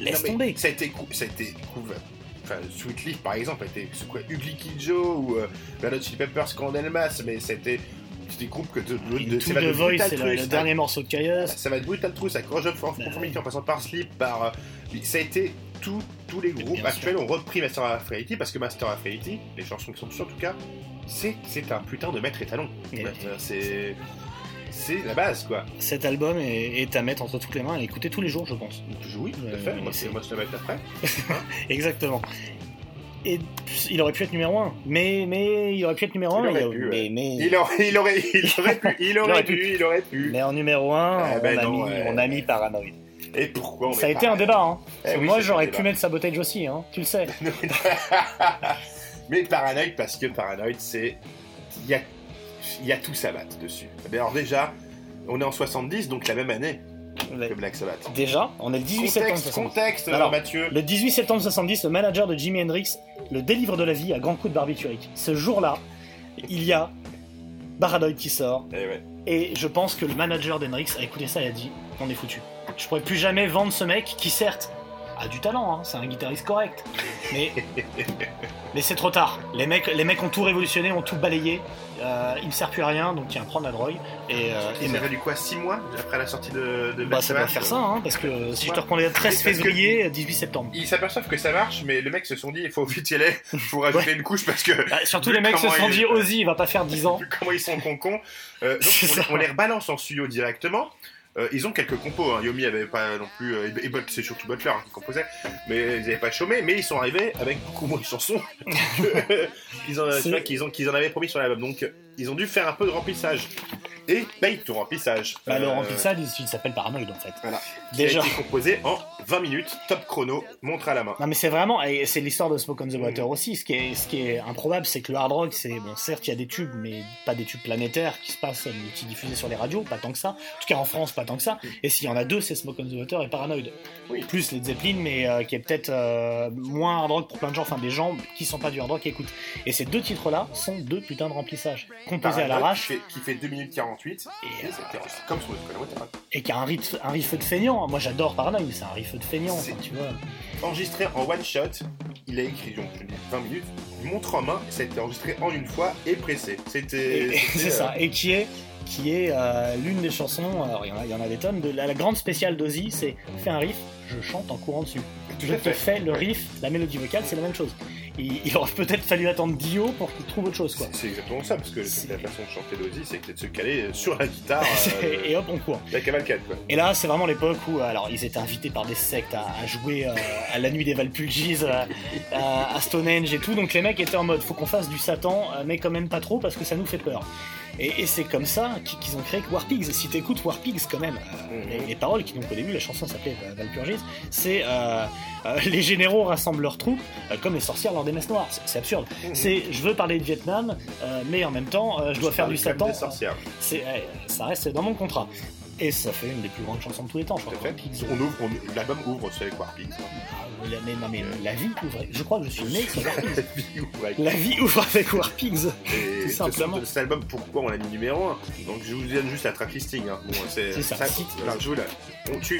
laisse Non, tomber. Ça a été, cou- ça a été couvert. Enfin, Sweet Leaf par exemple a été quoi Ugly Kid Joe ou euh, Hot Chili Peppers Candlemas, mais c'était des groupes que de, de, de- Into ça va the de Voice, c'est le, à- dernier morceau de Caius. ça va de Brutal Truth à Corrosion of Conformity en passant par Sleep, par euh, ça a été tout- tous les groupes Bien actuels ont repris Master of Reality parce que Master of Reality, les chansons qui sont dessus en tout cas, c'est c'est un putain de maître étalon. Ouais, C'est c'est la base quoi. Cet album est, est à mettre entre toutes les mains et écouter tous les jours, je pense. Oui, tout à Euh, fait. Moi, c'est- c'est- moi, je te mets après. Exactement. Et il aurait pu être numéro 1, mais, mais il aurait pu être numéro 1, Il aurait pu, Il aurait, il aurait, pu, il aurait pu, il aurait pu. mais en numéro 1, Eh on, ben a non, mis, ouais. on a mis Paranoid. Et pourquoi on Ça a été un débat, hein. Eh oui, moi j'aurais pu mettre Sabotage aussi, hein. tu le sais. Mais Paranoid, parce que Paranoid, c'est. Il y a, il y a tout Sabbath dessus. Mais Alors, déjà, on est en 70, donc la même année que Black Sabbath. Déjà, on est le 18 septembre Contexte, 70. contexte, Alors, Mathieu. Le 18 septembre 70, le manager de Jimi Hendrix le délivre de la vie à grands coups de barbiturique. Ce jour-là, il y a Paranoid qui sort, Eh ouais. et je pense que le manager d'Hendrix a écouté ça et a dit on est foutu. Je pourrais plus jamais vendre ce mec qui certes a du talent, hein, c'est un guitariste correct, mais mais c'est trop tard. Les mecs, les mecs ont tout révolutionné, ont tout balayé. Euh, il ne sert plus à rien, donc tiens, prends de la drogue et, euh, et Il fallu quoi 6 mois après la sortie de, de Bah, ça doit Sabbath faire ça, hein, parce que si je te reprends les 13 Parce que- février, 18 septembre. Ils s'aperçoivent que ça marche, mais les mecs se sont dit il faut vite y aller, faut rajouter une couche parce que. Bah, surtout les mecs se sont il- dit Ozzy, il va pas faire 10 ans. vu comment ils sont concons. Euh, donc on les rebalance en studio directement. Euh, ils ont quelques compos. Hein. Yomi avait pas non plus. euh, et, c'est surtout Butler hein, qui composait, mais ils n'avaient pas chômé. Mais ils sont arrivés avec beaucoup moins de chansons qu'ils en, qu'ils ont- qu'ils en avaient promis sur l'album. Donc ils ont dû faire un peu de remplissage. Et paye ton remplissage. Bah, le Euh, remplissage, il, s'appelle Paranoid en fait. Voilà. Déjà. Qui a été composé en 20 minutes, top chrono, montre à la main. Non mais c'est vraiment, et c'est l'histoire de Smoke on the Water aussi. Ce qui est, ce qui est improbable, c'est que le hard rock, c'est bon, certes il y a des tubes, mais pas des tubes planétaires qui se passent, qui diffusés sur les radios, pas tant que ça. En tout cas en France, pas tant que ça. Et s'il y en a deux, c'est Smoke on the Water et Paranoid. Oui. Plus les Zeppelin, mais euh, qui est peut-être euh, moins hard rock pour plein de gens, enfin des gens qui sont pas du hard rock qui écoutent. Et ces deux titres-là sont deux putains de remplissage, composés à l'arrache Qui fait, qui fait 2 minutes 48. Et, Et, euh, comme sur le et qui a un riff, un riff de feignant. Moi j'adore Paranoid, mais c'est un riff de feignant, enfin, tu vois. Enregistré en one shot, il a écrit donc je dis 20 minutes, montre en main, ça a été enregistré en une fois et pressé. C'était. C'est ça, et qui est, qui est euh, l'une des chansons, alors il y, en a, il y en a des tonnes, de la, la grande spéciale d'Ozzy, c'est fais un riff, je chante en courant dessus. Je à te fais le riff, la mélodie vocale, c'est la même chose. Il, il aurait peut-être fallu attendre Dio pour qu'il trouve autre chose, quoi. C'est exactement ça, parce que la façon de chanter d'Ozzy, c'est que de se caler sur la guitare, euh, et hop, on court. la cavalcade, quoi. Et là, c'est vraiment l'époque où, euh, alors, ils étaient invités par des sectes à, à jouer euh, à la nuit des Valpulgis, euh, à, à Stonehenge et tout. Donc les mecs étaient en mode, faut qu'on fasse du Satan, mais quand même pas trop parce que ça nous fait peur. Et, et c'est comme ça qu'ils ont créé War Pigs. Si t'écoutes War Pigs, quand même, euh, Mhm. les, les paroles qui donc au début la chanson s'appelait euh, Valpurgis, c'est euh, euh, les généraux rassemblent leurs troupes comme les sorcières lors des messes noires. C'est- absurde. Mhm. C'est je veux parler de Vietnam, mais en même temps je dois faire du Satan. C'est, ça reste dans mon contrat. Et ça fait une des plus grandes chansons de tous les temps, je crois. fait. On ouvre, on- l'album ouvre avec War Pigs. hein. Ah, la- mais, non, mais la vie ouvre. Je crois que je suis né sur War Pigs. La vie ouvre avec- La vie ouvre avec War Pigs. Et tout simplement. ce- Cet album, pourquoi on l'a mis numéro 1 Donc je vous donne juste la track listing. Hein. Bon, c'est C'est ça. je vous la...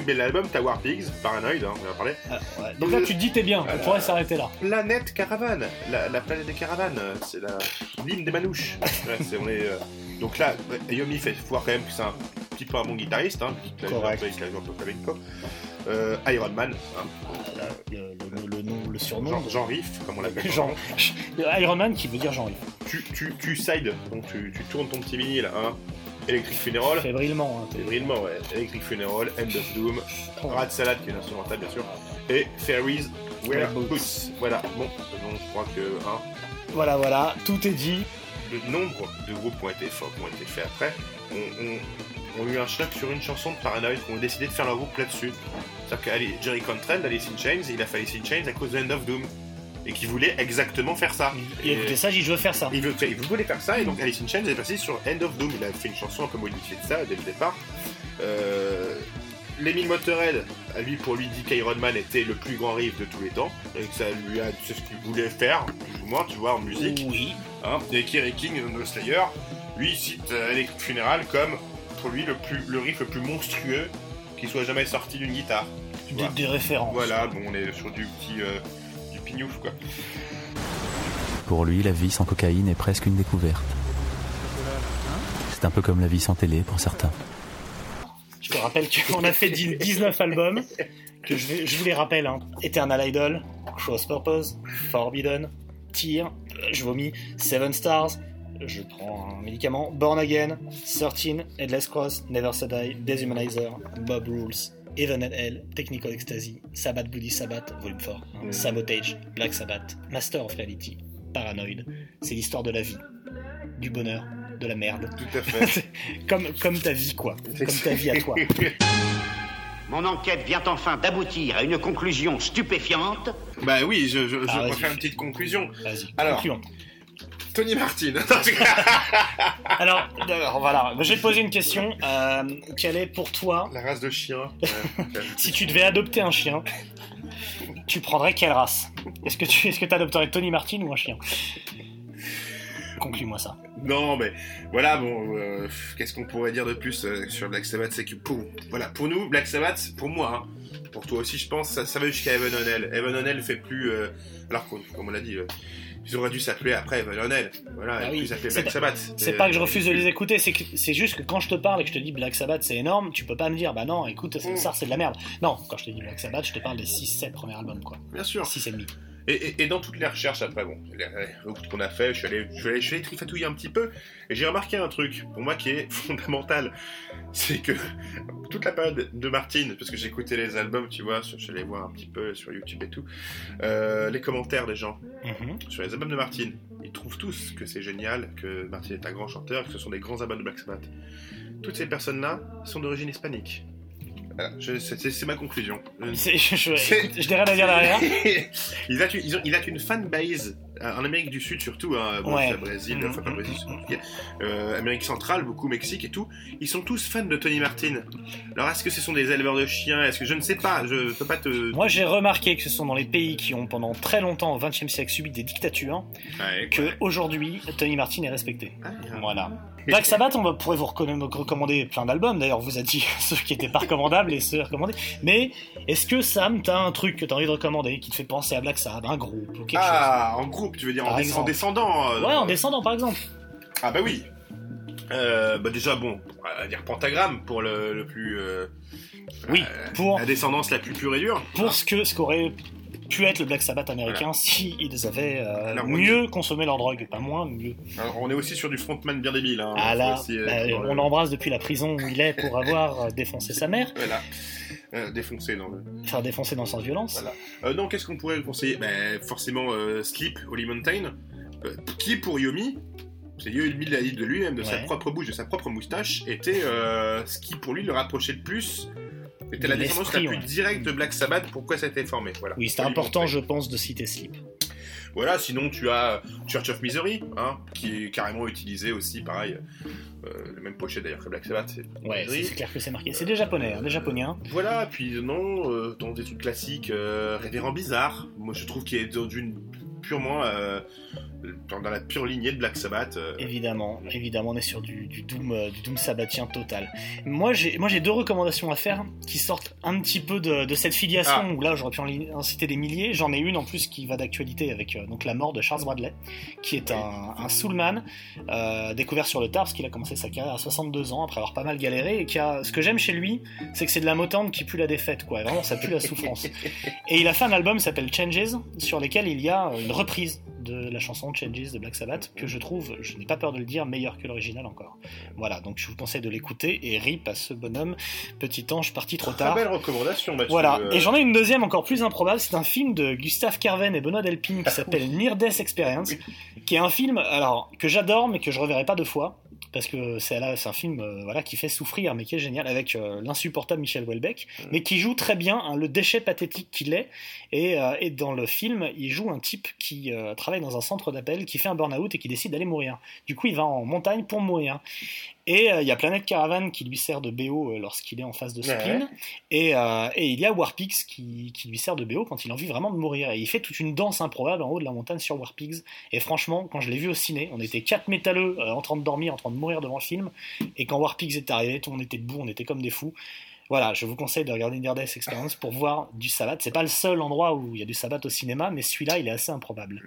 mets l'album, t'as War Pigs, Paranoid, hein, on en a parlé. Ah, ouais. Donc là, tu te dis, t'es bien, on pourrait s'arrêter là. Planète Caravane, la, la planète des caravanes, c'est la l'hymne des manouches. Ouais, c'est- on est, euh, Donc là, Yomi fait voir quand même que c'est un petit peu un bon guitariste, hein, qu'il a joué un peu avec la joué un peu avec quoi. Euh, Iron Man, hein, Le, le- le nom, le surnom. Jean, Jean Riff, comme on l'appelle. Jean. Iron Man qui veut dire Jean-Yves. Tu, tu, tu side, donc tu, tu tournes ton petit vinyle, hein. Electric Funeral, Fébrilement. Hein, Fébrilement, ouais. Electric Funeral, End of Doom, Rat Salad, qui est une instrumentale, bien sûr, et Fairies Wear Boots. Boots. Voilà, bon, donc je crois que, hein, Voilà, voilà, tout est dit. Le nombre de groupes qui ont été, faits- qui ont été faits après ont, ont- ont eu un choc sur une chanson de Paranoid, qui ont décidé de faire leur groupe là-dessus. C'est-à-dire que Jerry Cantrell d'Alice in Chains, il a fait Alice in Chains à cause de End of Doom. Et qui voulait exactement faire ça. Et écoutez ça, j'ai je veux faire ça. Il, veut, il voulait faire ça, et donc Alice in Chains est passé sur End of Doom. Il a fait une chanson un peu modifiée de ça dès le départ. Euh, Lemmy Motorhead, à lui, pour lui, dit qu'Iron Man était le plus grand riff de tous les temps, et que ça lui a, c'est ce qu'il voulait faire, plus ou moins, tu vois, en musique. Oui. Hein, et Kerry King de Slayer, lui, il cite euh, Electric Funeral comme, pour lui, le, plus, le riff le plus monstrueux qui soit jamais sorti d'une guitare. Tu Des, des références. Voilà, bon, on est sur du petit euh, du pignouf, quoi. Pour lui, la vie sans cocaïne est presque une découverte. C'est un peu comme la vie sans télé pour certains. Je te rappelle qu'on a fait 10 19 albums, que je, vais- je vous les rappelle, hein. Eternal Idol, Cross Purpose, Forbidden, Tear, euh, je vomis, Seven Stars, je prends un médicament, Born Again, 13, Headless Cross, Never Say Die, Deshumanizer, Bob Rules, Even at Hell, Technical Ecstasy, Sabbath Bloody Sabbath, Volume 4, hein, Mm. Sabotage, Black Sabbath, Master of Reality, Paranoid. C'est l'histoire de la vie, du bonheur, de la merde. Tout à fait. comme, comme ta vie, quoi. Comme ta vie à toi. Mon enquête vient enfin d'aboutir à une conclusion stupéfiante. bah oui, je, je, je Ah, préfère une petite conclusion. Vas-y, Alors. concluons. Tony Martin. Alors, alors, voilà, je vais te poser une question. Euh, quelle est pour toi, La race de chien. Si tu devais adopter un chien, tu prendrais quelle race? Est-ce que tu est-ce que adopterais Tony Martin ou un chien? Conclue-moi ça. Non, mais voilà, bon, euh, qu'est-ce qu'on pourrait dire de plus euh, sur Black Sabbath? C'est que pour, voilà, pour nous, Black Sabbath, pour moi, hein, pour toi aussi, je pense, ça, ça va jusqu'à Evan O'Neill. Evan O'Neill fait plus. euh, alors, comme on l'a dit, ils auraient dû s'appeler après Evan O'Neill. Voilà, Bah oui, plus s'appeler Black Sabbath. C'est pas que je refuse de les écouter, c'est juste que quand je te parle et que je te dis Black Sabbath c'est énorme, tu peux pas me dire bah non, écoute, ça c'est de la merde. Non, quand je te dis Black Sabbath, je te parle des 6-7 premiers albums quoi. Bien sûr. 6 et demi. Et, et- et dans toutes les recherches après, bon, qu'on a fait, je suis allé, je suis allé, je suis allé trifatouiller un petit peu, et j'ai remarqué un truc, pour moi qui est fondamental, c'est que toute la période de Martine, parce que j'écoutais les albums, tu vois, je suis allé voir un petit peu sur YouTube et tout, euh, les commentaires des gens Mhm. sur les albums de Martine, ils trouvent tous que c'est génial, que Martin est un grand chanteur, que ce sont des grands abats de Black Sabbath. Toutes ces personnes-là sont d'origine hispanique. Voilà, c'est ma conclusion. Euh, je, n'ai rien à dire derrière. il, a, il a une fanbase euh, en Amérique du Sud surtout, hein, bon, Ouais. c'est Brésil, Mhm. enfin pas Brésil, c'est compliqué. Euh, Amérique centrale, beaucoup Mexique et tout. Ils sont tous fans de Tony Martin. Alors est-ce que ce sont des éleveurs de chiens? Est-ce que je ne sais pas Je peux pas te. Moi, j'ai remarqué que ce sont dans les pays qui ont pendant très longtemps au XXe siècle subi des dictatures Ouais, que ouais. aujourd'hui Tony Martin est respecté. Ah, bien. Voilà. Black Sabbath, on va, pourrait vous recommander plein d'albums. D'ailleurs, on vous a dit ceux qui étaient pas recommandables et ceux recommandés. Mais est-ce que Sam, t'as un truc que t'as envie de recommander qui te fait penser à Black Sabbath, un groupe ou quelque Ah, en groupe, tu veux dire en, descendant euh, chose Ouais, en descendant par exemple. Ah bah oui. Euh, bah déjà bon, on va dire pentagramme pour le, le plus. euh, Oui, euh, pour la descendance la plus pure et dure. pour ce que ce qu'aurait pu être le Black Sabbath américain si ils avaient euh, Alors, mieux consommé leur drogue, pas moins, mieux. Alors, on est aussi sur du frontman bien débile. Hein, Ah Faut là, aussi, euh, bah, on le- l'embrasse depuis la prison où il est pour avoir euh, défoncé sa mère, Voilà. Euh, défoncé dans le. faire défoncer dans le sens violence. Voilà. Euh, non, qu'est-ce qu'on pourrait le conseiller? Ben, Forcément, euh, Sleep, Holy Mountain. Euh, qui, pour Yomi, c'est Yomi l'a dit de lui-même, de sa propre bouche, de sa propre moustache, était euh, ce qui, pour lui, le rapprochait le plus. Était la descendance la plus ouais. directe de Black Sabbath, pourquoi ça a été formé? Voilà. Oui, c'était important, je pense, de citer Sleep. Voilà, sinon tu as Church of Misery, hein, qui est carrément utilisé aussi, pareil. Euh, le même pochette d'ailleurs que Black Sabbath. Ouais, c'est clair que c'est marqué. C'est des japonais, hein, des japonais. hein. Voilà, puis non, euh, dans des trucs classiques, euh, Révérend Bizarre, moi je trouve qu'il est dans une purement euh, dans, dans la pure lignée de Black Sabbath. euh, Évidemment, évidemment, on est sur du, du doom, euh, du doom sabbatien total. Moi, j'ai, moi, j'ai deux recommandations à faire qui sortent un petit peu de, de cette filiation Ah. où là, j'aurais pu en, citer des milliers. J'en ai une en plus qui va d'actualité avec euh, donc la mort de Charles Bradley, qui est un, un soulman euh, découvert sur le tard parce qu'il a commencé sa carrière à 62 ans après avoir pas mal galéré et qui a, ce que j'aime chez lui, c'est que c'est de la motante qui pue la défaite, quoi. Et Vraiment, ça pue la souffrance. Et il a fait un album qui s'appelle Changes, sur lequel il y a une reprise de la chanson Changes de Black Sabbath, que je trouve, je n'ai pas peur de le dire, meilleure que l'original encore. Voilà, donc je vous conseille de l'écouter, et rip à ce bonhomme, petit ange parti trop Très tard. belle recommandation, Mathieu. Voilà, Euh, et j'en ai une deuxième encore plus improbable, c'est un film de Gustave Carven et Benoît Delpine qui s'appelle Near Death Experience, qui est un film alors que j'adore mais que je reverrai pas deux fois parce que c'est là c'est un film euh, voilà qui fait souffrir mais qui est génial avec euh, l'insupportable Michel Houellebecq mais qui joue très bien hein, le déchet pathétique qu'il est. Et, euh, et dans le film il joue un type qui travaille dans un centre d'appel qui fait un burn-out et qui décide d'aller mourir. Du coup il va en montagne pour mourir et euh, il y a Planète Caravan qui lui sert de BO euh, lorsqu'il est en phase de spleen Ouais. et, euh, et il y a Warpix qui, qui lui sert de BO quand il a envie vraiment de mourir. Et il fait toute une danse improbable en haut de la montagne sur Warpix. Et franchement, quand je l'ai vu au ciné, on était quatre métalleux euh, en train de dormir, en train de mourir devant le film. Et quand Warpix est arrivé, tout monde était debout, on était comme des fous. Voilà, je vous conseille de regarder Near Death Experience pour voir du Sabbath. C'est pas le seul endroit où il y a du Sabbath au cinéma, mais celui-là, il est assez improbable.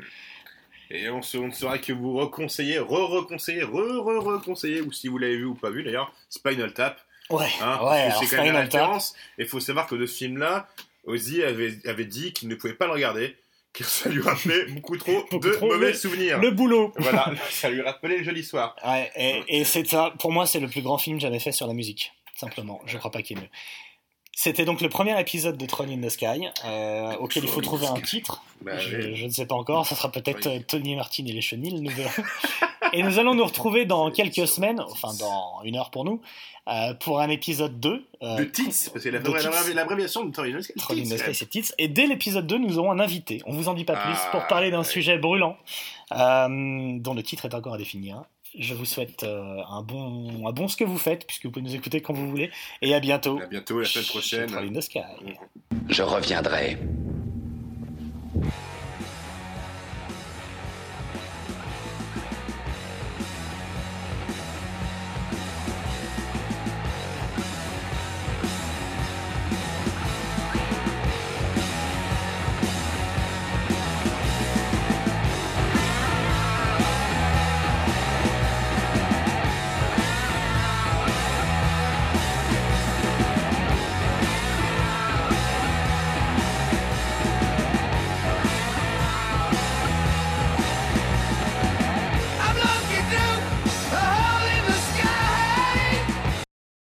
Et on, se, on ne saura que vous reconseiller, re-reconseiller, re-re-reconseiller, ou si vous l'avez vu ou pas vu d'ailleurs, Spinal Tap. Ouais, Hein, ouais, que c'est quand même Tap. référence. Et il faut savoir que de ce film-là, Ozzy avait, avait dit qu'il ne pouvait pas le regarder, car ça lui rappelait beaucoup trop Beaucoup de trop mauvais le- souvenirs. Le boulot Voilà, ça lui rappelait le joli soir. Ouais, et, et c'est ça, pour moi, c'est le plus grand film jamais fait sur la musique, simplement. Je crois pas qu'il y ait mieux. C'était donc le premier épisode de Troll in the Sky, euh, auquel il faut trouver un titre. Bah, je, ne sais pas encore, ça sera peut-être Oui. Tony Martin et les chenilles, nous verrons. et nous allons nous retrouver dans quelques semaines, enfin dans une heure pour nous, euh, pour un épisode 2. euh, De Tits, parce que l'abréviation de Troll in the Sky, in the Sky, c'est Tits. Et dès l'épisode 2, nous aurons un invité. On vous en dit pas plus Ah, pour parler d'un ouais. sujet brûlant, dont le titre est encore à définir. Je vous souhaite euh, un, bon, un bon ce que vous faites, puisque vous pouvez nous écouter quand vous voulez. Et à bientôt. À bientôt, la semaine prochaine. Je reviendrai.